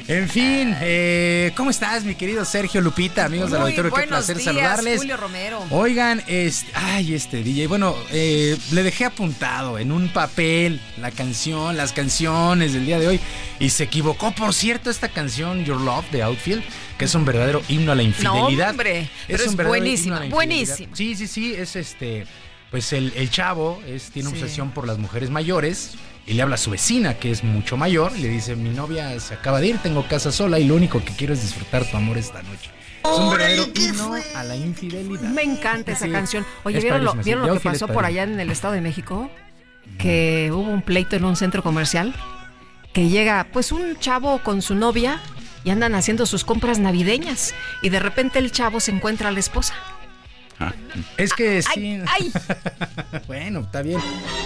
En fin, eh, ¿cómo estás, mi querido Sergio Lupita, amigos del auditorio? Qué placer días, saludarles. Julio Romero. Oigan, este, ay, este DJ, bueno, eh, le dejé apuntado en un papel la canción, las canciones del día de hoy, y se equivocó, por cierto, esta canción Your Love de Outfield, que es un verdadero himno a la infidelidad. No, hombre, pero es, buenísima, buenísima. Sí, sí, sí, es este, pues el, el chavo es, tiene obsesión por las mujeres mayores y le habla a su vecina, que es mucho mayor, y le dice, mi novia se acaba de ir, tengo casa sola y lo único que quiero es disfrutar tu amor esta noche. Es un verdadero himno a la infidelidad. Me encanta esa canción. Oye, ¿vieron lo, ¿vieron lo que pasó por allá en el Estado de México? Que hubo un pleito en un centro comercial que llega pues un chavo con su novia y andan haciendo sus compras navideñas y de repente el chavo se encuentra a la esposa. Es que sí. bueno, está bien.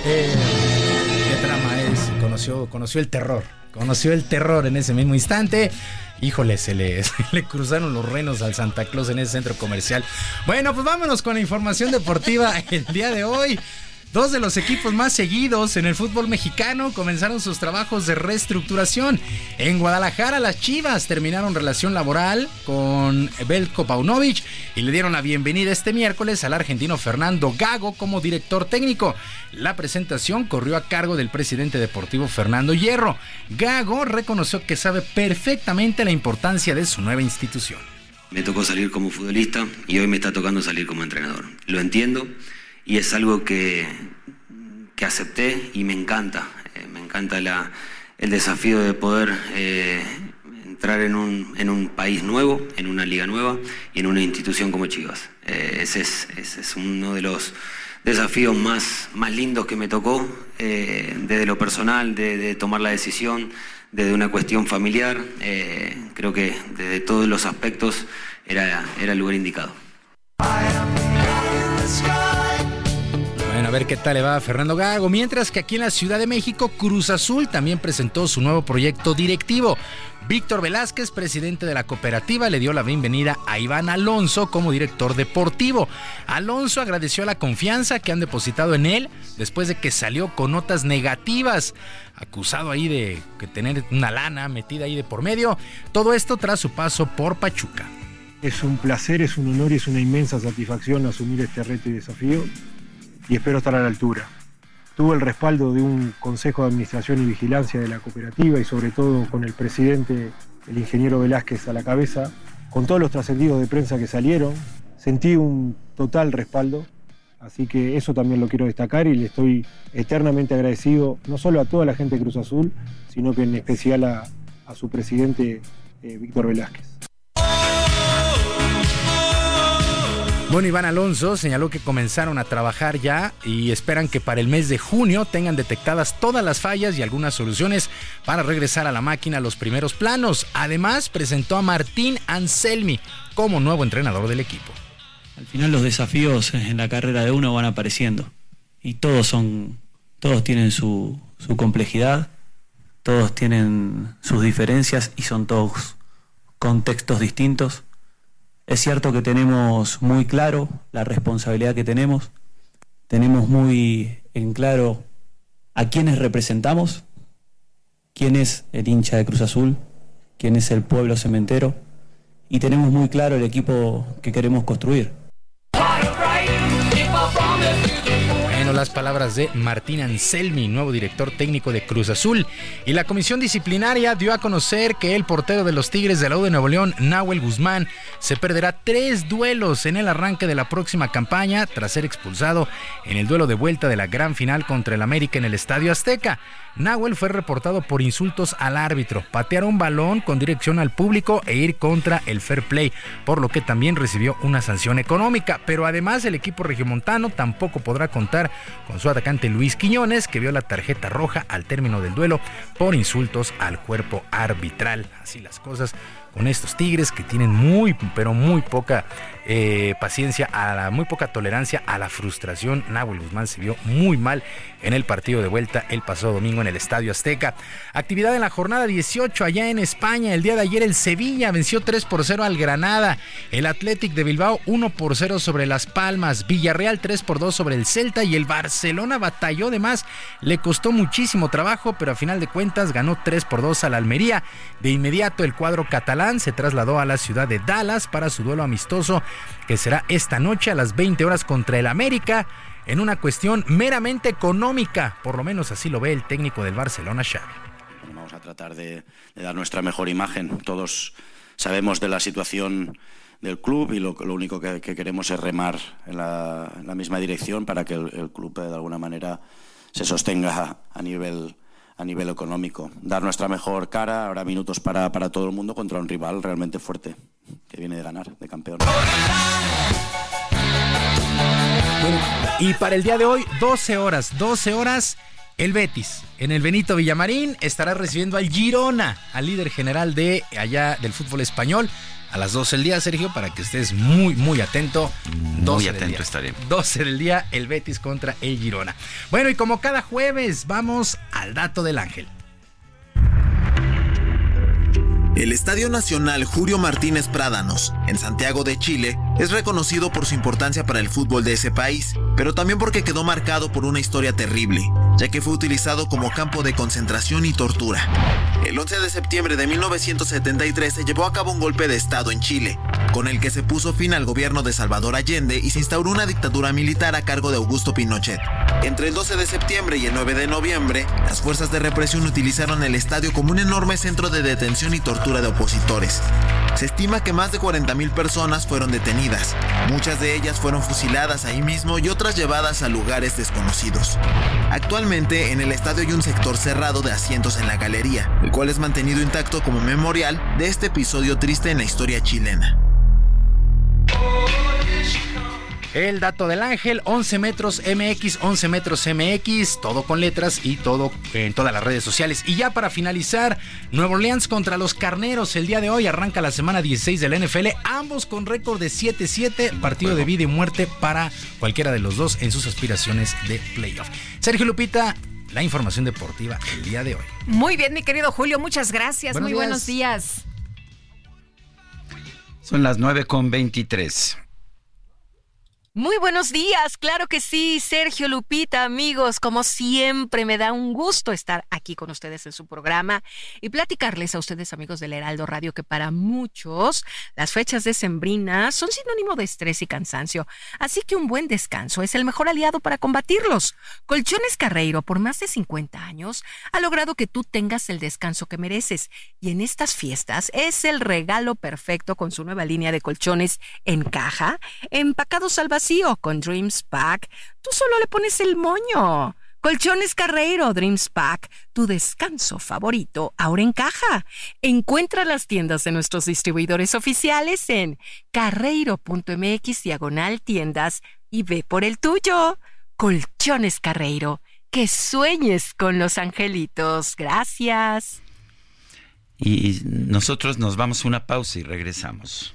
Eh, ¿Qué trama es? Conoció, conoció el terror. Conoció el terror en ese mismo instante. Híjole, le, se le cruzaron los renos al Santa Claus en ese centro comercial. Bueno, pues vámonos con la información deportiva el día de hoy. Dos de los equipos más seguidos en el fútbol mexicano comenzaron sus trabajos de reestructuración. En Guadalajara, las Chivas terminaron relación laboral con Belko Paunovic y le dieron la bienvenida este miércoles al argentino Fernando Gago como director técnico. La presentación corrió a cargo del presidente deportivo Fernando Hierro. Gago reconoció que sabe perfectamente la importancia de su nueva institución. Me tocó salir como futbolista y hoy me está tocando salir como entrenador. Lo entiendo y es algo que, que acepté y me encanta. Eh, me encanta el desafío de poder eh, entrar en un, en un, país nuevo, en una liga nueva y en una institución como Chivas. Eh, ese, es, ese, es, uno de los desafíos más, más lindos que me tocó, desde lo personal, de, tomar la decisión, desde una cuestión familiar. creo que desde todos los aspectos era, era el lugar indicado. Bueno, a ver qué tal le va a Fernando Gago. Mientras que aquí en la Ciudad de México, Cruz Azul también presentó su nuevo proyecto directivo. Víctor Velázquez, presidente de la cooperativa, le dio la bienvenida a Iván Alonso como director deportivo. Alonso agradeció la confianza que han depositado en él después de que salió con notas negativas, acusado ahí de tener una lana metida ahí de por medio. Todo esto tras su paso por Pachuca. Es un placer, es un honor y es una inmensa satisfacción asumir este reto y desafío y espero estar a la altura. Tuve el respaldo de un Consejo de Administración y Vigilancia de la cooperativa y sobre todo con el presidente, el ingeniero Velázquez a la cabeza, con todos los trascendidos de prensa que salieron, sentí un total respaldo, así que eso también lo quiero destacar y le estoy eternamente agradecido no solo a toda la gente de Cruz Azul, sino que en especial a, su presidente eh, Víctor Velázquez. Bueno, Iván Alonso señaló que comenzaron a trabajar ya y esperan que para el mes de junio tengan detectadas todas las fallas y algunas soluciones para regresar a la máquina a los primeros planos. Además, presentó a Martín Anselmi como nuevo entrenador del equipo. Al final los desafíos en la carrera de uno van apareciendo y todos son, todos tienen su, su complejidad, todos tienen sus diferencias y son todos contextos distintos es cierto que tenemos muy claro la responsabilidad que tenemos, tenemos muy en claro a quiénes representamos, quién es el hincha de Cruz Azul, quién es el pueblo cementero y tenemos muy claro el equipo que queremos construir. Las palabras de Martín Anselmi, nuevo director técnico de Cruz Azul. Y la comisión disciplinaria dio a conocer que el portero de los Tigres de la U de Nuevo León, Nahuel Guzmán, se perderá tres duelos en el arranque de la próxima campaña tras ser expulsado en el duelo de vuelta de la gran final contra el América en el Estadio Azteca. Nahuel fue reportado por insultos al árbitro, patear un balón con dirección al público e ir contra el fair play, por lo que también recibió una sanción económica. Pero además el equipo regiomontano tampoco podrá contar con su atacante Luis Quiñones, que vio la tarjeta roja al término del duelo por insultos al cuerpo arbitral. Así las cosas con estos Tigres que tienen muy, pero muy poca eh, paciencia, a la, muy poca tolerancia a la frustración. Nahuel Guzmán se vio muy mal en el partido de vuelta el pasado domingo en el Estadio Azteca. Actividad en la jornada 18 allá en España. El día de ayer el Sevilla venció 3 por 0 al Granada. El Athletic de Bilbao 1 por 0 sobre Las Palmas. Villarreal 3 por 2 sobre el Celta y el Barcelona batalló de más. Le costó muchísimo trabajo, pero a final de cuentas ganó 3 por 2 al Almería. De inmediato el cuadro catalán se trasladó a la ciudad de Dallas para su duelo amistoso que será esta noche a las 20 horas contra el América en una cuestión meramente económica, por lo menos así lo ve el técnico del Barcelona, Xavi. Vamos a tratar de, de dar nuestra mejor imagen. Todos sabemos de la situación del club y lo, lo único que, que, queremos es remar en la, en la misma dirección para que el, el, club de alguna manera se sostenga a nivel a nivel económico. Dar nuestra mejor cara, habrá minutos para, para todo el mundo contra un rival realmente fuerte, que viene de ganar, de campeón. Y para el día de hoy, 12 horas, 12 horas El Betis, en el Benito Villamarín, estará recibiendo al Girona, al líder general de allá del fútbol español. A las 12 del día, Sergio, para que estés muy, muy atento. Muy atento estaré. 12 del día, el Betis contra el Girona. Bueno, y como cada jueves, vamos al dato del ángel. El Estadio Nacional Julio Martínez Prádanos, en Santiago de Chile, es reconocido por su importancia para el fútbol de ese país, pero también porque quedó marcado por una historia terrible, ya que fue utilizado como campo de concentración y tortura. El 11 de septiembre de 1973 se llevó a cabo un golpe de Estado en Chile, con el que se puso fin al gobierno de Salvador Allende y se instauró una dictadura militar a cargo de Augusto Pinochet. Entre el 12 de septiembre y el 9 de noviembre, las fuerzas de represión utilizaron el estadio como un enorme centro de detención y tortura de opositores. Se estima que más de 40.000 personas fueron detenidas. Muchas de ellas fueron fusiladas ahí mismo y otras llevadas a lugares desconocidos. Actualmente en el estadio hay un sector cerrado de asientos en la galería, el cual es mantenido intacto como memorial de este episodio triste en la historia chilena. El dato del ángel, 11 metros MX, 11 metros MX, todo con letras y todo en todas las redes sociales. Y ya para finalizar, Nuevo Orleans contra los Carneros. El día de hoy arranca la semana 16 del NFL, ambos con récord de 7-7, partido de vida y muerte para cualquiera de los dos en sus aspiraciones de playoff. Sergio Lupita, la información deportiva el día de hoy. Muy bien, mi querido Julio, muchas gracias. Muy buenos días. Son las 9 con 23. Muy buenos días, claro que sí, Sergio Lupita, amigos, como siempre me da un gusto estar aquí con ustedes en su programa y platicarles a ustedes, amigos del Heraldo Radio, que para muchos las fechas de Sembrina son sinónimo de estrés y cansancio, así que un buen descanso es el mejor aliado para combatirlos. Colchones Carreiro, por más de 50 años, ha logrado que tú tengas el descanso que mereces y en estas fiestas es el regalo perfecto con su nueva línea de colchones en caja, empacados con Dreams Pack, tú solo le pones el moño. Colchones Carreiro Dreams Pack, tu descanso favorito, ahora en caja. Encuentra las tiendas de nuestros distribuidores oficiales en carreiro.mx diagonal tiendas y ve por el tuyo. Colchones Carreiro, que sueñes con los angelitos. Gracias. Y nosotros nos vamos a una pausa y regresamos.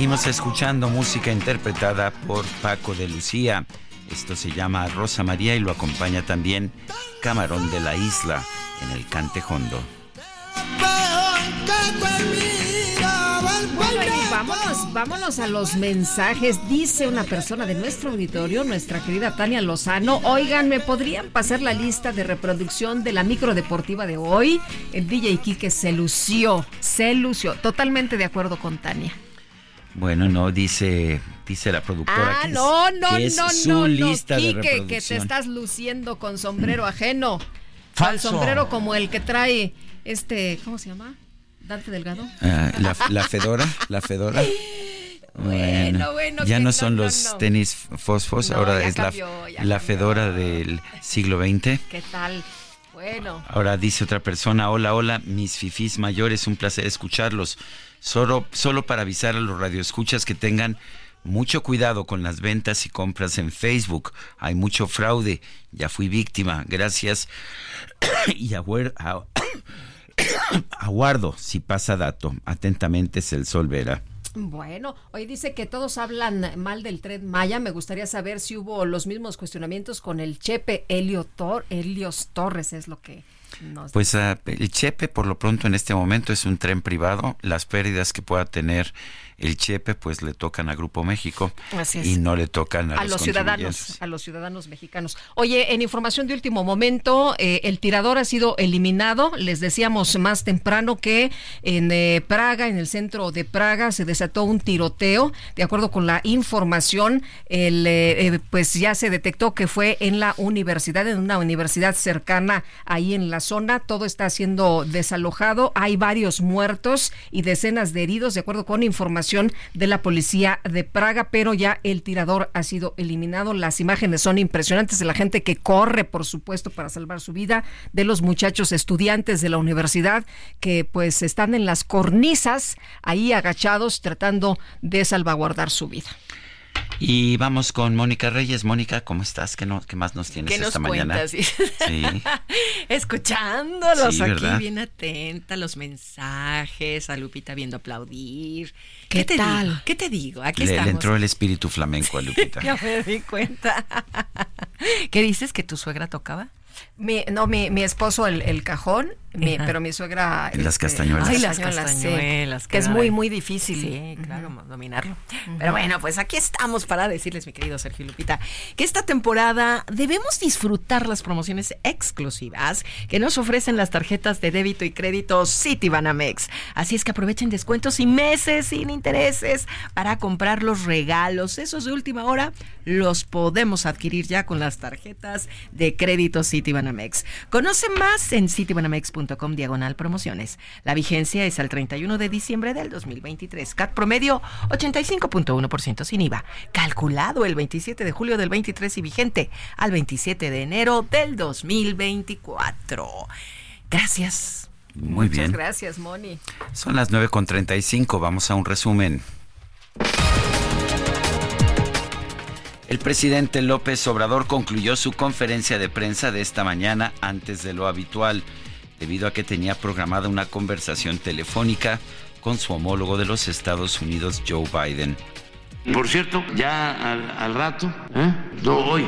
Seguimos escuchando música interpretada por Paco de Lucía. Esto se llama Rosa María y lo acompaña también Camarón de la Isla en el Cantejondo. Bueno, y vámonos, vámonos a los mensajes. Dice una persona de nuestro auditorio, nuestra querida Tania Lozano. Oigan, ¿me podrían pasar la lista de reproducción de la micro deportiva de hoy? El DJ Kike se lució, se lució. Totalmente de acuerdo con Tania. Bueno, no, dice, dice la productora Ah, que es- no, no, que es no, su no, no, lista de Quique, que te estás luciendo con sombrero ajeno. Falso. Con sombrero como el que trae este, ¿cómo se llama? Dante Delgado. Ah, la, la Fedora, la Fedora. Bueno, bueno, ya no no, son no, los no. tenis fosfos, No, ahora es la, cambió, la Fedora del siglo XX. ¿Qué tal? Bueno. Ahora dice otra persona, hola, hola, mis fifís mayores, un placer escucharlos. Solo, solo para avisar a los radioescuchas que tengan mucho cuidado con las ventas y compras en Facebook. Hay mucho fraude. Ya fui víctima. Gracias. y aguardo si pasa dato. Atentamente es el Sol Vera. Bueno, hoy dice que todos hablan mal del tren Maya. Me gustaría saber si hubo los mismos cuestionamientos con el Chepe Helios Torres, es lo que Pues ah, el Chepe por lo pronto en este momento es un tren privado. Las pérdidas que pueda tener el Chepe pues le tocan a Grupo México Así es. y no le tocan a, a los, ciudadanos, a los ciudadanos mexicanos. Oye, en información de último momento, eh, el tirador ha sido eliminado. Les decíamos más temprano que en eh, Praga, en el centro de Praga, se desató un tiroteo. De acuerdo con la información, el, eh, pues ya se detectó que fue en la universidad, en una universidad cercana ahí en la zona. Todo está siendo desalojado. Hay varios muertos y decenas de heridos, de acuerdo con información de la policía de Praga, pero ya el tirador ha sido eliminado. Las imágenes son impresionantes de la gente que corre, por supuesto, para salvar su vida, de los muchachos estudiantes de la universidad que pues están en las cornisas ahí agachados tratando de salvaguardar su vida. Y vamos con Mónica Reyes. Mónica, ¿cómo estás? ¿Qué, no, qué más nos tienes ¿Qué nos esta mañana? cuentas? Sí. Escuchándolos Sí, aquí, ¿verdad? bien atenta, los mensajes, a Lupita viendo aplaudir. ¿Qué te tal? digo? ¿Qué te digo? Aquí Le, le entró el espíritu flamenco a Lupita. Ya me di cuenta. ¿Qué dices? ¿Que tu suegra tocaba? Mi, no, mi, mi esposo el, el cajón, mi- pero mi suegra... Las este, castañuelas. Ay, las castañuelas, sí, castañuelas. que es muy, muy difícil. Sí, claro, dominarlo. Pero bueno, pues aquí estamos para decirles, mi querido Sergio Lupita, que esta temporada debemos disfrutar las promociones exclusivas que nos ofrecen las tarjetas de débito y crédito Citibanamex. Así es que aprovechen descuentos y meses sin intereses para comprar los regalos. Esos de última hora los podemos adquirir ya con las tarjetas de crédito Citibanamex. Conoce más en citibanamex.com diagonal promociones. La vigencia es al 31 de diciembre del 2023. CAT promedio 85.1% sin IVA. Calculado el 27 de julio del 23 y vigente al 27 de enero del 2024. Gracias. Muy Muchas bien. gracias, Moni. Son las 9.35. Vamos a un resumen. El presidente López Obrador concluyó su conferencia de prensa de esta mañana antes de lo habitual, debido a que tenía programada una conversación telefónica con su homólogo de los Estados Unidos, Joe Biden. Por cierto, ya al, rato, ¿eh? Hoy,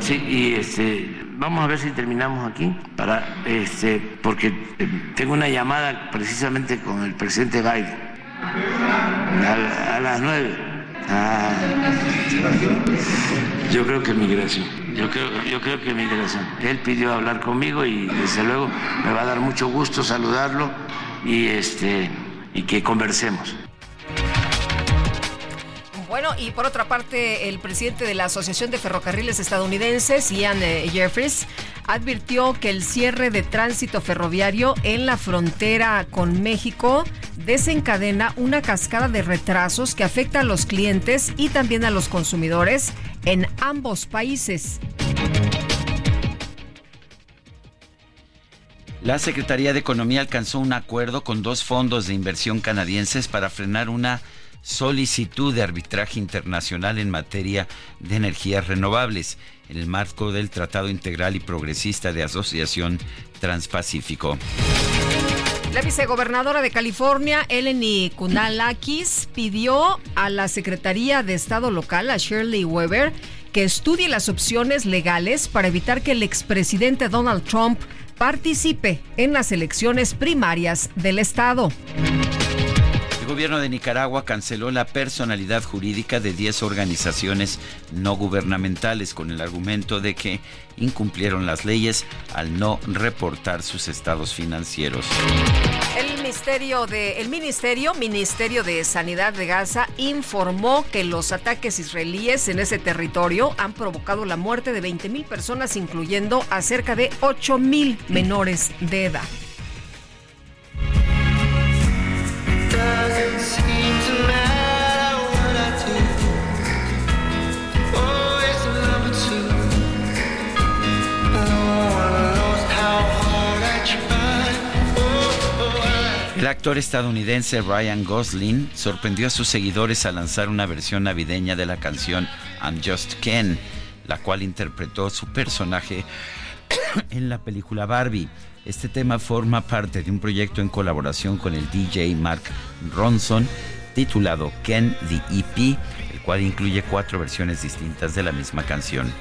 sí, y este, vamos a ver si terminamos aquí, para, este, porque eh, tengo una llamada precisamente con el presidente Biden a las nueve. Ah, yo creo que migración, yo creo, yo creo que migración. Él pidió hablar conmigo y desde luego me va a dar mucho gusto saludarlo y este y que conversemos. Bueno, y por otra parte, el presidente de la Asociación de Ferrocarriles Estadounidenses, Ian eh, Jeffries, advirtió que el cierre de tránsito ferroviario en la frontera con México desencadena una cascada de retrasos que afecta a los clientes y también a los consumidores en ambos países. La Secretaría de Economía alcanzó un acuerdo con dos fondos de inversión canadienses para frenar una solicitud de arbitraje internacional en materia de energías renovables en el marco del Tratado Integral y Progresista de Asociación Transpacífico. La vicegobernadora de California, Eleni Kunalakis, pidió a la Secretaría de Estado local, a Shirley Weber, que estudie las opciones legales para evitar que el expresidente Donald Trump participe en las elecciones primarias del Estado. El gobierno de Nicaragua canceló la personalidad jurídica de 10 organizaciones no gubernamentales con el argumento de que incumplieron las leyes al no reportar sus estados financieros. El ministerio de ministerio de Sanidad de Gaza informó que los ataques israelíes en ese territorio han provocado la muerte de 20 mil personas, incluyendo a cerca de 8 mil menores de edad. El actor estadounidense Ryan Gosling sorprendió a sus seguidores al lanzar una versión navideña de la canción I'm Just Ken, la cual interpretó su personaje en la película Barbie. Este tema forma parte de un proyecto en colaboración con el DJ Mark Ronson titulado Ken the EP, el cual incluye cuatro versiones distintas de la misma canción.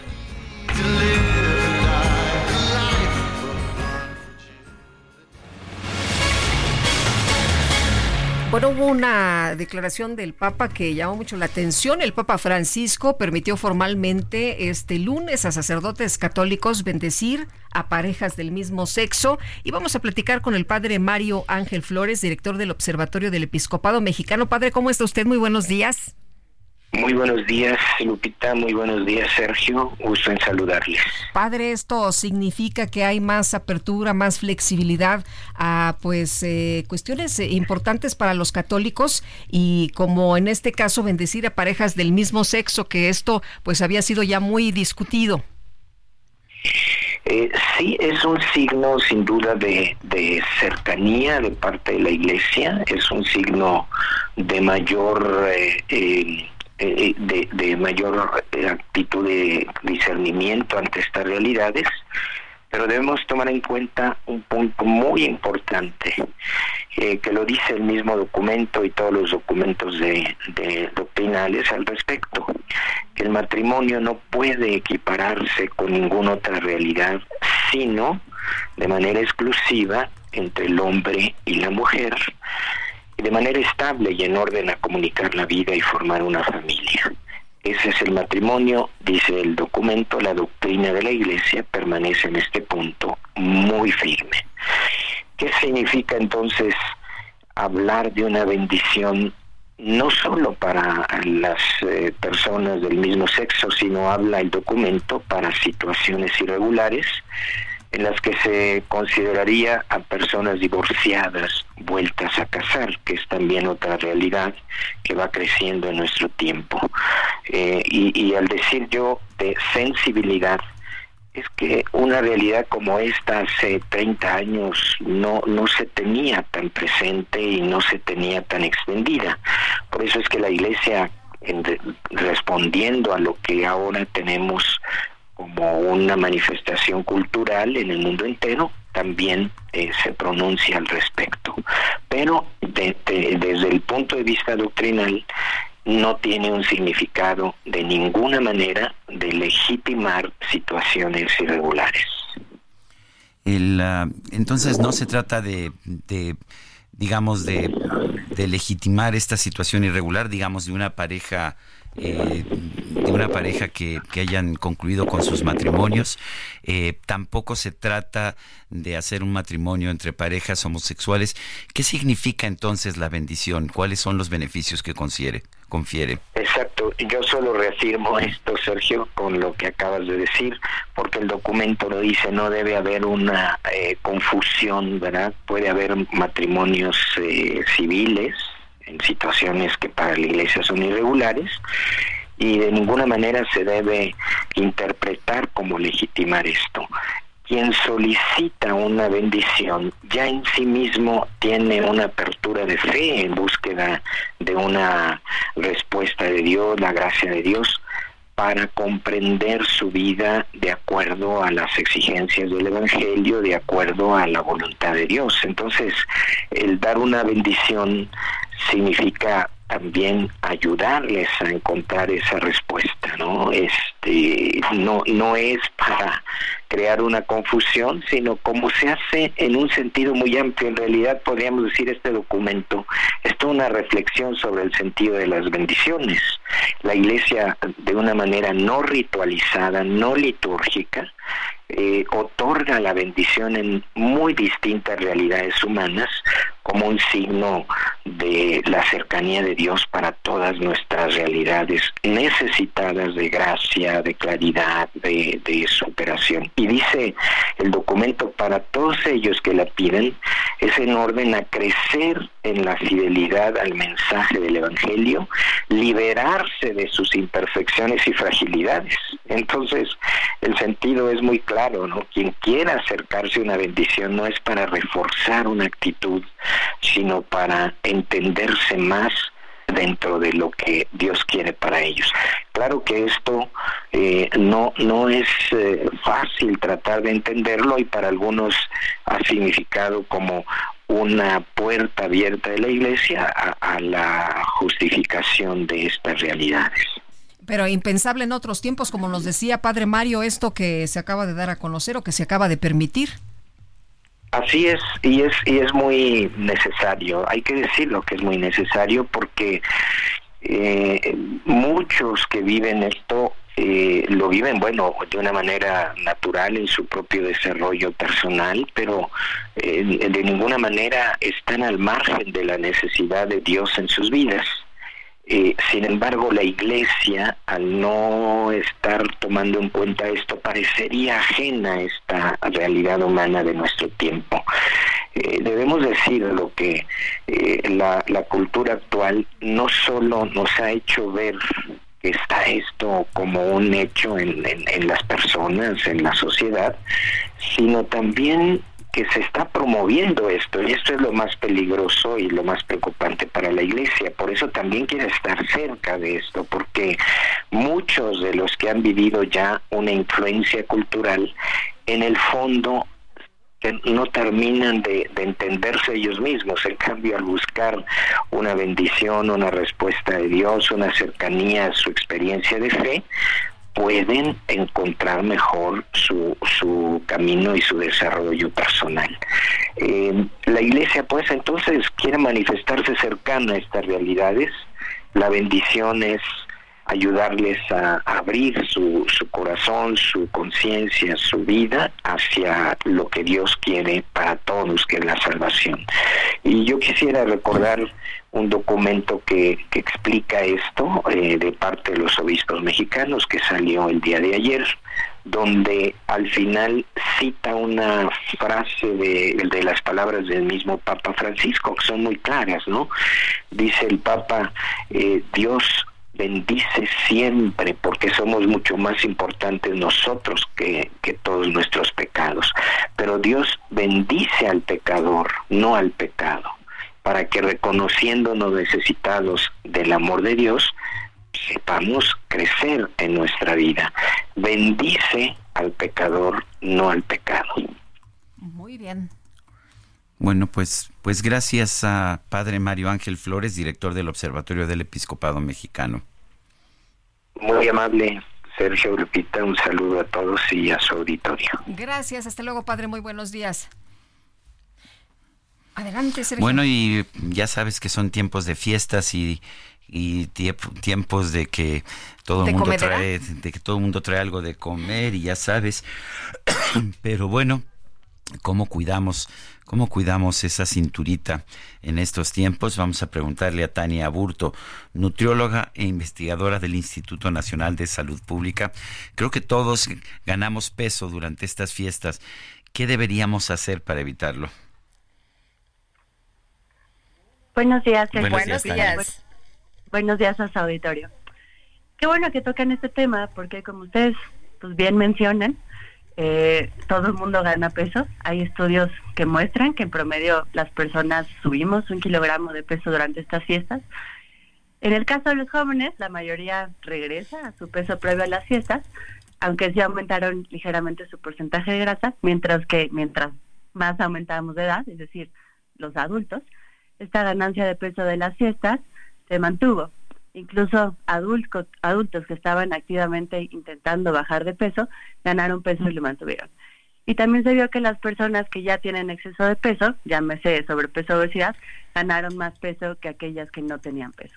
Bueno, hubo una declaración del Papa que llamó mucho la atención. El Papa Francisco permitió formalmente este lunes a sacerdotes católicos bendecir a parejas del mismo sexo. Y vamos a platicar con el padre Mario Ángel Flores, director del Observatorio del Episcopado Mexicano. Padre, ¿cómo está usted? Muy buenos días. Muy buenos días, Lupita. Muy buenos días, Sergio. Gusto en saludarles. Padre, esto significa que hay más apertura, más flexibilidad a pues eh, cuestiones eh, importantes para los católicos y como en este caso bendecir a parejas del mismo sexo, que esto pues había sido ya muy discutido. Eh, sí, es un signo sin duda de, de, cercanía de parte de la Iglesia, es un signo de mayor eh, eh, eh, de, de, mayor actitud de discernimiento ante estas realidades, pero debemos tomar en cuenta un punto muy importante eh, que lo dice el mismo documento y todos los documentos de, doctrinales al respecto, que el matrimonio no puede equipararse con ninguna otra realidad, sino de manera exclusiva entre el hombre y la mujer de manera estable y en orden a comunicar la vida y formar una familia. Ese es el matrimonio, dice el documento, la doctrina de la Iglesia permanece en este punto muy firme. ¿Qué significa entonces hablar de una bendición no solo para las eh, personas del mismo sexo, sino habla el documento para situaciones irregulares en las que se consideraría a personas divorciadas vueltas a casar, que es también otra realidad que va creciendo en nuestro tiempo. Eh, y, al decir yo de sensibilidad, es que una realidad como esta hace 30 años no, no se tenía tan presente y no se tenía tan extendida. Por eso es que la Iglesia, en, respondiendo a lo que ahora tenemos como una manifestación cultural en el mundo entero, también eh, se pronuncia al respecto. Pero de, de, desde el punto de vista doctrinal, no tiene un significado de ninguna manera de legitimar situaciones irregulares. Uh, entonces no se trata de, digamos, de, legitimar esta situación irregular, digamos, de una pareja eh, de una pareja que, hayan concluido con sus matrimonios. Eh, tampoco se trata de hacer un matrimonio entre parejas homosexuales. ¿Qué significa entonces la bendición? ¿Cuáles son los beneficios que confiere? confiere? Exacto. Yo solo reafirmo esto, Sergio, con lo que acabas de decir, porque el documento lo dice, no debe haber una eh, confusión, ¿verdad? Puede haber matrimonios eh, civiles en situaciones que para la iglesia son irregulares y de ninguna manera se debe interpretar como legitimar esto. Quien solicita una bendición ya en sí mismo tiene una apertura de fe en búsqueda de una respuesta de Dios, la gracia de Dios, para comprender su vida de acuerdo a las exigencias del Evangelio, de acuerdo a la voluntad de Dios. Entonces, el dar una bendición significa también ayudarles a encontrar esa respuesta, ¿no? Este no no es para crear una confusión, sino como se hace en un sentido muy amplio. En realidad podríamos decir este documento es toda una reflexión sobre el sentido de las bendiciones. La Iglesia de una manera no ritualizada, no litúrgica, eh, otorga la bendición en muy distintas realidades humanas como un signo de la cercanía de Dios para todas nuestras realidades necesitadas de gracia, de claridad, de, superación. Y dice el documento, para todos ellos que la piden, es en orden a crecer en la fidelidad al mensaje del Evangelio, liberarse de sus imperfecciones y fragilidades. Entonces, el sentido es muy claro, ¿no? Quien quiera acercarse a una bendición no es para reforzar una actitud, sino para entenderse más dentro de lo que Dios quiere para ellos. Claro que esto eh, no, no es eh, fácil tratar de entenderlo y para algunos ha significado como una puerta abierta de la iglesia a la justificación de estas realidades. Pero impensable en otros tiempos, como nos decía Padre Mario, esto que se acaba de dar a conocer o que se acaba de permitir. Así es, y es, y es muy necesario, hay que decirlo que es muy necesario porque eh, muchos que viven esto eh, lo viven, bueno, de una manera natural en su propio desarrollo personal, pero eh, de ninguna manera están al margen de la necesidad de Dios en sus vidas. Eh, sin embargo, la Iglesia, al no estar tomando en cuenta esto, parecería ajena a esta realidad humana de nuestro tiempo. Eh, debemos decir lo que eh, la, cultura actual no solo nos ha hecho ver que está esto como un hecho en las personas, en la sociedad, sino también que se está promoviendo esto y esto es lo más peligroso y lo más preocupante para la iglesia. Por eso también quiere estar cerca de esto, porque muchos de los que han vivido ya una influencia cultural, en el fondo no terminan de, de, entenderse ellos mismos. En cambio, al buscar una bendición, una respuesta de Dios, una cercanía a su experiencia de fe, pueden encontrar mejor su, su camino y su desarrollo personal. Eh, la iglesia pues entonces quiere manifestarse cercana a estas realidades. La bendición es ayudarles a abrir su, su corazón, su conciencia, su vida hacia lo que Dios quiere para todos, que es la salvación. Y yo quisiera recordar un documento que, explica esto eh, de parte de los obispos mexicanos que salió el día de ayer, donde al final cita una frase de, las palabras del mismo Papa Francisco, que son muy claras, ¿no? Dice el Papa, eh, Dios bendice siempre porque somos mucho más importantes nosotros que, todos nuestros pecados. Pero Dios bendice al pecador, no al pecado para que reconociéndonos necesitados del amor de Dios, sepamos crecer en nuestra vida. Bendice al pecador, no al pecado. Muy bien. Bueno, pues, pues gracias a Padre Mario Ángel Flores, director del Observatorio del Episcopado Mexicano. Muy amable, Sergio Lupita, un saludo a todos y a su auditorio. Gracias, hasta luego, Padre, muy buenos días. Adelante, Sergio. Bueno, y ya sabes que son tiempos de fiestas y, y tiempos de que todo el mundo trae de que todo el mundo trae algo de comer y ya sabes. Pero bueno, ¿cómo cuidamos cómo cuidamos esa cinturita en estos tiempos? Vamos a preguntarle a Tania Aburto, nutrióloga e investigadora del Instituto Nacional de Salud Pública. Creo que todos ganamos peso durante estas fiestas. ¿Qué deberíamos hacer para evitarlo? Buenos días. Buenos, días. Buenos días a su auditorio. Qué bueno que tocan este tema porque como ustedes pues bien mencionan, eh, todo el mundo gana peso. Hay estudios que muestran que en promedio las personas subimos un kilogramo de peso durante estas fiestas. En el caso de los jóvenes, la mayoría regresa a su peso previo a las fiestas, aunque sí aumentaron ligeramente su porcentaje de grasa, mientras que mientras más aumentamos de edad, es decir, los adultos, esta ganancia de peso de las fiestas se mantuvo. Incluso adultos, que estaban activamente intentando bajar de peso ganaron peso y lo mantuvieron. Y también se vio que las personas que ya tienen exceso de peso, llámese sobrepeso obesidad, ganaron más peso que aquellas que no tenían peso.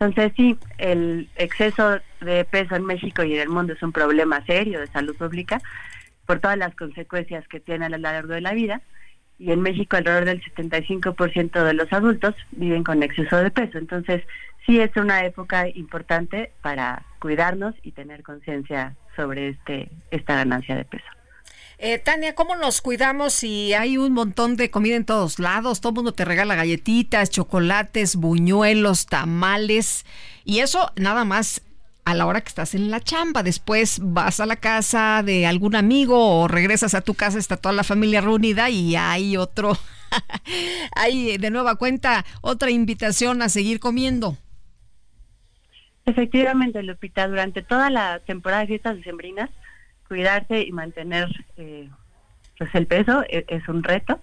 Entonces sí, el exceso de peso en México y en el mundo es un problema serio de salud pública por todas las consecuencias que tiene a lo largo de la vida. Y en México alrededor del 75% de los adultos viven con exceso de peso. Entonces sí es una época importante para cuidarnos y tener conciencia sobre este esta ganancia de peso. Eh, Tania, ¿cómo nos cuidamos si hay un montón de comida en todos lados? Todo el mundo te regala galletitas, chocolates, buñuelos, tamales. Y eso nada más a la hora que estás en la chamba. Después vas a la casa de algún amigo o regresas a tu casa, está toda la familia reunida y hay otro, hay de nueva cuenta otra invitación a seguir comiendo. Efectivamente, Lupita, durante toda la temporada de fiestas decembrinas, cuidarse y mantener eh, pues el peso es, es, un reto.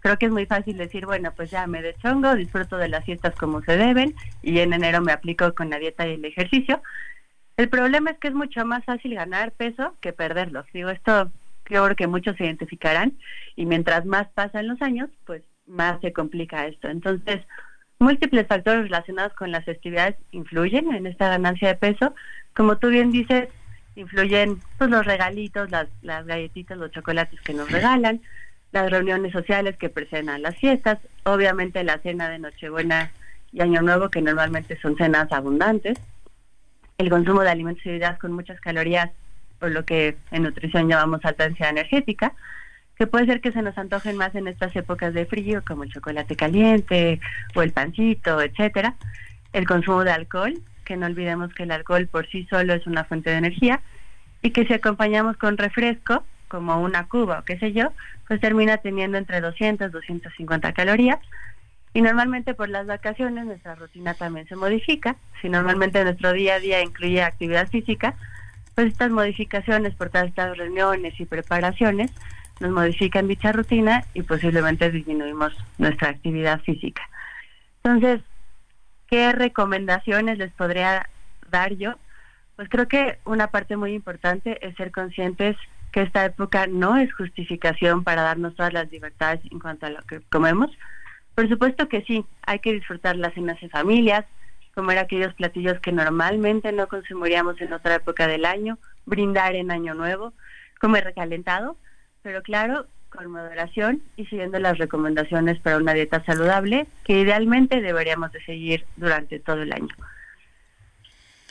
Creo que es muy fácil decir, bueno, pues ya me deschongo, disfruto de las fiestas como se deben y en enero me aplico con la dieta y el ejercicio. El problema es que es mucho más fácil ganar peso que perderlo. Digo, esto creo que muchos se identificarán y mientras más pasan los años, pues más se complica esto. Entonces, múltiples factores relacionados con las festividades influyen en esta ganancia de peso. Como tú bien dices, influyen pues los regalitos, las, galletitas, los chocolates que nos regalan, las reuniones sociales que preceden las fiestas, obviamente la cena de Nochebuena y Año Nuevo, que normalmente son cenas abundantes, el consumo de alimentos y bebidas con muchas calorías, por lo que en nutrición llamamos alta densidad energética, que puede ser que se nos antojen más en estas épocas de frío, como el chocolate caliente o el pancito, etcétera. El consumo de alcohol, que no olvidemos que el alcohol por sí solo es una fuente de energía y que si acompañamos con refresco, como una cuba o qué sé yo, pues termina teniendo entre 200 250 calorías. Y normalmente por las vacaciones nuestra rutina también se modifica. Si normalmente nuestro día a día incluye actividad física, pues estas modificaciones por todas estas reuniones y preparaciones nos modifican dicha rutina y posiblemente disminuimos nuestra actividad física. Entonces, ¿Qué recomendaciones les podría dar yo? Pues creo que una parte muy importante es ser conscientes que esta época no es justificación para darnos todas las libertades en cuanto a lo que comemos. Por supuesto que sí, hay que disfrutar las cenas en familias, comer aquellos platillos que normalmente no consumiríamos en otra época del año, brindar en Año Nuevo, comer recalentado, pero claro, con moderación y siguiendo las recomendaciones para una dieta saludable que idealmente deberíamos de seguir durante todo el año.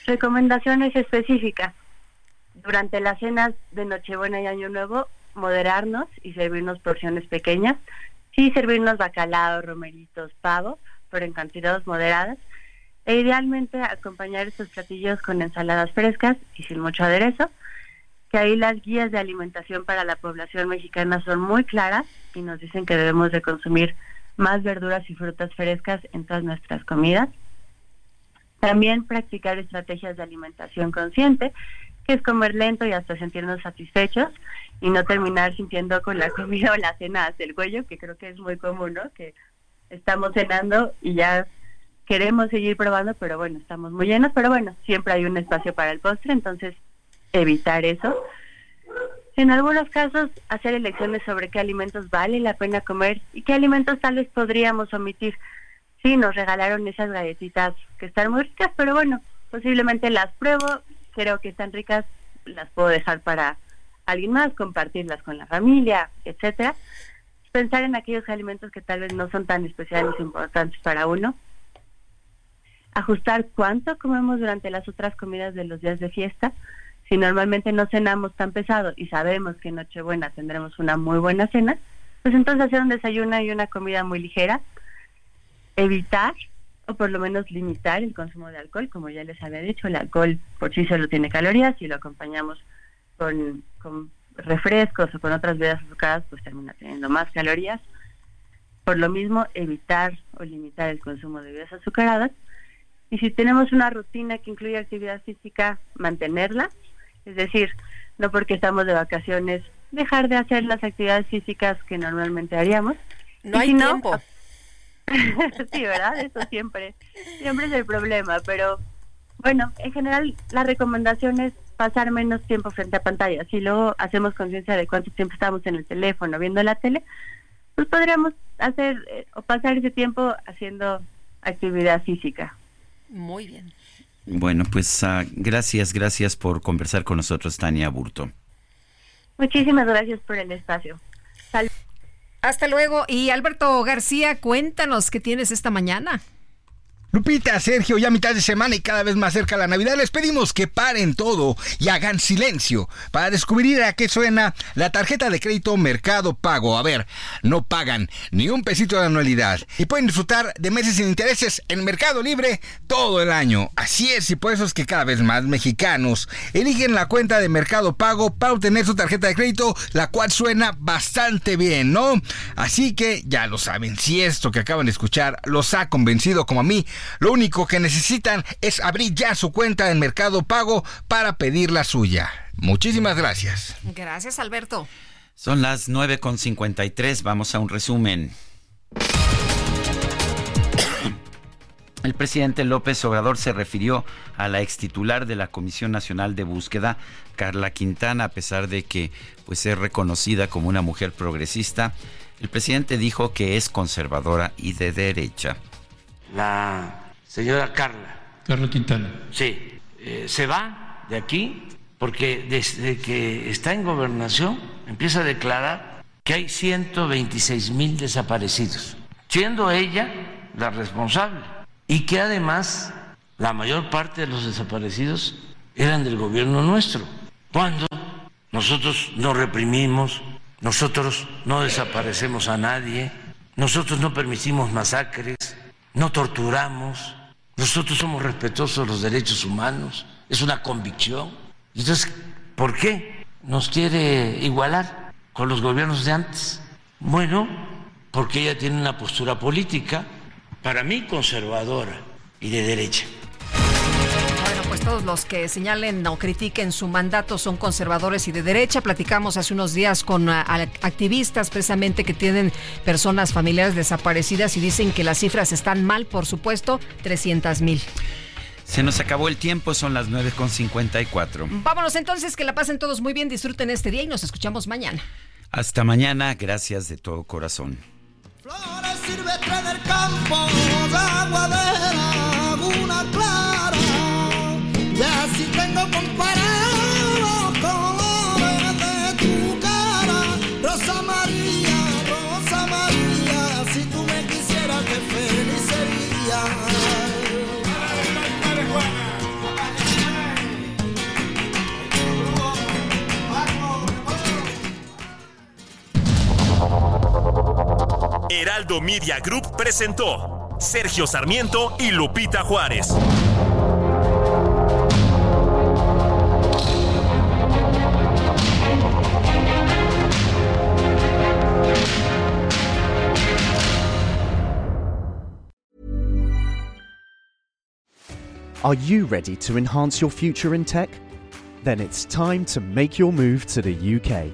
Recomendaciones específicas. Durante las cenas de Nochebuena y Año Nuevo, moderarnos y servirnos porciones pequeñas. Sí, servirnos bacalao, romeritos, pavo, pero en cantidades moderadas. E idealmente acompañar estos platillos con ensaladas frescas y sin mucho aderezo que ahí las guías de alimentación para la población mexicana son muy claras y nos dicen que debemos de consumir más verduras y frutas frescas en todas nuestras comidas. También practicar estrategias de alimentación consciente, que es comer lento y hasta sentirnos satisfechos y no terminar sintiendo con la comida o la cena hasta el cuello, que creo que es muy común, ¿no? Que estamos cenando y ya queremos seguir probando, pero bueno, estamos muy llenos, pero bueno, siempre hay un espacio para el postre, entonces evitar eso. En algunos casos, hacer elecciones sobre qué alimentos vale la pena comer y qué alimentos tal vez podríamos omitir. Sí, nos regalaron esas galletitas que están muy ricas, pero bueno, posiblemente las pruebo, creo que están ricas, las puedo dejar para alguien más, compartirlas con la familia, etcétera. Pensar en aquellos alimentos que tal vez no son tan especiales e importantes para uno. Ajustar cuánto comemos durante las otras comidas de los días de fiesta si normalmente no cenamos tan pesado y sabemos que en Nochebuena tendremos una muy buena cena, pues entonces hacer un desayuno y una comida muy ligera, evitar o por lo menos limitar el consumo de alcohol, como ya les había dicho, el alcohol por sí solo tiene calorías y lo acompañamos con, con refrescos o con otras bebidas azucaradas, pues termina teniendo más calorías. Por lo mismo, evitar o limitar el consumo de bebidas azucaradas. Y si tenemos una rutina que incluye actividad física, mantenerla es decir, no porque estamos de vacaciones, dejar de hacer las actividades físicas que normalmente haríamos. No hay tiempo. sí, ¿verdad? Eso siempre, siempre es el problema, pero bueno, en general la recomendación es pasar menos tiempo frente a pantalla. Si luego hacemos conciencia de cuánto tiempo estamos en el teléfono viendo la tele, pues podríamos hacer eh, o pasar ese tiempo haciendo actividad física. Muy bien. Bueno, pues uh, gracias, gracias por conversar con nosotros, Tania Burto. Muchísimas gracias por el espacio. Sal Hasta luego. Y Alberto García, cuéntanos qué tienes esta mañana. Lupita, Sergio, ya mitad de semana y cada vez más cerca la Navidad, les pedimos que paren todo y hagan silencio para descubrir a qué suena la tarjeta de crédito Mercado Pago. A ver, no pagan ni un pesito de anualidad y pueden disfrutar de meses sin intereses en Mercado Libre todo el año. Así es, y por eso es que cada vez más mexicanos eligen la cuenta de Mercado Pago para obtener su tarjeta de crédito, la cual suena bastante bien, ¿no? Así que ya lo saben, si esto que acaban de escuchar los ha convencido como a mí, lo único que necesitan es abrir ya su cuenta en Mercado Pago para pedir la suya. Muchísimas gracias. Gracias, Alberto. Son las 9.53, vamos a un resumen. El presidente López Obrador se refirió a la ex titular de la Comisión Nacional de Búsqueda, Carla Quintana, a pesar de que pues, es reconocida como una mujer progresista. El presidente dijo que es conservadora y de derecha la señora Carla. Carla Quintana. Sí, eh, se va de aquí porque desde que está en gobernación empieza a declarar que hay 126 mil desaparecidos, siendo ella la responsable y que además la mayor parte de los desaparecidos eran del gobierno nuestro. Cuando nosotros no reprimimos, nosotros no desaparecemos a nadie, nosotros no permitimos masacres, no torturamos, nosotros somos respetuosos de los derechos humanos, es una convicción. Entonces, ¿por qué nos quiere igualar con los gobiernos de antes? Bueno, porque ella tiene una postura política, para mí conservadora y de derecha pues todos los que señalen o critiquen su mandato son conservadores y de derecha. Platicamos hace unos días con ah, activistas precisamente que tienen personas familiares desaparecidas y dicen que las cifras están mal, por supuesto, 300 mil. Se nos acabó el tiempo, son las 9.54. Vámonos entonces, que la pasen todos muy bien, disfruten este día y nos escuchamos mañana. Hasta mañana, gracias de todo corazón. Flores del campo, agua Heraldo Media Group presentó Sergio Sarmiento y Lupita Juárez. Are you ready to enhance your future in tech? Then it's time to make your move to the UK,